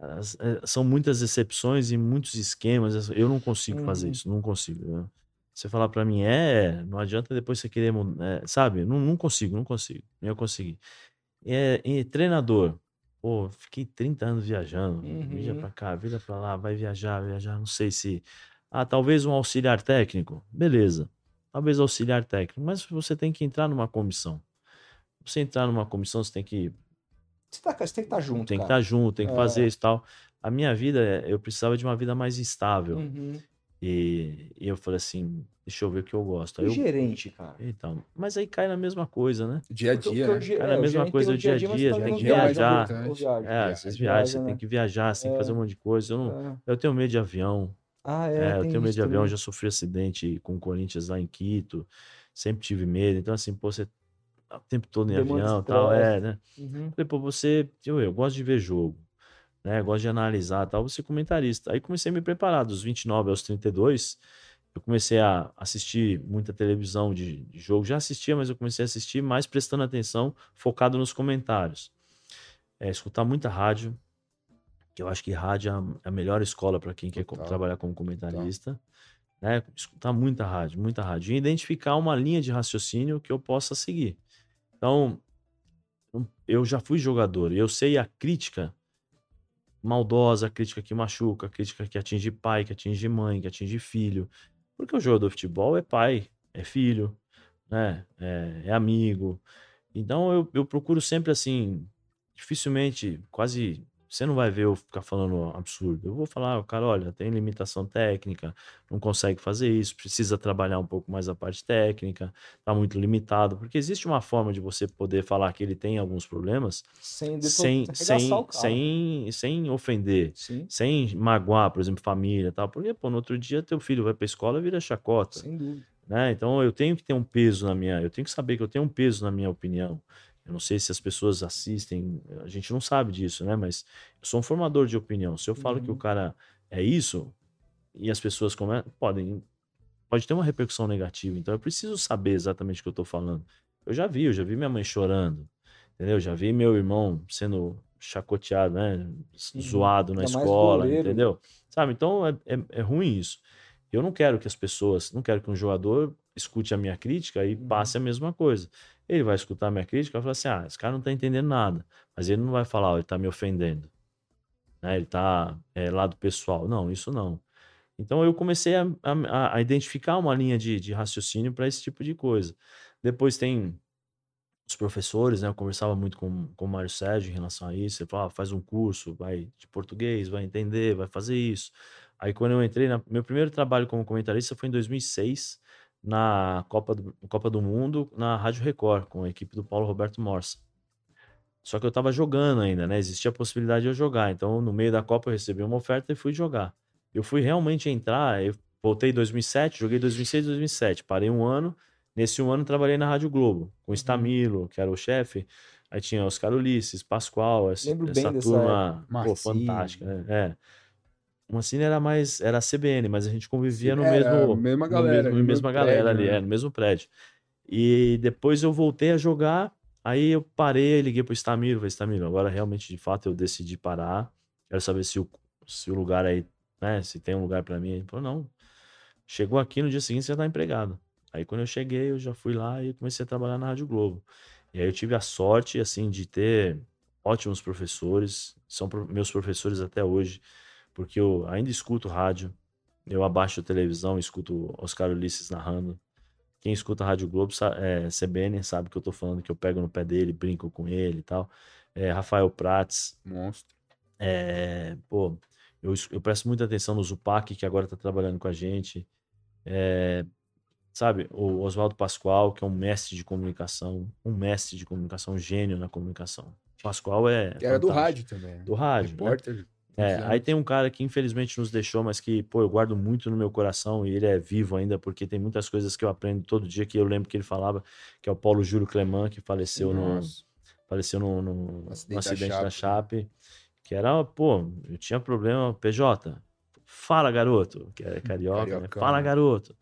é, São muitas exceções e muitos esquemas. Eu não consigo fazer Uhum. isso, não consigo. Eu- Você falar pra mim, é, não adianta depois você querer, é, sabe? Não, não consigo, não consigo. Nem eu consegui. É, e treinador, pô, fiquei 30 anos viajando, vira Uhum. pra cá, vira pra lá, vai viajar, viajar, não sei se. Ah, talvez um auxiliar técnico, beleza. Talvez auxiliar técnico, mas você tem que entrar numa comissão. você entrar numa comissão, você tem que Você, tá, você tem que estar junto, tem que estar junto, tem que É. fazer isso e tal. A minha vida, eu precisava de uma vida mais estável. Uhum. E, e eu falei assim, deixa eu ver o que eu gosto. Aí E eu, gerente, cara. então, mas aí cai na mesma coisa, né? Dia a dia, porque né? ge- Cara, a o mesma coisa do dia a mas dia, tá tem que viajar. né? É. É, Viaja, vocês viajam, você né? tem que viajar, você tem que É. fazer um monte de coisa. Eu, não, É. eu tenho medo de avião. Ah, é, É, eu tenho medo de avião, já sofri acidente com o Corinthians lá em Quito. Sempre tive medo. Então, assim, pô, você tá o tempo todo em Demanda avião e tal, é, né? Uhum. Falei, pô, você, eu, eu gosto de ver jogo, né? Gosto de analisar e tal, você comentarista. Aí comecei a me preparar, dos 29 aos 32, eu comecei a assistir muita televisão de, de jogo. Já assistia, mas eu comecei a assistir mais prestando atenção, focado nos comentários. É, escutar muita rádio, que eu acho que rádio é a- é melhor escola para quem quer Total. trabalhar como comentarista. Né? Escutar muita rádio, muita rádio. E identificar uma linha de raciocínio que eu possa seguir. Então, eu já fui jogador, e eu sei a crítica maldosa, a crítica que machuca, a crítica que atinge pai, que atinge mãe, que atinge filho. Porque o jogador de futebol é pai, é filho, né? É, é amigo. Então eu, eu procuro sempre assim, dificilmente, quase. Você não vai ver eu ficar falando absurdo. Eu vou falar, cara, olha, tem limitação técnica, não consegue fazer isso, precisa trabalhar um pouco mais a parte técnica, tá muito limitado. Porque existe uma forma de você poder falar que ele tem alguns problemas Sem, sem, sem, o sem, sem ofender, Sim, sem magoar, por exemplo, família e tal. Porque, pô, no outro dia teu filho vai pra escola e vira chacota sem dúvida. né? Então eu tenho que ter um peso na minha, eu tenho que saber que eu tenho um peso na minha opinião. Eu não sei se as pessoas assistem, a gente não sabe disso, né? Mas eu sou um formador de opinião. Se eu falo que o Uhum. cara é isso e as pessoas come... podem pode ter uma repercussão negativa. Então eu preciso saber exatamente o que eu tô falando. Eu já vi, eu já vi minha mãe chorando, entendeu? Já vi meu irmão sendo chacoteado, né? Zoado na Uhum. Ainda escola, entendeu? Sabe? Então é, é, é ruim isso. Eu não quero que as pessoas, não quero que um jogador escute a minha crítica e Uhum. passe a mesma coisa. Ele vai escutar minha crítica e vai falar assim: ah, esse cara não tá entendendo nada. Mas ele não vai falar, ó, ele tá me ofendendo. Né? Ele tá é, lado pessoal. Não, isso não. Então eu comecei a, a- a identificar uma linha de, de raciocínio para esse tipo de coisa. Depois tem os professores, né? Eu conversava muito com, com o Mário Sérgio em relação a isso. Ele falava, ah, faz um curso, vai de português, vai entender, vai fazer isso. Aí quando eu entrei, na, meu primeiro trabalho como comentarista foi em 2006, na Copa do, Copa do Mundo, na Rádio Record, com a equipe do Paulo Roberto Morsa. Só que eu tava jogando ainda, né? Existia a possibilidade de eu jogar. Então, no meio da Copa, eu recebi uma oferta e fui jogar. Eu fui realmente entrar, eu voltei em 2007, joguei 2006 2007, parei um ano. Nesse um ano, trabalhei na Rádio Globo, com o Stamilo, que era o chefe. Aí tinha Oscar Ulisses, Pascoal, essa, essa turma pô, fantástica. né? É. O Mancini era mais, era a CBN, mas a gente convivia no Era mesmo, mesma galera, no mesmo mesma galera prédio, ali, né? é, no mesmo prédio. E depois eu voltei a jogar, aí eu parei, liguei pro Stamiro, falei, Stamiro, agora realmente, de fato, eu decidi parar, quero saber se o, se o lugar aí, né, se tem um lugar pra mim. Ele falou, não, chegou aqui, no dia seguinte você já tá empregado. Aí quando eu cheguei, eu já fui lá e comecei a trabalhar na Rádio Globo. E aí eu tive a sorte, assim, de ter ótimos professores, são meus professores até hoje, porque eu ainda escuto rádio, eu abaixo a televisão, escuto Oscar Ulisses narrando. Quem escuta a Rádio Globo, é, CBN, sabe que eu tô falando, que eu pego no pé dele, brinco com ele e tal. É, Rafael Prats, Monstro. é, pô, eu, eu presto muita atenção no Zupac, que agora tá trabalhando com a gente. É, sabe, o Oswaldo Pascoal, que é um mestre de comunicação, um mestre de comunicação, um gênio na comunicação. Pascoal é. Que era do fantástico. rádio também. né? Do rádio. né? É, aí tem um cara que infelizmente nos deixou, mas que, pô, eu guardo muito no meu coração e ele é vivo ainda, porque tem muitas coisas que eu aprendo todo dia que eu lembro que ele falava, que é o Paulo Júlio Cleman, que faleceu no, Nossa. faleceu no, no- no acidente acidente, da da, Chape, Chape, que era, pô, eu tinha problema, PJ, fala garoto, que é carioca, né? Cariocão, fala né? garoto, o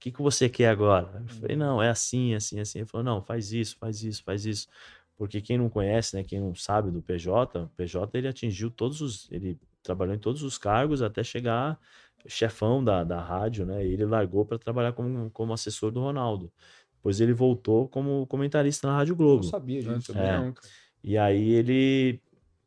que, que você quer agora? Eu falei, não, é assim, assim, assim. Ele falou, não, faz isso, faz isso, faz isso. Porque quem não conhece, né, quem não sabe do PJ, o PJ ele atingiu todos os, ele trabalhou em todos os cargos até chegar chefão da, da rádio, né? E ele largou para trabalhar como, como assessor do Ronaldo. Depois ele voltou como comentarista na Rádio Eu Globo. não sabia também É. não, cara. E aí ele,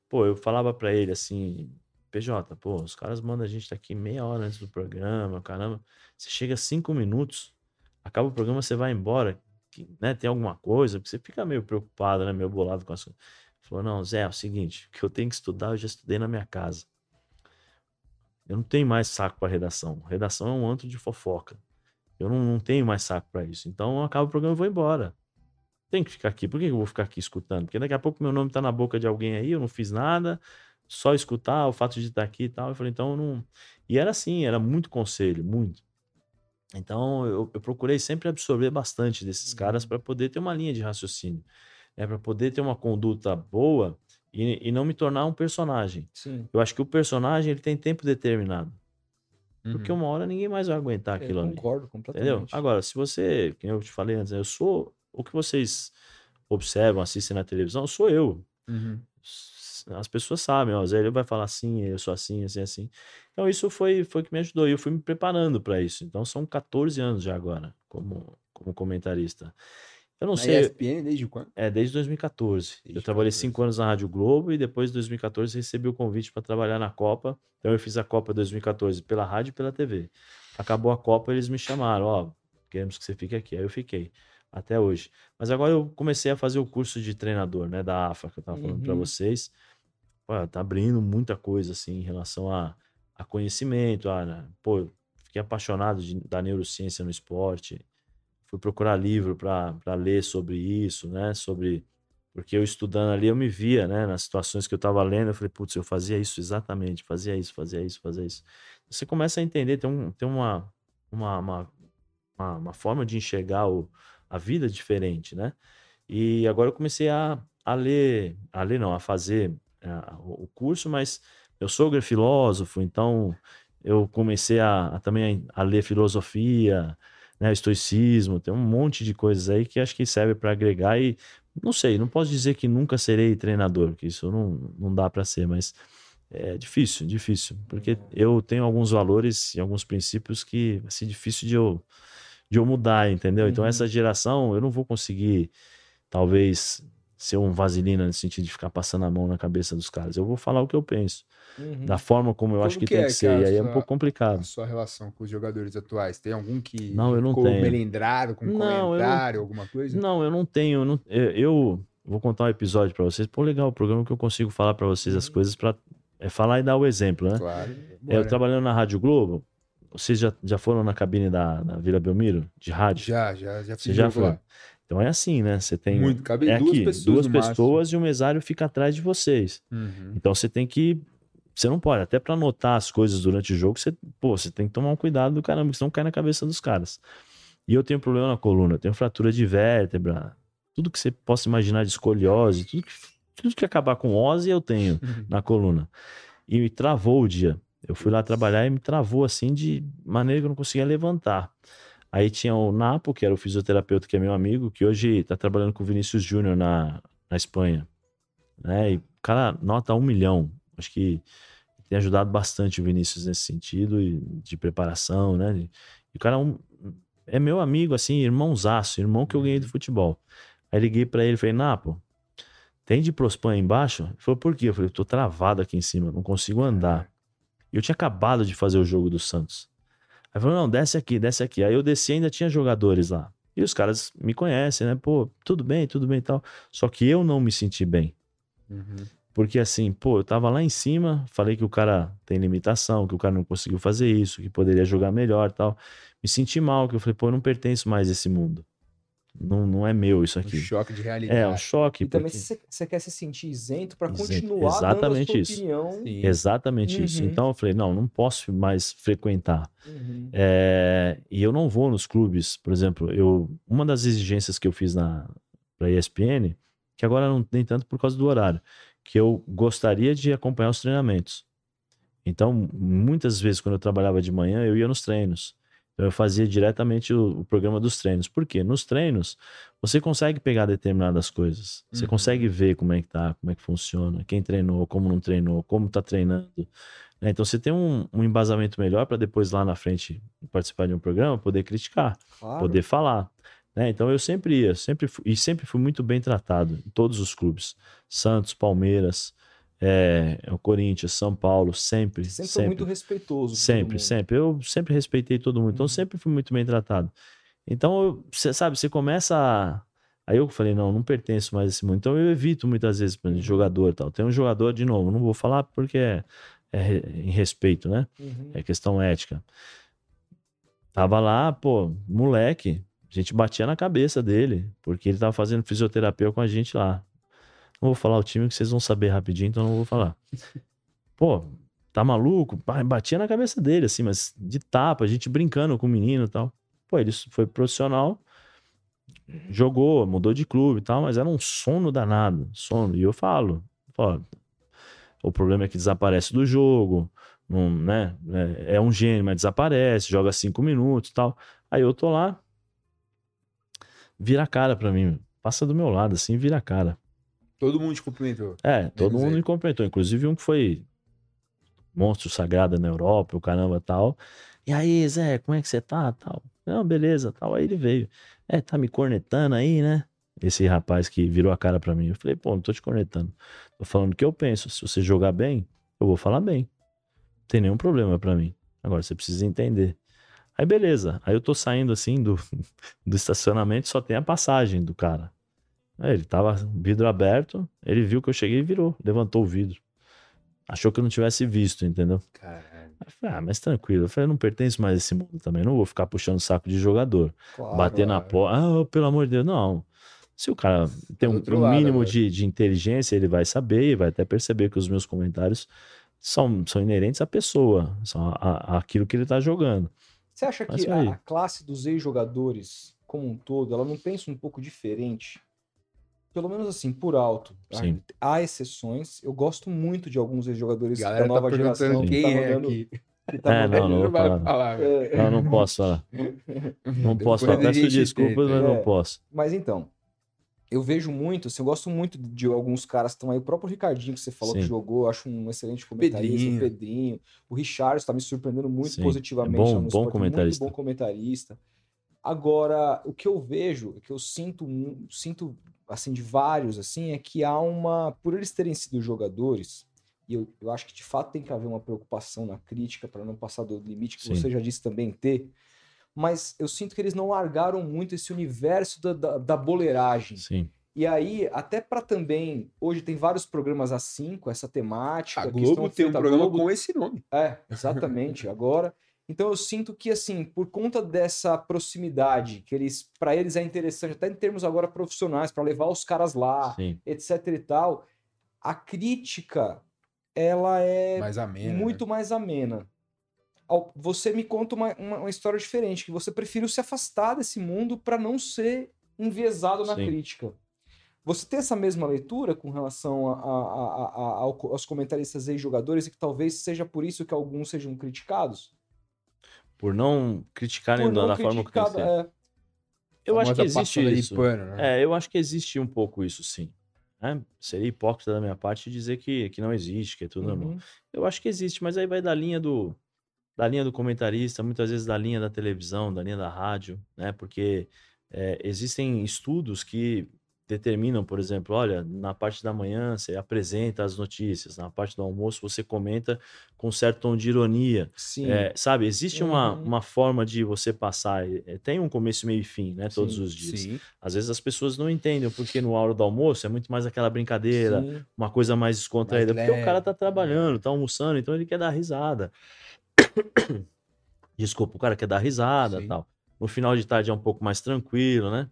pô, eu falava pra ele assim, PJ, pô, os caras mandam a gente tá aqui meia hora antes do programa, caramba. Você chega cinco minutos, acaba o programa, você vai embora. Que, né, tem alguma coisa, porque você fica meio preocupado, né, meio bolado com as coisas. Falou, não, Zé, é o seguinte, o que eu tenho que estudar, eu já estudei na minha casa. Eu não tenho mais saco para redação. Redação é um antro de fofoca. Eu não, não tenho mais saco para isso. Então, eu acabo o programa e vou embora. Tem que ficar aqui. Por que eu vou ficar aqui escutando? Porque daqui a pouco meu nome tá na boca de alguém aí, eu não fiz nada, só escutar o fato de estar aqui e tal. Eu falei, então eu não. E era assim, era muito conselho, muito. Então eu, eu procurei sempre absorver bastante desses caras para poder ter uma linha de raciocínio, né? para poder ter uma conduta boa e, e não me tornar um personagem. Sim. Eu acho que o personagem ele tem tempo determinado, porque Uhum. uma hora ninguém mais vai aguentar Eu aquilo ali. concordo completamente. Entendeu? Agora, se você, que eu te falei antes, né, eu sou o que vocês observam, assistem na televisão, sou eu. Uhum. As pessoas sabem, ó, o Zé ele vai falar assim, eu sou assim, assim, assim. Então isso foi foi que me ajudou e eu fui me preparando para isso. Então são 14 anos já agora como como comentarista. Eu não Na sei, ESPN desde quando? é desde 2014. Desde eu trabalhei 14. cinco anos na Rádio Globo e depois de 2014 recebi o convite para trabalhar na Copa. Então eu fiz a Copa 2014 pela rádio e pela TV. Acabou a Copa, eles me chamaram, ó, queremos que você fique aqui. Aí eu fiquei até hoje. Mas agora eu comecei a fazer o curso de treinador, né, da AFA, que eu tava falando para Uhum. vocês. Pô, tá abrindo muita coisa assim em relação a, a conhecimento, a, né, pô, fiquei apaixonado de- da neurociência no esporte fui procurar livro para ler sobre isso, né? Sobre. Porque eu estudando ali, eu me via, né? Nas situações que eu estava lendo, eu falei, putz, eu fazia isso exatamente, fazia isso, fazia isso, fazia isso. Você começa a entender, tem, um, tem uma, uma, uma, uma, uma forma de enxergar o, a vida diferente, né? E agora eu comecei a, a ler, a ler não, a fazer é, o curso, mas meu sogro é filósofo, então eu comecei a, a também a ler filosofia, né, estoicismo, tem um monte de coisas aí que acho que serve para agregar e não sei, não posso dizer que nunca serei treinador, que isso não, não dá para ser, mas é difícil, difícil, porque eu tenho alguns valores e alguns princípios que vai ser difícil de eu, de eu mudar, entendeu? Então Uhum. essa geração eu não vou conseguir, talvez, ser um vaselina no sentido de ficar passando a mão na cabeça dos caras. Eu vou falar o que eu penso, Uhum. da forma como eu Como acho que, que tem é que ser, e aí é um sua- pouco complicado. A sua relação com os jogadores atuais? Tem algum que Não, eu não ficou tenho. melindrado com um Não, comentário, alguma coisa? Não, eu não tenho. Eu, não- eu- vou contar um episódio pra vocês. Pô, legal, o programa que eu consigo falar pra vocês as coisas pra é falar e dar o exemplo, né? Claro. Bora. eu trabalhando na Rádio Globo, vocês já, já foram na cabine da, da Vila Belmiro, de rádio? Já, já, já Você já foi? Então é assim, né? Você tem. Muito, cabe é duas aqui, pessoas duas máximo. pessoas e o mesário fica atrás de vocês. Uhum. Então você tem que. Você não pode, até pra anotar as coisas durante o jogo, você, pô, você tem que tomar um cuidado do caramba, senão cai na cabeça dos caras. E eu tenho problema na coluna, eu tenho fratura de vértebra, tudo que você possa imaginar de escoliose, tudo que, tudo que acabar com ose eu tenho Uhum. na coluna. E me travou o dia. Eu fui lá trabalhar e me travou assim de maneira que eu não conseguia levantar. Aí tinha o Napo, que era o fisioterapeuta que é meu amigo, que hoje tá trabalhando com o Vinícius Júnior na, na Espanha. Né? E o cara nota um milhão. Acho que tem ajudado bastante o Vinícius nesse sentido e de preparação, né? E o cara é, um- é meu amigo, assim, irmãozaço, irmão que eu ganhei do futebol. Aí liguei pra ele e falei, Napo, tem de Prospan aí embaixo? Ele falou, por quê? Eu falei, eu tô travado aqui em cima, não consigo andar. E eu tinha acabado de fazer o jogo do Santos. Aí falou, não, desce aqui, desce aqui. Aí eu desci e ainda tinha jogadores lá. E os caras me conhecem, né? Pô, tudo bem, tudo bem e tal. Só que eu não me senti bem. Uhum. Porque assim, pô, eu tava lá em cima, falei que o cara tem limitação, que o cara não conseguiu fazer isso, que poderia jogar melhor e tal. Me senti mal, que eu falei, pô, eu não pertenço mais a esse mundo. Não, não é meu isso Um aqui. choque de realidade. É, um choque. E também porque- você você quer se sentir isento Isento. continuar Exatamente dando a isso. sua opinião. Sim. Exatamente isso. Uhum. Então eu falei, não, não posso mais frequentar. Uhum. É, e eu não vou nos clubes, por exemplo, eu uma das exigências que eu fiz na para ESPN, que agora não tem tanto por causa do horário, que eu gostaria de acompanhar os treinamentos. Então, muitas vezes quando eu trabalhava de manhã, eu ia nos treinos. Então, eu fazia diretamente o, o programa dos treinos. Por quê? Nos treinos, você consegue pegar determinadas coisas. Você Uhum. consegue ver como é que tá, como é que funciona, quem treinou, como não treinou, como tá treinando. né? Então, você tem um, um embasamento melhor para depois lá na frente participar de um programa, poder criticar, Claro. poder falar. né? Então, eu sempre ia, sempre fui, e sempre fui muito bem tratado em todos os clubes. Santos, Palmeiras, é, o Corinthians, São Paulo, sempre, sempre, sempre. foi muito respeitoso. Sempre, sempre. Eu sempre respeitei todo mundo, então Uhum. sempre fui muito bem tratado. Então, você sabe, você começa a. Aí eu falei, não, não pertenço mais a esse mundo. Então eu evito muitas vezes, por exemplo, jogador e tal. Tem um jogador, de novo, não vou falar porque é, é em respeito, né? Uhum. É questão ética. Tava lá, pô, moleque, a gente batia na cabeça dele, porque ele tava fazendo fisioterapia com a gente lá. Não vou falar o time que vocês vão saber rapidinho, então não vou falar. Pô, tá maluco? Ba- Batia na cabeça dele, assim, mas de tapa, a gente brincando com o menino e tal. Pô, ele foi profissional, jogou, mudou de clube e tal, mas era um sono danado, sono. E eu falo, pô, o problema é que desaparece do jogo, não, né? É, é um gênio, mas desaparece, joga cinco minutos e tal. Aí eu tô lá, vira a cara pra mim, passa do meu lado assim, vira a cara. Todo mundo te cumprimentou. É, todo mundo ele. me cumprimentou, inclusive um que foi monstro sagrado na Europa, o caramba tal. E aí, Zé, como é que você tá? Tal. Não, beleza, tal. Aí ele veio. É, tá me cornetando aí, né? Esse rapaz que virou a cara pra mim. Eu falei, pô, não tô te cornetando. Tô falando o que eu penso. Se você jogar bem, eu vou falar bem. Não tem nenhum problema pra mim. Agora você precisa entender. Aí beleza. Aí eu tô saindo assim do, do estacionamento, só tem a passagem do cara. Aí ele tava vidro aberto, ele viu que eu cheguei e virou, levantou o vidro. Achou que eu não tivesse visto, entendeu? Caralho. Aí eu falei, ah, mas tranquilo. Eu falei, eu não pertenço mais a esse mundo também. Não vou ficar puxando saco de jogador. Claro. bater na porta. Ah, pelo amor de Deus, não. Se o cara tem um, um lado mínimo agora. de, de inteligência, ele vai saber e vai até perceber que os meus comentários são, são inerentes à pessoa, são a, a- aquilo que ele tá jogando. Você acha Mas que a, a classe dos ex-jogadores, como um todo, ela não pensa um pouco diferente? Pelo menos assim, por alto. tá? Sim. Há exceções. Eu gosto muito de alguns ex-jogadores A da galera tá nova perguntando geração que quem tá é mandando. aqui. que tá É, não, vou vai falar. falar. É, Não, não posso falar. Não posso falar. Peço desculpas, mas É. não posso. Mas então, eu vejo muito, assim, eu gosto muito de alguns caras que estão aí. O próprio Ricardinho, que você falou que Sim. jogou, eu acho um excelente comentarista. Pedrinho. O Pedrinho. O Richard está me surpreendendo muito Sim, positivamente. é bom- bom esporte, comentarista. Muito bom comentarista. Agora, o que eu vejo, o que eu sinto, mu- sinto assim, de vários, assim, é que há uma. Por eles terem sido jogadores, e eu, eu acho que de fato tem que haver uma preocupação na crítica para não passar do limite que Sim. você já disse também ter. Mas eu sinto que eles não largaram muito esse universo da, da, da boleiragem. Sim. E aí, até para também. Hoje tem vários programas assim, com essa temática. A Globo tem um programa Globo com esse nome. é, exatamente, agora. Então eu sinto que assim, por conta dessa proximidade, que eles para eles é interessante, até em termos agora profissionais, para levar os caras lá, Sim. etc e tal, a crítica ela é Mais amena. né? muito mais amena. Você me conta uma, uma, uma história diferente, que você preferiu se afastar desse mundo para não ser enviesado na Sim. crítica. Você tem essa mesma leitura com relação a- a- a- a- ao- aos comentaristas e jogadores e que talvez seja por isso que alguns sejam criticados? Por não criticarem Por da, não da forma que tem que criticado, ser. é. Eu acho que existe isso. pano, né? É, eu acho que existe um pouco isso, sim. né? Seria hipócrita da minha parte dizer que, que não existe, que é tudo normal. Uhum. Eu acho que existe, mas aí vai da linha do da linha do comentarista, muitas vezes da linha da televisão, da linha da rádio, né? Porque é, existem estudos que determinam, por exemplo, olha, na parte da manhã você apresenta as notícias, na parte do almoço você comenta com certo tom de ironia. Sim. É, sabe, existe uma, Uhum. uma forma de você passar, é, tem um começo, meio e fim, né? Todos Sim, os dias. Sim. Às vezes as pessoas não entendem, porque no hora do almoço é muito mais aquela brincadeira, sim. uma coisa mais descontraída, Mais porque o cara tá trabalhando, tá almoçando, então ele quer dar risada. Desculpa, o cara quer dar risada tal. No final de tarde é um pouco mais tranquilo, né?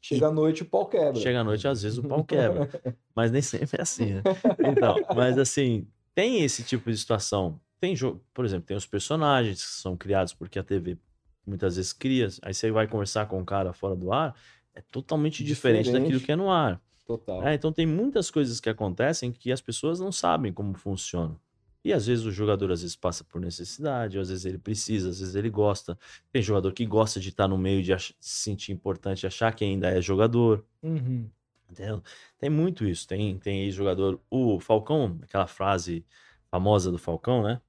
Chega à noite o pau quebra. Chega à noite, às vezes o pau quebra. mas nem sempre é assim, né? Então, mas assim, tem esse tipo de situação. Tem jogo, por exemplo, tem os personagens que são criados porque a TV muitas vezes cria, aí você vai conversar com um cara fora do ar, é totalmente diferente, Diferente. daquilo que é no ar. Total. É, então tem muitas coisas que acontecem que as pessoas não sabem como funcionam. E às vezes o jogador às vezes passa por necessidade, às vezes ele precisa, às vezes ele gosta. Tem jogador que gosta de estar no meio, de se sentir importante, achar que ainda é jogador. Uhum. Entendeu? Tem muito isso. Tem, tem ex-jogador. O Falcão, aquela frase famosa do Falcão, né?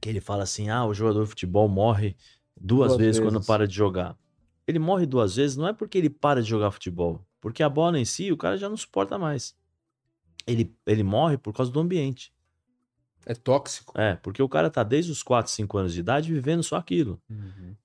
Que ele fala assim: ah, o jogador de futebol morre duas, Duas vezes, quando vezes. para de jogar. Ele morre duas vezes não é porque ele para de jogar futebol, porque a bola em si o cara já não suporta mais. Ele, ele morre por causa do ambiente. É tóxico. É, porque o cara tá desde os 4, 5 anos de idade vivendo só aquilo.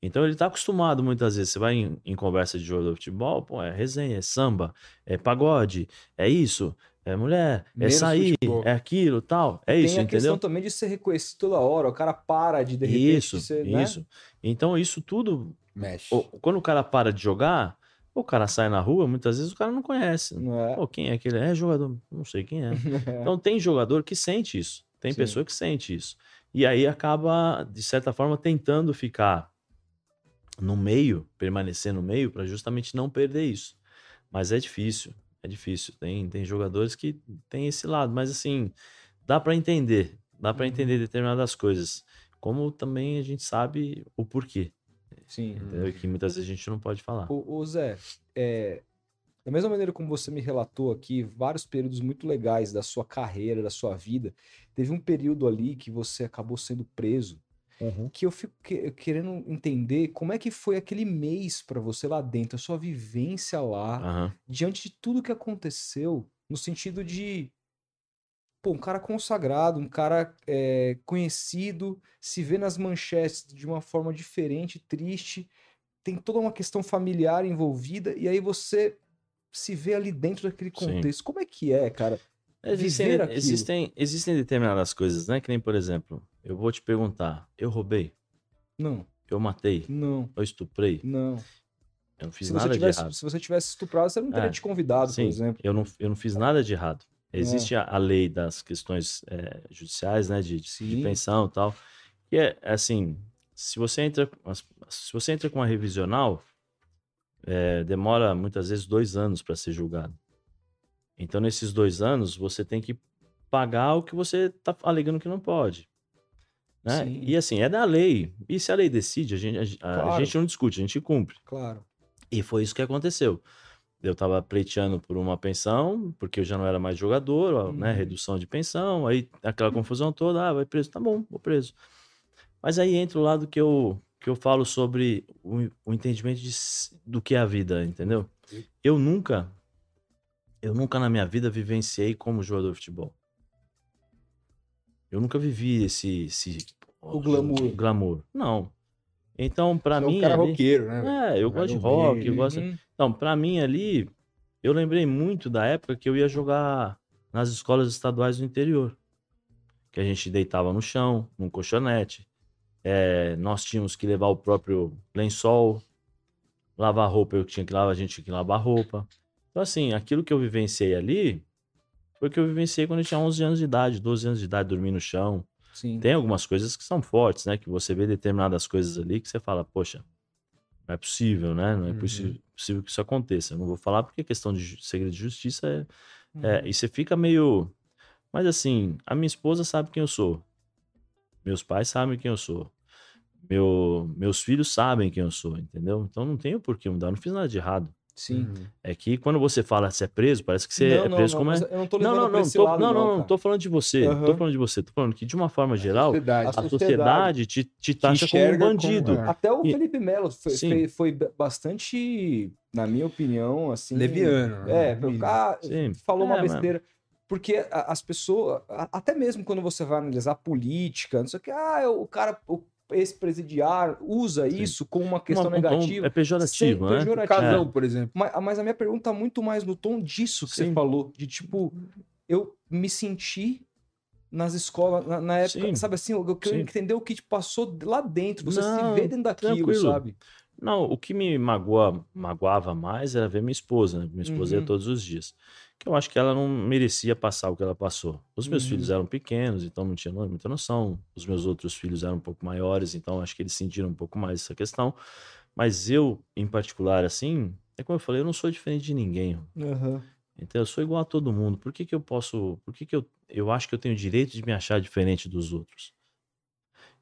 Então ele tá acostumado muitas vezes. Você vai em, em conversa de jogador de futebol, pô, é resenha, é samba, é pagode, é isso, é mulher, é Menos sair, futebol. é aquilo, tal. É Tem isso, a questão entendeu? também de ser reconhecido toda hora. O cara para de de repente Isso, ser, né? isso. Então isso tudo, Mexe. quando o cara para de jogar, o cara sai na rua, muitas vezes o cara não conhece. Não é? Pô, quem é aquele? É jogador, não sei quem é. Então tem jogador que sente isso. Tem Sim. pessoa que sente isso. E aí acaba, de certa forma, tentando ficar no meio, permanecer no meio, para justamente não perder isso. Mas é difícil, é difícil. Tem, tem jogadores que tem esse lado, mas assim, dá para entender, dá para Uhum. entender determinadas coisas. Como também a gente sabe o porquê, Sim. entendeu? E que muitas vezes a gente não pode falar. Ô, ô, Zé, é, da mesma maneira como você me relatou aqui, vários períodos muito legais da sua carreira, da sua vida, teve um período ali que você acabou sendo preso, que eu fico que- querendo entender como é que foi aquele mês pra você lá dentro, a sua vivência lá, Aham. diante de tudo que aconteceu, no sentido de, pô, um cara consagrado, um cara é, conhecido, se vê nas manchetes de uma forma diferente, triste, tem toda uma questão familiar envolvida, e aí você se vê ali dentro daquele Sim. contexto. Como é que é, cara? Existem, existem, existem determinadas coisas, né? Que nem, por exemplo, eu vou te perguntar: eu roubei, Não, eu matei, não, eu estuprei, não. eu não fiz nada de tivesse, errado. se você tivesse estuprado, você não teria É, te convidado, por Sim, exemplo. eu não, eu não fiz nada de errado. É. Existe a, a lei das questões eh, judiciais, né? De, de pensão e tal. Que é assim: se você entra, se você entra com uma revisional, eh, demora muitas vezes dois anos para ser julgado. Então, nesses dois anos, você tem que pagar o que você está alegando que não pode. Né? Sim. E assim, é da lei. E se a lei decide, a gente, a- a Claro. gente não discute, a gente cumpre. Claro. E foi isso que aconteceu. Eu estava pleiteando por uma pensão, porque eu já não era mais jogador, né? Uhum. Redução de pensão, aí aquela confusão toda, ah, vai preso, tá bom, vou preso. Mas aí entra o lado que eu, que eu falo sobre o, o entendimento de do que é a vida, entendeu? Eu nunca, eu nunca na minha vida vivenciei como jogador de futebol. Eu nunca vivi esse, esse O glamour. glamour. Não. Então, pra Você é um mim, cara ali- roqueiro, né? é, eu gosto de rock, eu gosto. Uhum. Então, pra mim ali, eu lembrei muito da época que eu ia jogar nas escolas estaduais do interior. Que a gente deitava no chão, num colchonete. É, nós tínhamos que levar o próprio lençol, lavar roupa, eu tinha que lavar, a gente tinha que lavar roupa. Então, assim, aquilo que eu vivenciei ali foi o que eu vivenciei quando eu tinha 11 anos de idade, 12 anos de idade, dormir no chão. Sim. Tem algumas coisas que são fortes, né? Que você vê determinadas coisas ali que você fala, poxa, não é possível, né? Não é Uhum. possível que isso aconteça. Eu não vou falar porque questão de segredo de justiça é, Uhum. é. E você fica meio. Mas assim, a minha esposa sabe quem eu sou. Meus pais sabem quem eu sou. Meu, meus filhos sabem quem eu sou, entendeu? Então não tenho por que mudar. Eu não fiz nada de errado. Sim. Uhum. É que quando você fala que você é preso, parece que você não, é preso não, como é. eu não tô Não, não, não, tô, lado, não, não, não, tô falando de você. Aham. Tô falando de você. Tô falando que, de uma forma geral, Sociedade. a sociedade. te, te taxa como um enxerga como- bandido. é. Até o Felipe Melo foi, foi, foi ba- bastante, na minha opinião, assim. Leviano. né? É, o cara Sim. falou uma É, mas- besteira. Porque a- as pessoas, a- até mesmo quando você vai analisar política, não sei o que, ah, o cara, o ex-presidiário usa Sim. isso como uma questão Uma- um negativa. é pejorativo, né? pejorativo. O casão, por exemplo. Mas, mas a minha pergunta tá muito mais no tom disso que você Sim. falou, de tipo, eu me senti nas escolas, na, na época, Sim. sabe assim, eu quero entender o que te passou lá dentro, você Não, se vê dentro daquilo, tranquilo. sabe? Não, o que me magoa, magoava mais era ver minha esposa, né? Minha esposa Uhum. ia todos os dias. Que eu acho que ela não merecia passar o que ela passou. Os meus Uhum. filhos eram pequenos, então não tinha muita noção. Os meus outros filhos eram um pouco maiores, então acho que eles sentiram um pouco mais essa questão. Mas eu, em particular, assim, é como eu falei, eu não sou diferente de ninguém. Então, eu sou igual a todo mundo. Por que, que eu posso. Por que, que eu, eu acho que eu tenho o direito de me achar diferente dos outros?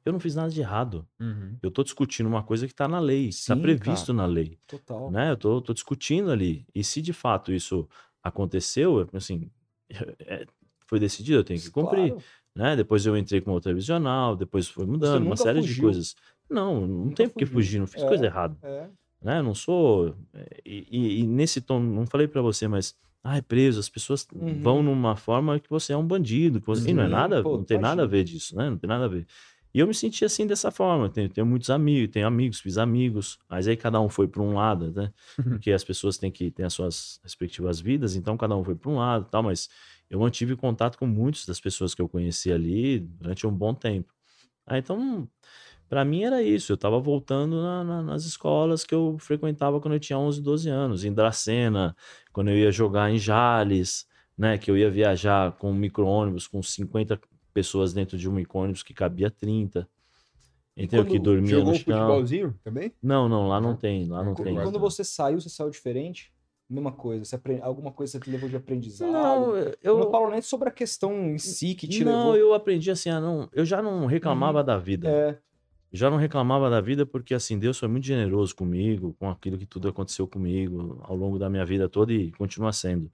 Eu não fiz nada de errado. Uhum. Eu tô discutindo uma coisa que tá na lei, está Sim, previsto na lei, Total. né? Eu tô, tô discutindo ali. E se de fato isso aconteceu, eu, assim, é, foi decidido, eu tenho que cumprir, Claro. né? Depois eu entrei com outra revisional, depois foi mudando, uma série de fugiu. coisas. Não, não Nunca tem por que fugir, não fiz É. coisa errada É. né? Não sou. é, E, e- e nesse tom, não falei pra você, mas ah, é preso. As pessoas Uhum. vão numa forma que você é um bandido. Que você... Não é nada, pô, não tem nada a imagina. ver disso, né? Não tem nada a ver. E eu me senti assim dessa forma. Tenho, tenho muitos amigos, tenho amigos, fiz amigos, mas aí cada um foi para um lado, né? Porque as pessoas têm que ter as suas respectivas vidas, então cada um foi para um lado, e tal. Mas eu mantive contato com muitas das pessoas que eu conheci ali durante um bom tempo. Ah, então, para mim era isso. Eu estava voltando na- na- nas escolas que eu frequentava quando eu tinha 11, 12 anos, em Dracena, quando eu ia jogar em Jales, né? Que eu ia viajar com um micro-ônibus com 50 pessoas dentro de um micro-ônibus que cabia 30. Entendeu? Que dormia Jogou no chão. futebolzinho também? Não, não, lá não Não? tem, lá não Quando- tem. Quando você saiu, você saiu diferente? Mesma coisa. Você apre- Alguma coisa você te levou de aprendizado? Não, Eu não falo nem sobre a questão em si que te não, levou. eu aprendi assim, a não, eu já não reclamava da vida. É, Já não reclamava da vida porque assim, Deus foi muito generoso comigo, com aquilo que tudo aconteceu comigo ao longo da minha vida toda e continua sendo.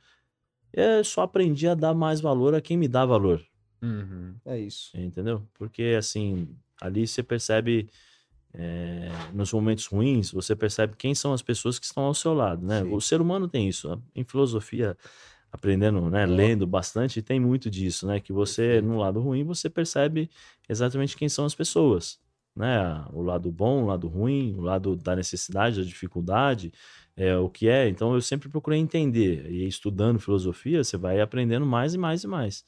Eu só aprendi a dar mais valor a quem me dá valor, Uhum. é isso. entendeu? Porque assim, ali você percebe é, nos momentos ruins, você percebe quem são as pessoas que estão ao seu lado, né? Sim. O ser humano tem isso. Em filosofia, aprendendo, né, lendo bastante, tem muito disso, né? Que você, no lado ruim, você percebe exatamente quem são as pessoas, né? O lado bom, o lado ruim, o lado da necessidade, da dificuldade, é, o que é. Então, eu sempre procurei entender. E estudando filosofia, você vai aprendendo mais e mais e mais.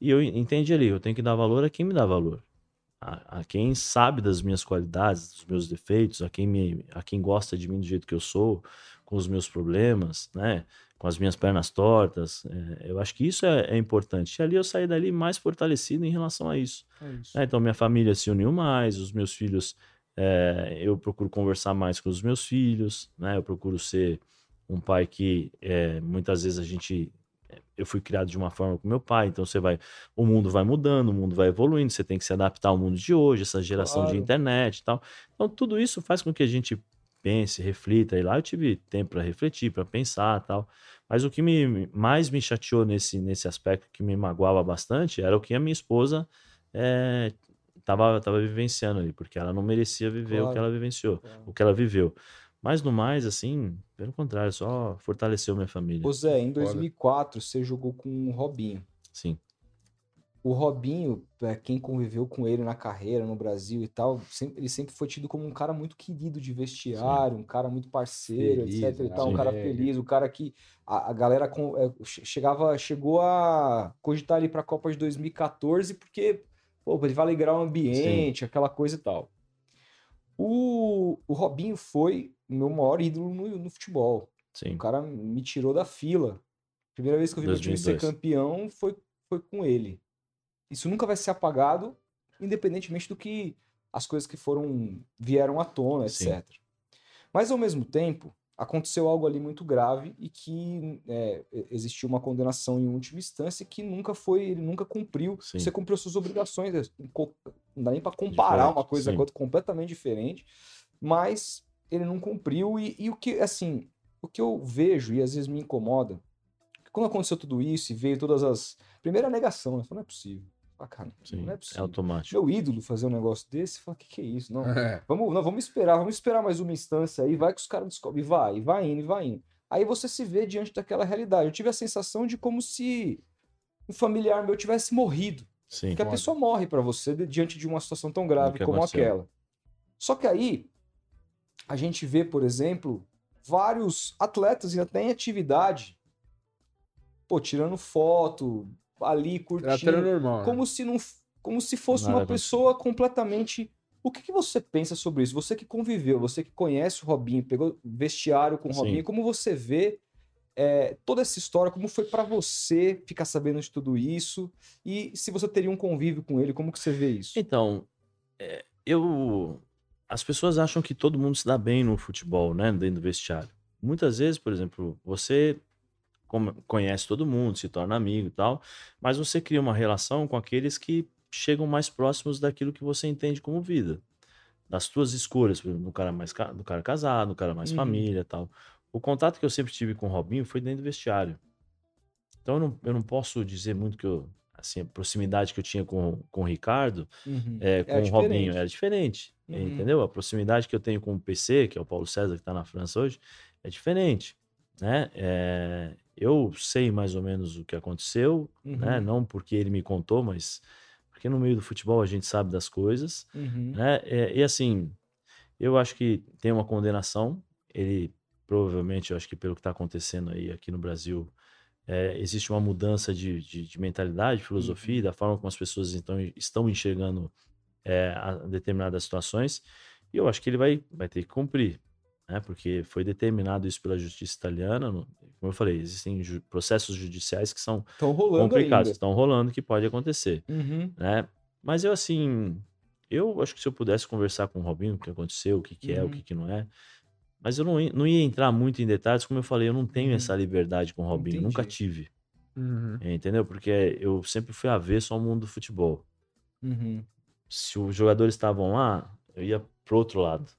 E eu entendi ali, eu tenho que dar valor a quem me dá valor a, a quem sabe das minhas qualidades, dos meus defeitos, a quem me, a quem gosta de mim do jeito que eu sou, com os meus problemas, né, com as minhas pernas tortas. é, eu acho que isso é, é importante. E ali eu saí dali mais fortalecido em relação a isso. É isso. né? Então minha família se uniu mais, os meus filhos, é, eu procuro conversar mais com os meus filhos, né? Eu procuro ser um pai que é, muitas vezes a gente eu fui criado de uma forma com meu pai, então você vai, o mundo vai mudando, o mundo vai evoluindo, você tem que se adaptar ao mundo de hoje, essa geração de Claro. internet e tal. Então tudo isso faz com que a gente pense, reflita, e lá eu tive tempo para refletir, para pensar, tal. Mas o que me mais me chateou nesse nesse aspecto que me magoava bastante era o que a minha esposa é, tava tava vivenciando ali, porque ela não merecia viver o que Claro. ela vivenciou, Claro. o que ela viveu. Mas no mais, assim, pelo contrário, só fortaleceu minha família. Ô Zé, em Foda. 2004 você jogou com o Robinho. Sim. O Robinho, quem conviveu com ele na carreira, no Brasil e tal, sempre- ele sempre foi tido como um cara muito querido de vestiário, um cara muito parceiro, Feliz, etc e né? tal, um cara feliz, um cara que a, a galera com- é, che- chegava, chegou a cogitar ali pra Copa de 2014 porque, pô, ele vai alegrar o ambiente, aquela coisa e tal. O, o Robinho foi o meu maior ídolo no, no futebol. Sim. O cara me tirou da fila. Primeira vez que eu vi meu time ser 2002. campeão foi, foi com ele. Isso nunca vai ser apagado, independentemente do que as coisas que foram vieram à tona, Sim. etc. Mas ao mesmo tempo, aconteceu algo ali muito grave e que é, existiu uma condenação em última instância que nunca foi, ele nunca cumpriu. Sim. Você cumpriu suas obrigações. é, Não dá nem para comparar Diferente, uma coisa com outra completamente diferente, mas ele não cumpriu e, e o que assim, o que eu vejo e às vezes me incomoda, quando aconteceu tudo isso e veio todas as primeira negação, né? Falei, não é possível. Ah, cara, Sim. não é É possível. automático. Meu ídolo fazer um negócio desse, fala, que que é isso? Não, É. Vamos, não, vamos esperar, vamos esperar mais uma instância aí, vai que os caras descobrem, e vai, e vai indo, e vai indo. Aí você se vê diante daquela realidade. Eu tive a sensação de como se um familiar meu tivesse morrido. Sim. Porque a pessoa morre pra você de- diante de uma situação tão grave como aconteceu. aquela. Só que aí a gente vê, por exemplo, vários atletas e até em atividade, pô, tirando foto, ali Tratando curtindo, normal. né? como se não como se fosse Nada uma pessoa completamente o que, que você pensa sobre isso? Você que conviveu, você que conhece o Robinho, pegou vestiário com o Sim. Robinho, como você vê é, toda essa história, como foi pra você ficar sabendo de tudo isso e se você teria um convívio com ele, como que você vê isso? Então, é, eu. As pessoas acham que todo mundo se dá bem no futebol, né? Dentro do vestiário. Muitas vezes, por exemplo, você conhece todo mundo, se torna amigo e tal, mas você cria uma relação com aqueles que chegam mais próximos daquilo que você entende como vida. Das tuas escolhas, por exemplo, do cara mais do cara casado, do cara mais Uhum. família e tal. O contato que eu sempre tive com o Robinho foi dentro do vestiário. Então eu não, eu não posso dizer muito que eu. Assim, a proximidade que eu tinha com, com o Ricardo Uhum. é, com É o Robinho diferente. era diferente, Uhum. entendeu? A proximidade que eu tenho com o PC, que é o Paulo César, que está na França hoje, é diferente, né? É, eu sei mais ou menos o que aconteceu, Uhum. né? Não porque ele me contou, mas porque no meio do futebol a gente sabe das coisas, Uhum. né? É, e assim, eu acho que tem uma condenação. Ele provavelmente, eu acho que pelo que está acontecendo aí aqui no Brasil, é, existe uma mudança de, de, de mentalidade, filosofia, da forma como as pessoas então, estão enxergando é, a- determinadas situações. E eu acho que ele vai, vai ter que cumprir, né? Porque foi determinado isso pela justiça italiana. Como eu falei, existem ju- processos judiciais que são complicados, ainda. estão rolando, que pode acontecer Uhum. né? Mas eu, assim, eu acho que se eu pudesse conversar com o Robinho, o que aconteceu, o que, que é, o Uhum. que, que não é. Mas eu não, ia- não ia entrar muito em detalhes, como eu falei, eu não tenho Uhum. essa liberdade com o Robinho, nunca Entendi. tive, Uhum. entendeu? Porque eu sempre fui avesso ao mundo do futebol. Uhum. Se os jogadores estavam lá, eu ia pro outro lado.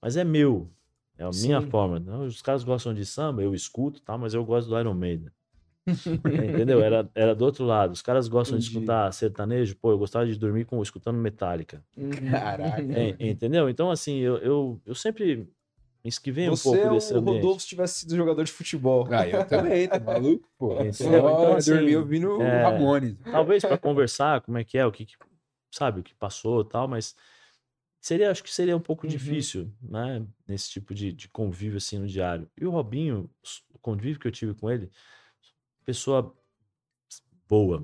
Mas é meu, é a minha Sim. forma. Não, Os caras gostam de samba, eu escuto, tá? Mas eu gosto do Iron Maiden. Entendeu? Era, era do outro lado. Os caras gostam de Entendi. escutar sertanejo, pô, eu gostava de dormir com, escutando Metallica. Caraca. É, entendeu? Então, assim, eu, eu, eu sempre me esquivei um pouco é desse o ambiente. Rodolfo se tivesse sido jogador de futebol. Ah, eu também, tá maluco? Pô, Entendeu? só Então, assim, dormir ouvindo é, Ramones. Talvez para conversar, como é que é, o que, que- sabe, o que passou e tal, mas seria, acho que seria um pouco Uhum. difícil, né, nesse tipo de, de convívio assim no diário. E o Robinho, o convívio que eu tive com ele, pessoa boa.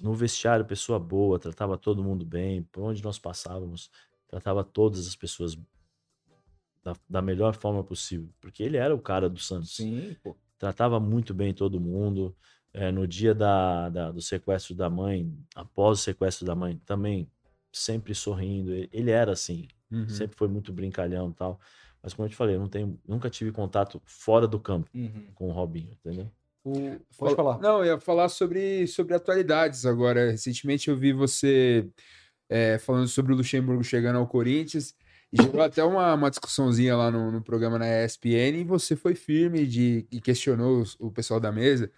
No vestiário, pessoa boa, tratava todo mundo bem, por onde nós passávamos, tratava todas as pessoas da, da melhor forma possível, porque ele era o cara do Santos Sim, pô. tratava muito bem todo mundo. É, no dia da, da- do sequestro da mãe, após o sequestro da mãe, também sempre sorrindo. Ele, era assim, Uhum. sempre foi muito brincalhão e tal. Mas como eu te falei, eu não tenho, nunca tive contato fora do campo Uhum. com o Robinho, entendeu? O... Fala- Pode falar. Não, eu ia falar sobre, sobre atualidades agora. Recentemente eu vi você é, falando sobre o Luxemburgo chegando ao Corinthians e gerou até uma, uma discussãozinha lá no, no programa na ESPN e você foi firme de, e questionou os- o pessoal da mesa.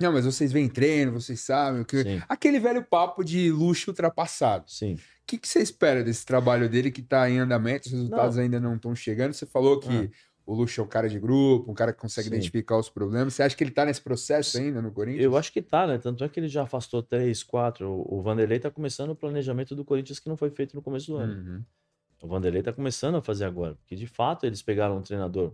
Não, mas vocês vêm treino, vocês sabem o que. Sim, Aquele velho papo de luxo ultrapassado. sim. O que, que você espera desse trabalho dele que está em andamento? Os resultados ainda não estão chegando. Você falou que Ah. o Luxo é um cara de grupo, um cara que consegue Sim. identificar os problemas. Você acha que ele está nesse processo ainda no Corinthians? Eu acho que tá, né? Tanto é que ele já afastou três, quatro. O Vanderlei tá começando o planejamento do Corinthians que não foi feito no começo do ano. Uhum. O Vanderlei tá começando a fazer agora, porque de fato eles pegaram um treinador,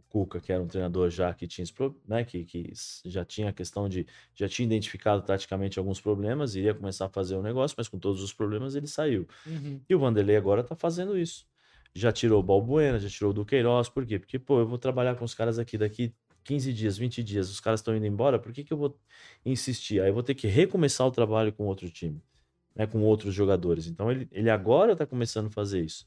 o Cuca, que era um treinador já que tinha, né, que, que já tinha a questão de, já tinha identificado taticamente alguns problemas, iria começar a fazer o negócio, mas com todos os problemas ele saiu. Uhum. E o Vanderlei agora tá fazendo isso. Já tirou o Balbuena, já tirou o Duqueiroz, por quê? Porque, pô, eu vou trabalhar com os caras aqui daqui 15 dias, 20 dias, os caras estão indo embora, por que que eu vou insistir? Aí eu vou ter que recomeçar o trabalho com outro time, né, com outros jogadores. Então ele, ele agora tá começando a fazer isso.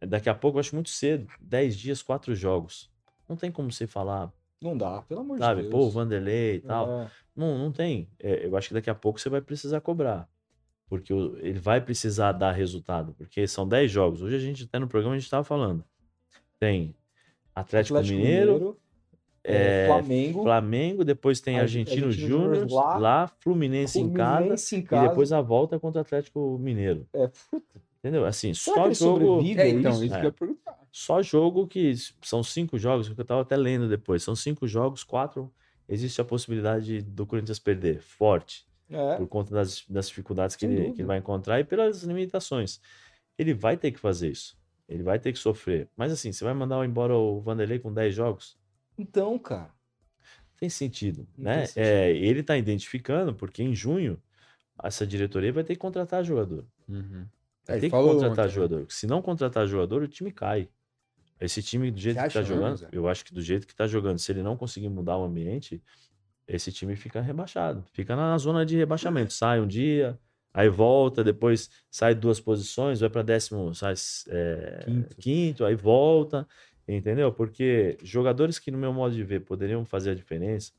Daqui a pouco eu acho muito cedo, 10 dias, 4 jogos. Não tem como você falar, Não dá, pelo amor sabe, de pô, o Deus. Vanderlei e tal. É. Não, não tem. É, eu acho que daqui a pouco você vai precisar cobrar. Porque o- ele vai precisar dar resultado. Porque são 10 jogos. Hoje a gente, até no programa, a gente estava falando. Tem Atlético, Mineiro, é, é, Flamengo, Flamengo, depois tem Argen- Argentino Argentino Júnior, lá, lá, Fluminense, em casa, Fluminense em e casa. depois a volta contra o Atlético Mineiro. É, puta, Entendeu? Assim, será que só ele jogo. sobrevive É, então, isso? isso É. que eu ia perguntar. Só jogo que são cinco jogos, que eu tava até lendo depois. São cinco jogos, quatro. Existe a possibilidade do Corinthians perder, forte. É. por conta das, das dificuldades que ele, que ele vai encontrar e pelas limitações. Ele vai ter que fazer isso. Ele vai ter que sofrer. Mas assim, você vai mandar embora o Vanderlei com 10 jogos? Então, cara. Tem sentido, Não né? tem sentido. É, ele tá identificando porque em junho essa diretoria vai ter que contratar jogador. Uhum. Vai É, ter que contratar ontem, né? jogador. Se não contratar jogador, o time cai. Esse time, do jeito que acha tá jogando, Zé? eu acho que do jeito que tá jogando, se ele não conseguir mudar o ambiente, esse time fica rebaixado. Fica na zona de rebaixamento. Sai um dia, aí volta, depois sai duas posições, vai para décimo, sai é, Quinto. quinto. aí volta. Entendeu? Porque jogadores que, no meu modo de ver, poderiam fazer a diferença,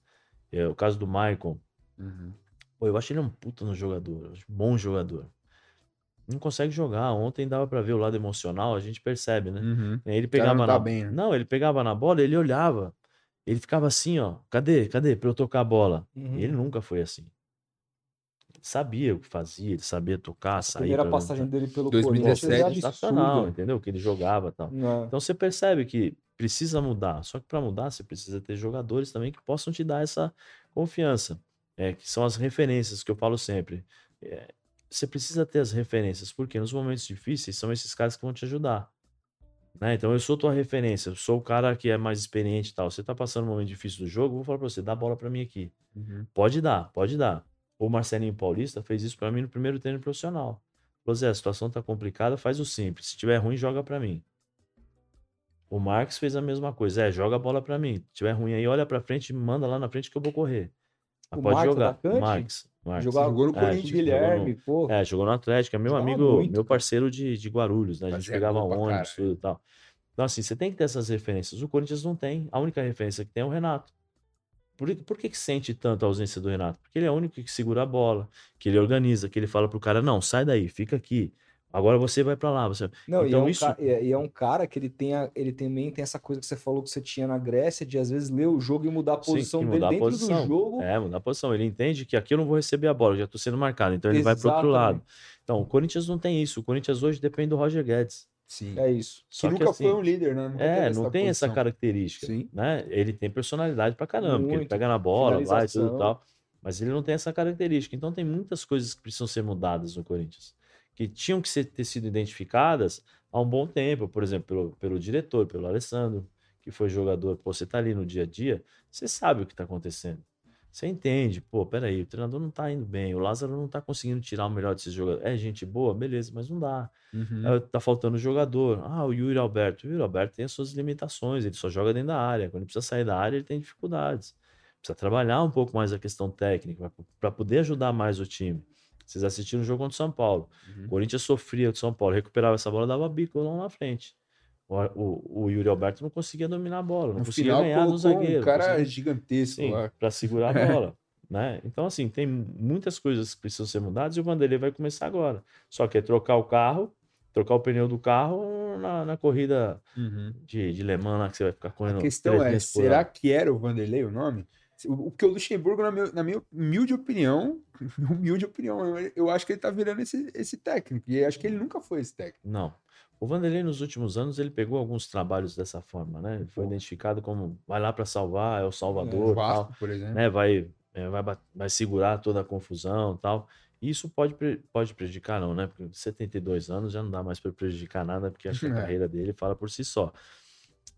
é o caso do Maicon, Uhum. Pô, eu acho ele um puta no jogador, bom jogador. Não consegue jogar. Ontem dava pra ver o lado emocional, a gente percebe, né? Uhum. Ele pegava não tá na bem, né? Não, ele pegava na bola, ele olhava. Ele ficava assim, ó, cadê? Cadê pra eu tocar a bola? Uhum. E ele nunca foi assim. Ele sabia o que fazia, ele sabia tocar, A sair primeira pra- passagem dele pelo 2017, Corinthians é sensacional, absurda. entendeu? Que ele jogava e tal. Não. Então você percebe que precisa mudar. Só que para mudar, você precisa ter jogadores também que possam te dar essa confiança, é, que são as referências que eu falo sempre. É, você precisa ter as referências, porque nos momentos difíceis são esses caras que vão te ajudar. Né? Então eu sou tua referência, eu sou o cara que é mais experiente e tal. Você tá passando um momento difícil do jogo, vou falar pra você, dá a bola pra mim aqui. Uhum. Pode dar, pode dar. O Marcelinho Paulista fez isso pra mim no primeiro treino profissional. Falou, Zé, a situação tá complicada, faz o simples. Se tiver ruim, joga pra mim. O Marques fez a mesma coisa. É, joga a bola pra mim. Se tiver ruim aí, olha pra frente, manda lá na frente que eu vou correr. O pode Marques, jogar. atacante? Marques. Marques. Jogava jogou no É, Corinthians. Guilherme, pô. É, jogou no Atlético, é meu Jogava amigo, muito, meu parceiro de, de Guarulhos, né? A gente Fazia pegava pra ônibus, e tal. Então, assim, você tem que ter essas referências. O Corinthians não tem. A única referência que tem é o Renato. Por, por que, que sente tanto a ausência do Renato? Porque ele é o único que segura a bola, que ele organiza, que ele fala pro cara, não, sai daí, fica aqui. Agora você vai pra lá. Você... Não, e, é Então, um isso- ca- e é- e é um cara que ele tem, a- ele também tem essa coisa que você falou que você tinha na Grécia, de às vezes ler o jogo e mudar a Sim, posição e dele mudar a dentro posição. do jogo. É, mudar a posição. Ele entende que aqui eu não vou receber a bola, eu já tô sendo marcado, então ele vai pro outro Exatamente. lado. Então, o Corinthians não tem isso. O Corinthians hoje depende do Roger Guedes. Sim. É isso. Que Só que, nunca assim, foi um líder, né? Nunca É, não tem essa posição. característica, Sim. né? Ele tem personalidade pra caramba, porque ele Muito. pega na bola, vai, tudo Finalização. e tal. Mas ele não tem essa característica. Então tem muitas coisas que precisam ser mudadas no Corinthians, que tinham que ser, ter sido identificadas há um bom tempo, por exemplo, pelo, pelo diretor, pelo Alessandro, que foi jogador. Pô, você tá ali no dia a dia, você sabe o que tá acontecendo. Você entende, pô, peraí, o treinador não tá indo bem, o Lázaro não tá conseguindo tirar o melhor desses jogadores. É gente boa, beleza, mas não dá. Uhum. É, tá faltando jogador. Ah, o Yuri Alberto. O Yuri Alberto tem as suas limitações, ele só joga dentro da área. Quando ele precisa sair da área, ele tem dificuldades. Precisa trabalhar um pouco mais a questão técnica para poder ajudar mais o time. Vocês assistiram o jogo contra o São Paulo. Uhum. O Corinthians sofria do São Paulo, recuperava essa bola, dava bico lá na frente. O, o, o Yuri Alberto não conseguia dominar a bola, não No conseguia final, ganhar do zagueiro. um cara conseguia- gigantesco Sim, lá. para segurar a bola. Né? Então, assim, tem muitas coisas que precisam ser mudadas e o Vanderlei vai começar agora. Só que é trocar o carro, trocar o pneu do carro na, na corrida Uhum. de, de Le Mans lá que você vai ficar correndo. A questão três é, será que era o Vanderlei o nome? O o que o Luxemburgo, na, meu- na minha humilde opinião, humilde opinião, eu, acho que ele tá virando esse, esse técnico. E eu acho que ele nunca foi esse técnico. Não. O Vanderlei, nos últimos anos, ele pegou alguns trabalhos dessa forma, né? Ele foi Pô. identificado como vai lá para salvar, é o O Salvador, tal. Vasco, por exemplo. né, vai, é, vai, vai segurar toda a confusão tal. E Isso pode, pode prejudicar, não, né? Porque 72 anos já não dá mais para prejudicar nada, porque acho que a É. carreira dele fala por si só.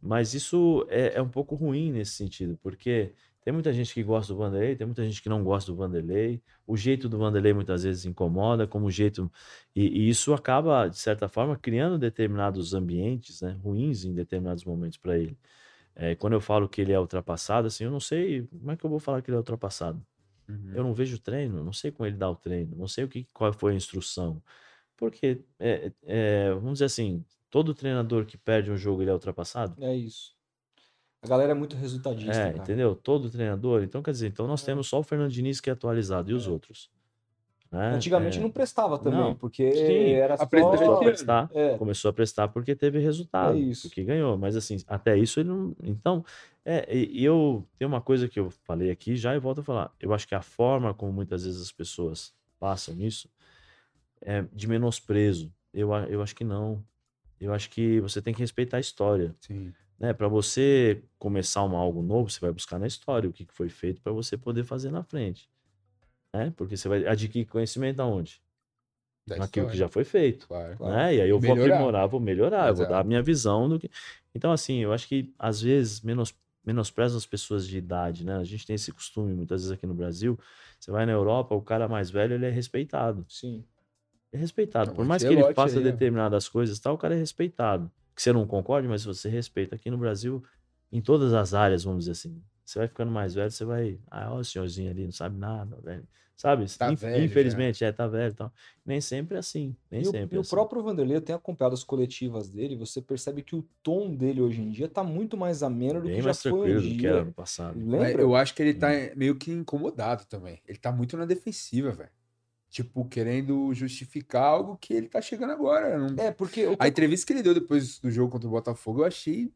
Mas isso é, é um pouco ruim nesse sentido, porque tem muita gente que gosta do Vanderlei, tem muita gente que não gosta do Vanderlei. O jeito do Vanderlei muitas vezes incomoda, como o jeito. E, e isso acaba, de certa forma, criando determinados ambientes né, ruins em determinados momentos para ele. É, quando eu falo que ele é ultrapassado, assim, eu não sei como é que eu vou falar que ele é ultrapassado. Uhum. Eu não vejo treino, não sei como ele dá o treino, não sei o que, qual foi a instrução. Porque, é, é, vamos dizer assim, todo treinador que perde um jogo ele é ultrapassado? É isso. A galera é muito resultadista, É, cara. entendeu? Todo treinador. Então, quer dizer, então nós É. temos só o Fernando Diniz que é atualizado e os outros. né? Antigamente É, não prestava também, Não. porque Sim, era a só... começou a prestar, É, começou a prestar porque teve resultado, isso. porque ganhou. Mas assim, até isso ele não. Então, é, e, e eu tem uma coisa que eu falei aqui já e volto a falar. Eu acho que a forma como muitas vezes as pessoas passam nisso é de menosprezo. Eu, eu acho que não. Eu acho que você tem que respeitar a história. Sim. Né? Para você começar uma, algo novo, você vai buscar na história o que, que foi feito para você poder fazer na frente. Né? Porque você vai adquirir conhecimento aonde? Da Naquilo que já foi feito Claro. Claro. né? E aí eu vou Melhorar. aprimorar, vou melhorar, eu vou Exato. dar a minha visão do que. Então, assim, eu acho que às vezes menos, menosprezam as pessoas de idade, né? A gente tem esse costume, muitas vezes aqui no Brasil. Você vai na Europa, o cara mais velho ele é respeitado. Sim. É respeitado. Não, Por mais que ele faça aí, ó. determinadas coisas, tal, o cara é respeitado. Que você não concorde, mas você respeita. Aqui no Brasil, em todas as áreas, vamos dizer assim. Você vai ficando mais velho, você vai. Ah, ó, o senhorzinho ali, não sabe nada, velho. Sabe? Tá Inf- velho já. Infelizmente, é, tá velho e tal. Nem sempre é assim. Nem E o, sempre e é o assim. próprio Vanderlei, eu tenho acompanhado as coletivas dele, você percebe que o tom dele hoje em dia tá muito mais ameno do Bem que já mais foi um tranquilo do que dia. era no passado. Lembra? eu acho que ele tá meio que incomodado também. Ele tá muito na defensiva, velho. Tipo, querendo justificar algo que ele tá chegando agora. Não- É, porque o que A entrevista que ele deu depois do jogo contra o Botafogo, eu achei,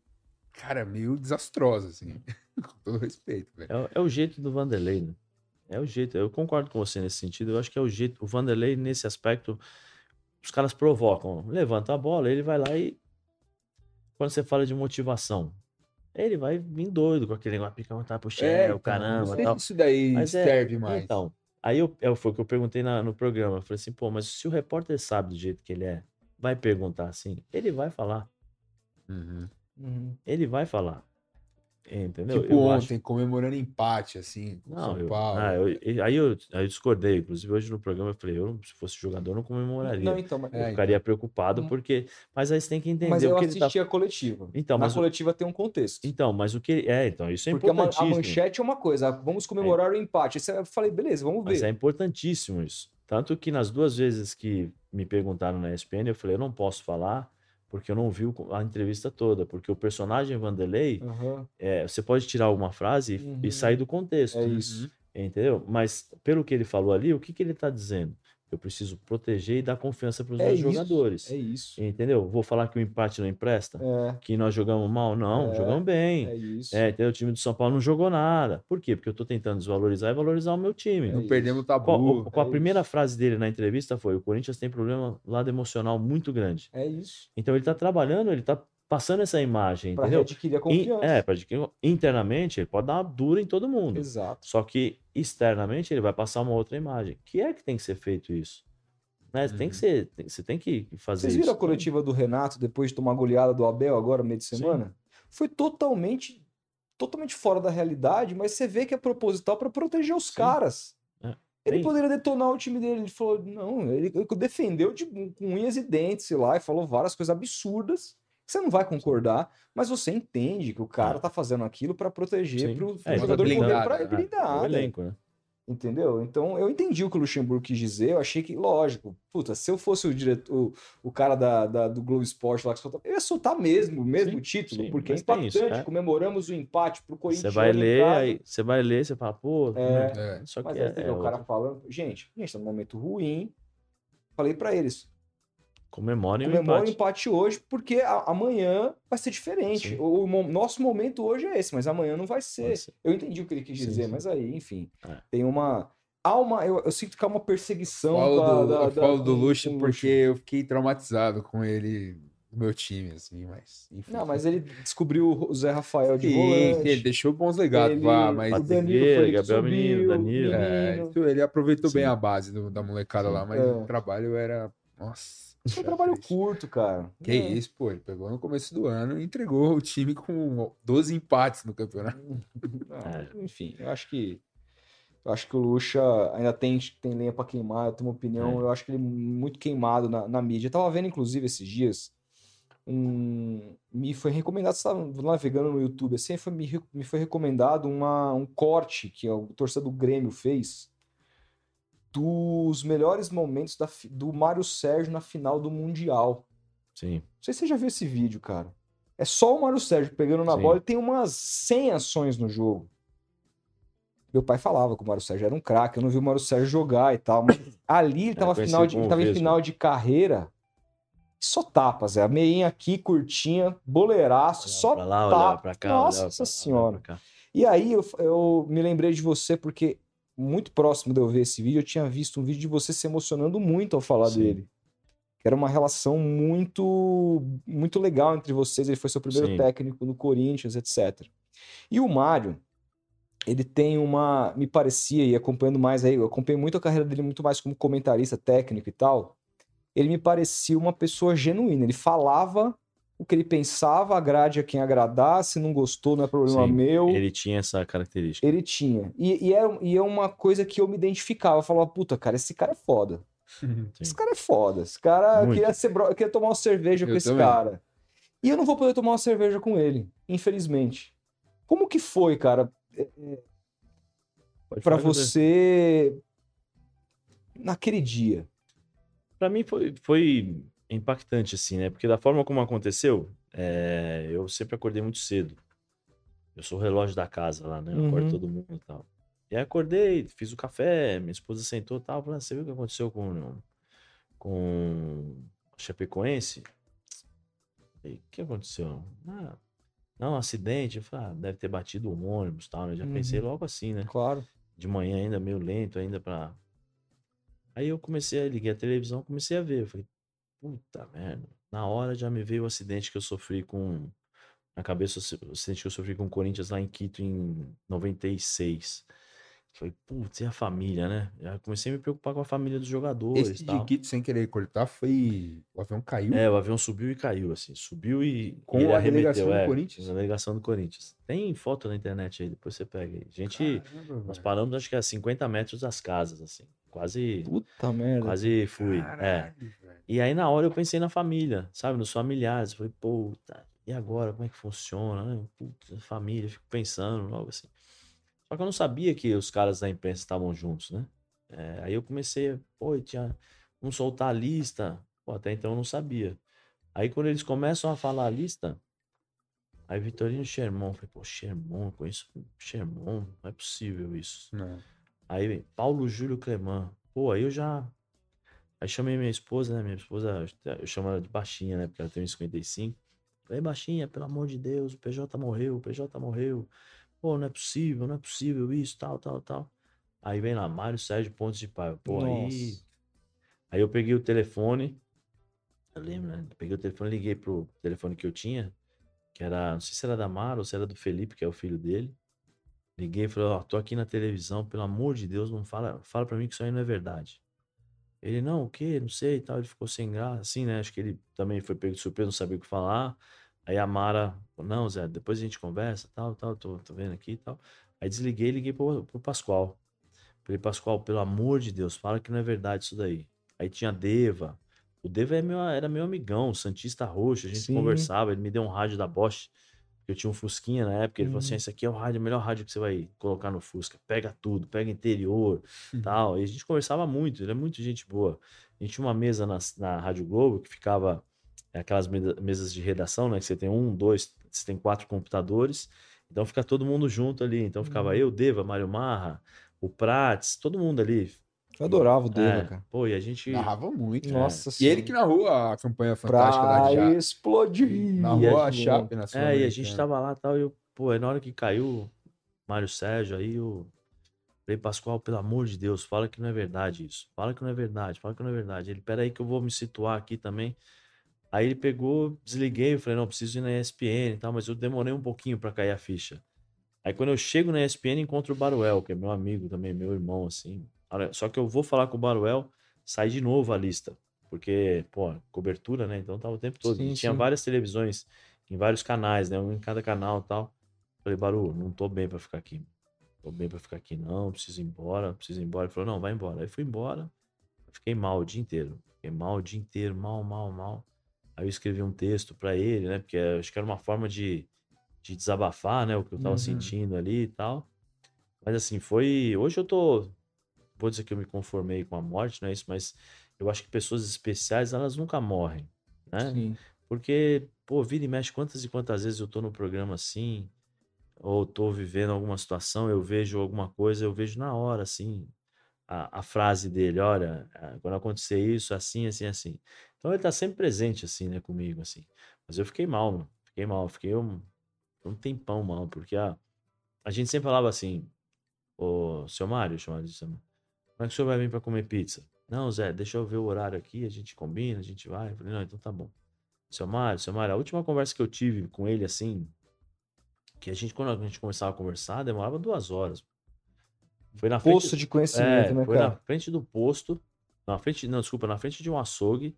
cara, meio desastrosa, assim. Com todo respeito, velho. É, o- é o jeito do Vanderlei, né? É o jeito. Eu concordo com você nesse sentido. Eu acho que é o jeito. O Vanderlei, nesse aspecto, os caras provocam. Levanta a bola, ele vai lá e. Quando você fala de motivação, Ele vai vir doido com aquele negócio, pica tá pro É, Shell, então, caramba, não sei tal. se isso daí Mas é- serve mais. Então, aí eu, eu, foi o que eu perguntei na- no programa. Eu falei assim, pô, mas se o repórter sabe do jeito que ele é, vai perguntar assim, ele vai falar. Uhum. Ele vai falar. Entendeu? Tipo Eu acho- ontem, comemorando empate, assim, com Não, São eu, Paulo. ah, eu- aí, eu, aí eu discordei. Inclusive, hoje no programa eu falei, eu, se fosse jogador, eu não comemoraria. Não, então, mas, É, eu ficaria preocupado, Hum. porque. Mas aí você tem que entender mas o eu tá. assisti a coletiva. Então, Na mas o- coletiva tem um contexto. Então, mas o que. É, então, isso é Porque a, ma- a importantíssimo. manchete é uma coisa, ah, vamos comemorar o empate. Aí você- Eu falei, beleza, vamos Mas ver. é importantíssimo isso. Tanto que nas duas vezes que me perguntaram na ESPN, eu falei, eu não posso falar, porque eu não vi a entrevista toda. Porque o personagem Vanderlei, Aham, é, você pode tirar alguma frase e, Uhum. e sair do contexto. é isso. Entendeu? Mas pelo que ele falou ali, o que, que ele está dizendo? Eu preciso proteger e dar confiança para os É meus isso, jogadores. É isso. Entendeu? Vou falar que o empate não empresta? É, Que nós jogamos mal? Não, É, jogamos bem. é isso. É, entendeu? O time do São Paulo não jogou nada. Por quê? Porque eu estou tentando desvalorizar e valorizar o meu time. Não É perdemos o tabu. Qual- o- qual é a primeira frase dele na entrevista foi: o Corinthians tem problema lado emocional muito grande. É isso. Então ele está trabalhando, ele está passando essa imagem, Pra entendeu? readquirir a In- confiança. é, para adquirir internamente ele pode dar uma dura em todo mundo. Exato. Só que externamente ele vai passar uma outra imagem. Que é que tem que ser feito isso? Né? Tem que Uhum. ser, tem- você tem que fazer Vocês isso. viram a coletiva do Renato depois de tomar a goleada do Abel agora, meio de Sim. semana? Foi totalmente totalmente fora da realidade, mas você vê que é proposital para proteger os Sim. caras. É. Ele poderia detonar o time dele. Ele falou, não, ele ele defendeu de, com unhas e dentes lá e falou várias coisas absurdas. Você não vai concordar, mas você entende que o cara É. tá fazendo aquilo para proteger Sim. pro, É, jogador tá correr blindado, pra né? É, blindar. o né? elenco, né? Entendeu? Então eu entendi o que o Luxemburgo quis dizer. Eu achei que, lógico, puta, se eu fosse o diretor, o, o cara da, da- do Globo Esporte lá que soltava, eu ia soltar mesmo, o mesmo Sim, título, sim, porque é impactante. isso, é. Comemoramos o empate pro Você Corinthians. vai em ler, aí você vai ler, você fala, pô, É. É. só que Mas é, aí você é o cara falando, gente, gente tá num momento ruim. Falei pra eles, comemorem o comemora o empate. empate hoje, porque a- amanhã vai ser diferente. O, o nosso momento hoje é esse, mas amanhã não vai ser. Pode ser. Eu entendi o que ele quis Sim, dizer, sim. mas aí, enfim, É. tem uma. Há uma. Eu, eu sinto que há uma perseguição. Falo com a- do, da- eu da- falo do com- Luxo porque eu fiquei traumatizado com ele no meu time, assim, mas. Enfim. Não, mas ele descobriu o Zé Rafael de Sim, volante. ele deixou bons legados ele- lá, mas. o Danilo foi ele Gabriel Menino, subiu, Danilo. É, Menino. isso, ele aproveitou bem Sim. a base do- da molecada Sim. lá, mas É. o trabalho era. Nossa. Foi um trabalho curto, cara. Que É. isso, pô, ele pegou no começo do ano e entregou o time com 12 empates no campeonato. Não, Enfim, eu acho que. Eu acho que o Lucha ainda tem, tem lenha pra queimar, eu tenho uma opinião. É. Eu acho que ele é muito queimado na, na mídia. Eu tava vendo, inclusive, esses dias. Um, me foi recomendado, estava navegando no YouTube, assim, foi, me, me foi recomendado uma, um corte que o torcedor do Grêmio fez dos melhores momentos da, do Mário Sérgio na final do Mundial. Sim. Não sei se você já viu esse vídeo, cara. É só o Mário Sérgio pegando na Sim. bola e tem umas 100 ações no jogo. Meu pai falava que o Mário Sérgio era um craque, eu não vi o Mário Sérgio jogar e tal, mas ali ele tava, conhecido final de, como tava em final de carreira. Só tapas, é a meinha aqui, curtinha, boleiraço, Olhava só lá, olhava tapa. pra cá, Nossa pra senhora. pra. E aí eu, eu me lembrei de você porque muito próximo de eu ver esse vídeo, eu tinha visto um vídeo de você se emocionando muito ao falar Sim. dele. Que era uma relação muito muito legal entre vocês. Ele foi seu primeiro Sim. técnico no Corinthians, etc. E o Mário, ele tem uma, me parecia e acompanhando mais aí, eu acompanhei muito a carreira dele muito mais como comentarista técnico e tal. Ele me parecia uma pessoa genuína. Ele falava o que ele pensava, agrade a quem agradar, se não gostou não é problema Sim, meu. Ele tinha essa característica. Ele tinha. E, e, é, e é uma coisa que eu me identificava. Eu falava, puta, cara, esse cara é foda. Sim. Esse cara é foda. Esse cara Muito. queria, ser bro... eu queria tomar uma cerveja com Eu esse também. cara. E eu não vou poder tomar uma cerveja com ele, infelizmente. Como que foi, cara, Pode pra falar, Gabriel. você naquele dia? Pra mim foi, foi impactante, assim, né? Porque da forma como aconteceu, é, eu sempre acordei muito cedo. Eu sou o relógio da casa lá, né? Eu acordo Uhum. todo mundo e tal. E aí acordei, fiz o café, minha esposa sentou e tal. Falei, "Ah, você viu o que aconteceu com, com a Chapecoense? Falei, o que aconteceu? Ah, não, um acidente. Eu falei, ah, deve ter batido um ônibus e tal, né? Já pensei Uhum. logo assim, né? Claro. de manhã ainda, meio lento ainda pra. Aí eu comecei a ligar a televisão, comecei a ver. Eu falei, puta merda. Na hora já me veio o acidente que eu sofri com, na cabeça o acidente que eu sofri com o Corinthians lá em Quito em 96. Falei, putz, e a família, né? Já comecei a me preocupar com a família dos jogadores. Esse tal. de Quito, sem querer cortar, foi. O avião caiu É, o avião subiu e caiu, assim. Subiu e. Com e a delegação do é, Corinthians? Na delegação do Corinthians. Tem foto na internet aí, depois você pega aí. Gente, Caramba, nós paramos acho que a 50 metros das casas, assim. Quase. Puta merda. Quase fui. É. Caralho, velho. E aí, na hora, eu pensei na família, sabe? Nos familiares. Eu falei, puta, e agora? Como é que funciona? né? Puta, família, fico pensando logo assim. Só que eu não sabia que os caras da imprensa estavam juntos, né? É, aí eu comecei, pô, e tinha. Vamos soltar a lista. Pô, até então eu não sabia. Aí quando eles começam a falar a lista, aí Vitorino Sherman, eu falei, pô, Sherman, conheço Sherman, não é possível isso. Não. Aí vem Paulo Júlio Cleman. Pô, aí eu já. Aí chamei minha esposa, né? Minha esposa, eu chamo ela de baixinha, né? Porque ela tem 1,55. Falei, baixinha, pelo amor de Deus, o PJ morreu, o PJ morreu. Pô, não é possível, não é possível isso, tal, tal, tal. Aí vem lá, Mário Sérgio Pontes de Paiva. Pô, aí. Nossa. Aí eu peguei o telefone. Eu lembro, né? Peguei o telefone, liguei pro telefone que eu tinha, que era, não sei se era da Mara ou se era do Felipe, que é o filho dele. Liguei e falei, ó, tô aqui na televisão, pelo amor de Deus, não fala, fala pra mim que isso aí não é verdade. Ele, não, o quê? Não sei e tal. Ele ficou sem graça, assim, né? Acho que ele também foi pego de surpresa, não sabia o que falar. Aí a Mara, não, Zé, depois a gente conversa, tal, tal, tô, tô vendo aqui e tal. Aí desliguei e liguei pro, pro Pascoal. Falei, Pascoal, pelo amor de Deus, fala que não é verdade isso daí. Aí tinha a Deva. O Deva é meu, era meu amigão, Santista Roxo, a gente Sim. conversava, ele me deu um rádio da Bosch, eu tinha um Fusquinha na época, ele falou assim, Uhum. esse aqui é o rádio, o melhor rádio que você vai colocar no Fusca, pega tudo, pega interior, tal. E a gente conversava muito, ele é muito gente boa. A gente tinha uma mesa na, na Rádio Globo que ficava é, aquelas mesas de redação, né? Que você tem um, dois, você tem quatro computadores, então fica todo mundo junto ali. Então ficava eu, Deva, Mário Marra, o Prates, todo mundo ali. Eu adorava o Deva, É, cara. Pô, e a gente. Narrava muito. né? Nossa E ele que narrou a campanha fantástica da Pra Jape. explodir. Narrou a a Chape na sua. É, e a gente tava lá e tal, e eu, pô, aí na hora que caiu o Mário Sérgio, aí eu falei, Pascoal, pelo amor de Deus, fala que não é verdade isso. Fala que não é verdade, fala que não é verdade. Ele, peraí que eu vou me situar aqui também. Aí ele pegou, desliguei, eu falei, não, preciso ir na ESPN e tal, mas eu demorei um pouquinho pra cair a ficha. Aí quando eu chego na ESPN, encontro o Baruel, que é meu amigo também, meu irmão, assim. Só que eu vou falar com o Baruel, sai de novo a lista. Porque, pô, cobertura, né? Então tava o tempo todo. Sim, e tinha sim. várias televisões em vários canais, né? Um em cada canal e tal. Falei, Baru, não tô bem pra ficar aqui. Tô bem pra ficar aqui, não. Preciso ir embora, preciso ir embora. Ele falou, não, vai embora. Aí fui embora. Fiquei mal o dia inteiro. Fiquei mal o dia inteiro, mal, mal, mal. Aí eu escrevi um texto pra ele, né? Porque acho que era uma forma de, de desabafar, né? O que eu tava Uhum. sentindo ali e tal. Mas assim, foi. Hoje eu tô. Vou dizer que eu me conformei com a morte, não é isso? Mas eu acho que pessoas especiais, elas nunca morrem, né? Sim. Porque, pô, vira e mexe quantas e quantas vezes eu tô no programa assim, ou tô vivendo alguma situação, eu vejo alguma coisa, eu vejo na hora, assim, a, a frase dele, olha, ah, quando acontecer isso, assim, assim, assim. Então ele tá sempre presente, assim, né, comigo, assim. Mas eu fiquei mal, meu. Fiquei mal, fiquei um, um tempão mal, porque a, a gente sempre falava assim, ô, seu Mário, chamava de seu Mário, como é que o senhor vai vir pra comer pizza? Não, Zé, deixa eu ver o horário aqui, a gente combina, a gente vai. Eu falei, não, então tá bom. Seu Mário, seu Mário, a última conversa que eu tive com ele, assim, que a gente, quando a gente começava a conversar, demorava duas horas. Foi na frente, Poço de conhecimento, é, né, foi na cara? frente do posto, na frente, não, desculpa, na frente de um açougue,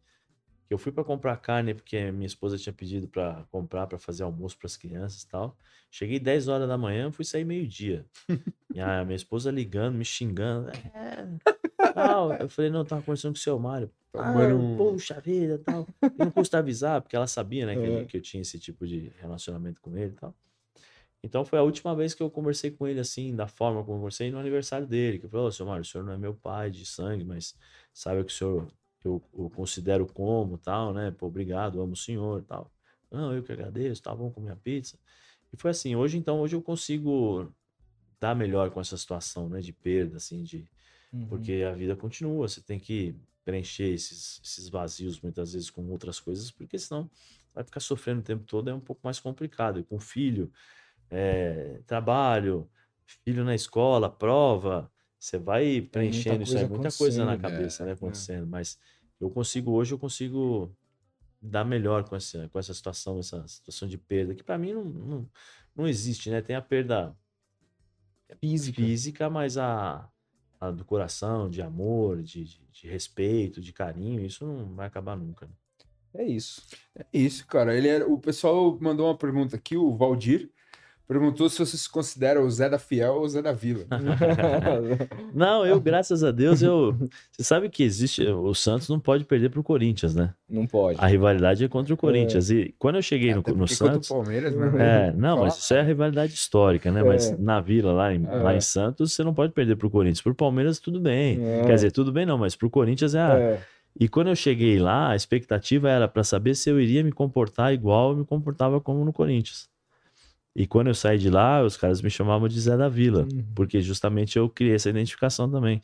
que eu fui pra comprar carne porque minha esposa tinha pedido pra comprar pra fazer almoço pras crianças e tal. Cheguei 10 horas da manhã, fui sair meio-dia. E a minha esposa ligando, me xingando. É, tal. Eu falei, não, eu tava conversando com o seu Mário. Ah, Tomando um- poxa vida, tal. E não custa avisar, porque ela sabia, né, que, É. que eu tinha esse tipo de relacionamento com ele e tal. Então foi a última vez que eu conversei com ele assim, da forma como eu conversei no aniversário dele, que eu falei, ô, seu Mário, o senhor não é meu pai de sangue, mas sabe que o senhor eu, eu considero como tal, né? Pô, obrigado, amo o senhor tal. Não, eu que agradeço, tá bom comer a pizza. E foi assim, hoje então, hoje eu consigo dar melhor com essa situação, né, de perda, assim, de, Uhum. porque a vida continua, você tem que preencher esses, esses vazios muitas vezes com outras coisas, porque senão vai ficar sofrendo o tempo todo, é um pouco mais complicado. E com filho, é, trabalho, filho na escola, prova, você vai preenchendo isso aí, muita coisa na cabeça, é, né, é. acontecendo. Mas eu consigo, hoje eu consigo lidar melhor com essa, com essa situação, essa situação de perda, que para mim não, não, não existe, né? Tem a perda Física. física, mas a, a do coração, de amor, de, de, de respeito, de carinho, isso não vai acabar nunca. né? É isso. É isso, cara. Ele era... O pessoal mandou uma pergunta aqui, o Valdir. Perguntou se você se considera o Zé da Fiel ou o Zé da Vila. Não, eu, graças a Deus, eu. Você sabe que existe. O Santos não pode perder pro Corinthians, né? não pode. A rivalidade é contra o Corinthians. E quando eu cheguei no, Até no porque contra Santos. o Palmeiras, né? É, não, mas isso é a rivalidade histórica, né? Mas É. na Vila, lá em, É. lá em Santos, você não pode perder pro Corinthians. Pro Palmeiras, tudo bem. É. Quer dizer, tudo bem não, mas pro Corinthians é a. É. E quando eu cheguei lá, a expectativa era para saber se eu iria me comportar igual eu me comportava como no Corinthians. E quando eu saí de lá, os caras me chamavam de Zé da Vila, Uhum. porque justamente eu criei essa identificação também.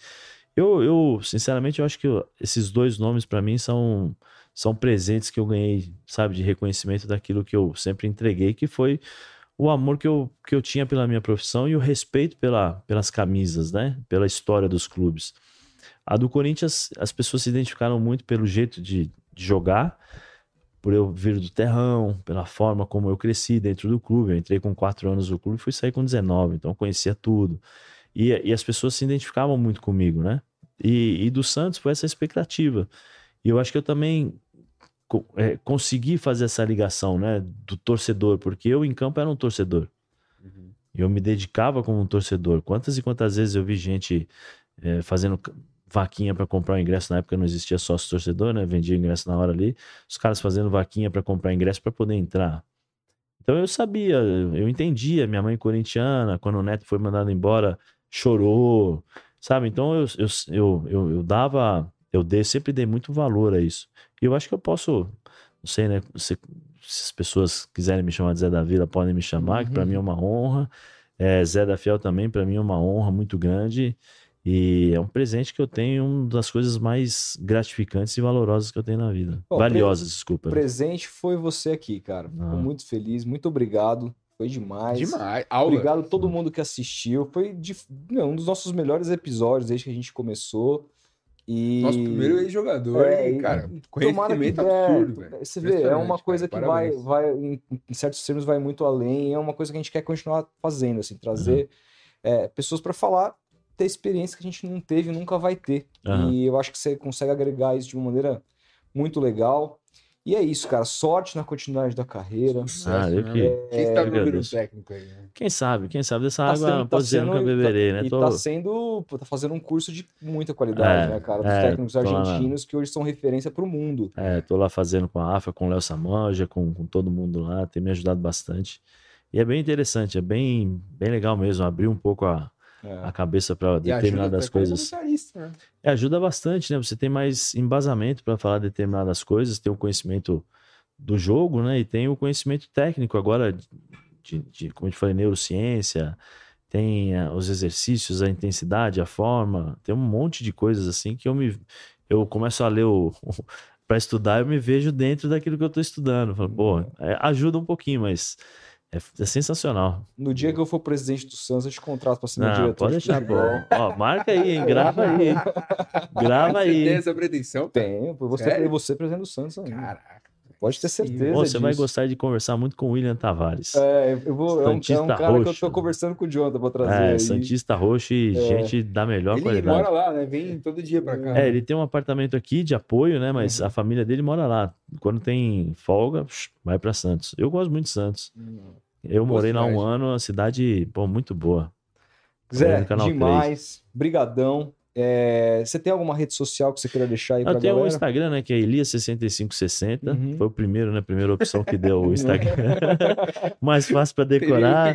Eu, eu sinceramente, eu acho que eu- esses dois nomes para mim são são presentes que eu ganhei, sabe, de reconhecimento daquilo que eu sempre entreguei, que foi o amor que eu, que eu tinha pela minha profissão e o respeito pela, pelas camisas, né? Pela história dos clubes. A do Corinthians, as pessoas se identificaram muito pelo jeito de, de jogar, por eu vir do terrão, pela forma como eu cresci dentro do clube. Eu entrei com 4 anos no clube e fui sair com 19, então eu conhecia tudo. E, e as pessoas se identificavam muito comigo, né? E, e do Santos foi essa expectativa. E eu acho que eu também é, consegui fazer essa ligação, né? Do torcedor, porque eu em campo era um torcedor. Uhum. Eu me dedicava como um torcedor. Quantas e quantas vezes eu vi gente eh, fazendo vaquinha para comprar o ingresso, na época não existia sócio torcedor, né? Vendia o ingresso na hora ali. Os caras fazendo vaquinha para comprar ingresso para poder entrar. Então eu sabia, eu entendia. Minha mãe corintiana, quando o neto foi mandado embora, chorou, sabe? Então eu, eu, eu, eu, eu dava, eu dei, sempre dei muito valor a isso. E eu acho que eu posso, não sei, né? Se, se as pessoas quiserem me chamar de Zé da Vila, podem me chamar, que para Uhum. mim é uma honra. É, Zé da Fiel também, para mim é uma honra muito grande. E é um presente que eu tenho, uma das coisas mais gratificantes e valorosas que eu tenho na vida. Bom, Valiosas, desculpa. O presente foi você aqui, cara. Fico Ah. muito feliz, muito obrigado. Foi demais. Demais. Aula. Obrigado a todo mundo que assistiu. Foi de- não, um dos nossos melhores episódios desde que a gente começou. E Nosso primeiro ex-jogador, É, cara, conhecimento tomara que- é, absurdo, velho. Você vê, é uma coisa cara, que vai, parabéns. vai em, em certos termos, vai muito além. É uma coisa que a gente quer continuar fazendo, assim, trazer é, pessoas para falar, ter experiência que a gente não teve e nunca vai ter. Aham. E eu acho que você consegue agregar isso de uma maneira muito legal. E é isso, cara. Sorte na continuidade da carreira. Ah, eu Quem sabe que não vira um agradeço. técnico aí, né? Quem sabe, quem sabe dessa Tá água, sendo- não tá posso dizer, sendo- nunca beberei, né? E Tô- tá sendo, tá fazendo um curso de muita qualidade, É, né, cara? Dos é, técnicos tô lá argentinos que hoje são referência pro mundo. É, tô lá fazendo com a AFA, com o Léo Samanja, com, com todo mundo lá, tem me ajudado bastante. E é bem interessante, é bem, bem legal mesmo, abrir um pouco a, É. a cabeça para determinadas coisas. né? É, ajuda bastante, né? Você tem mais embasamento para falar determinadas coisas, tem o conhecimento do jogo, né? E tem o conhecimento técnico agora, de, de- como eu te falei, neurociência, tem ah, os exercícios, a intensidade, a forma, tem um monte de coisas assim que eu me eu começo a ler o, para estudar, eu me vejo dentro daquilo que eu estou estudando. Falo, pô, é, ajuda um pouquinho, mas é, é sensacional. No dia que eu for presidente do Santos, eu te contrato pra ser meu diretor pode de deixar, futebol. Ó, marca aí, hein? Grava aí. Grava Você tem aí. essa pretensão? Tenho, você, você presidente do Santos ainda. Caraca. Pode ter certeza você vai disso. gostar de conversar muito com o William Tavares. É, eu vou, é, um, é um Santista cara que eu tô conversando com o Jonathan pra trazer É, aí. Santista Roxo e É. gente da melhor Ele qualidade. mora lá, né? Vem todo dia pra cá. É, ele tem um apartamento aqui de apoio, né? Mas Uhum. a família dele mora lá. Quando tem folga, vai pra Santos. Eu gosto muito de Santos. Hum. Eu Boa morei lá um ano, uma cidade, pô, muito boa. Zé, demais. Brigadão. É, você tem alguma rede social que você queira deixar aí pra Eu tenho galera? Instagram, né? Que é Elias6560. Uhum. Foi o primeiro, né? Primeira opção que deu o Instagram. Mais fácil pra Teria decorar.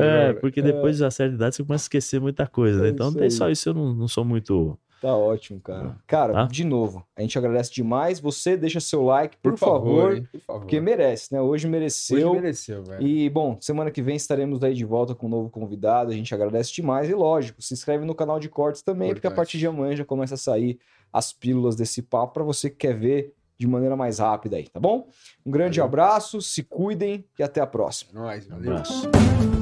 É, porque depois da certa idade você começa a esquecer muita coisa, né? É Então tem só isso, eu não, não sou muito. Tá ótimo, cara. Cara, Tá? de novo, a gente agradece demais. Você deixa seu like, por, Por favor, favor, hein? Por favor. porque merece, né? Hoje mereceu. Hoje mereceu, velho. E, bom, semana que vem estaremos aí de volta com um novo convidado. A gente agradece demais. E, lógico, se inscreve no canal de cortes também, porque a Importante. partir de amanhã já começa a sair as pílulas desse papo para você que quer ver de maneira mais rápida aí, tá bom? Um grande Valeu. abraço, se cuidem e até a próxima. Nós, Um valeu. abraço.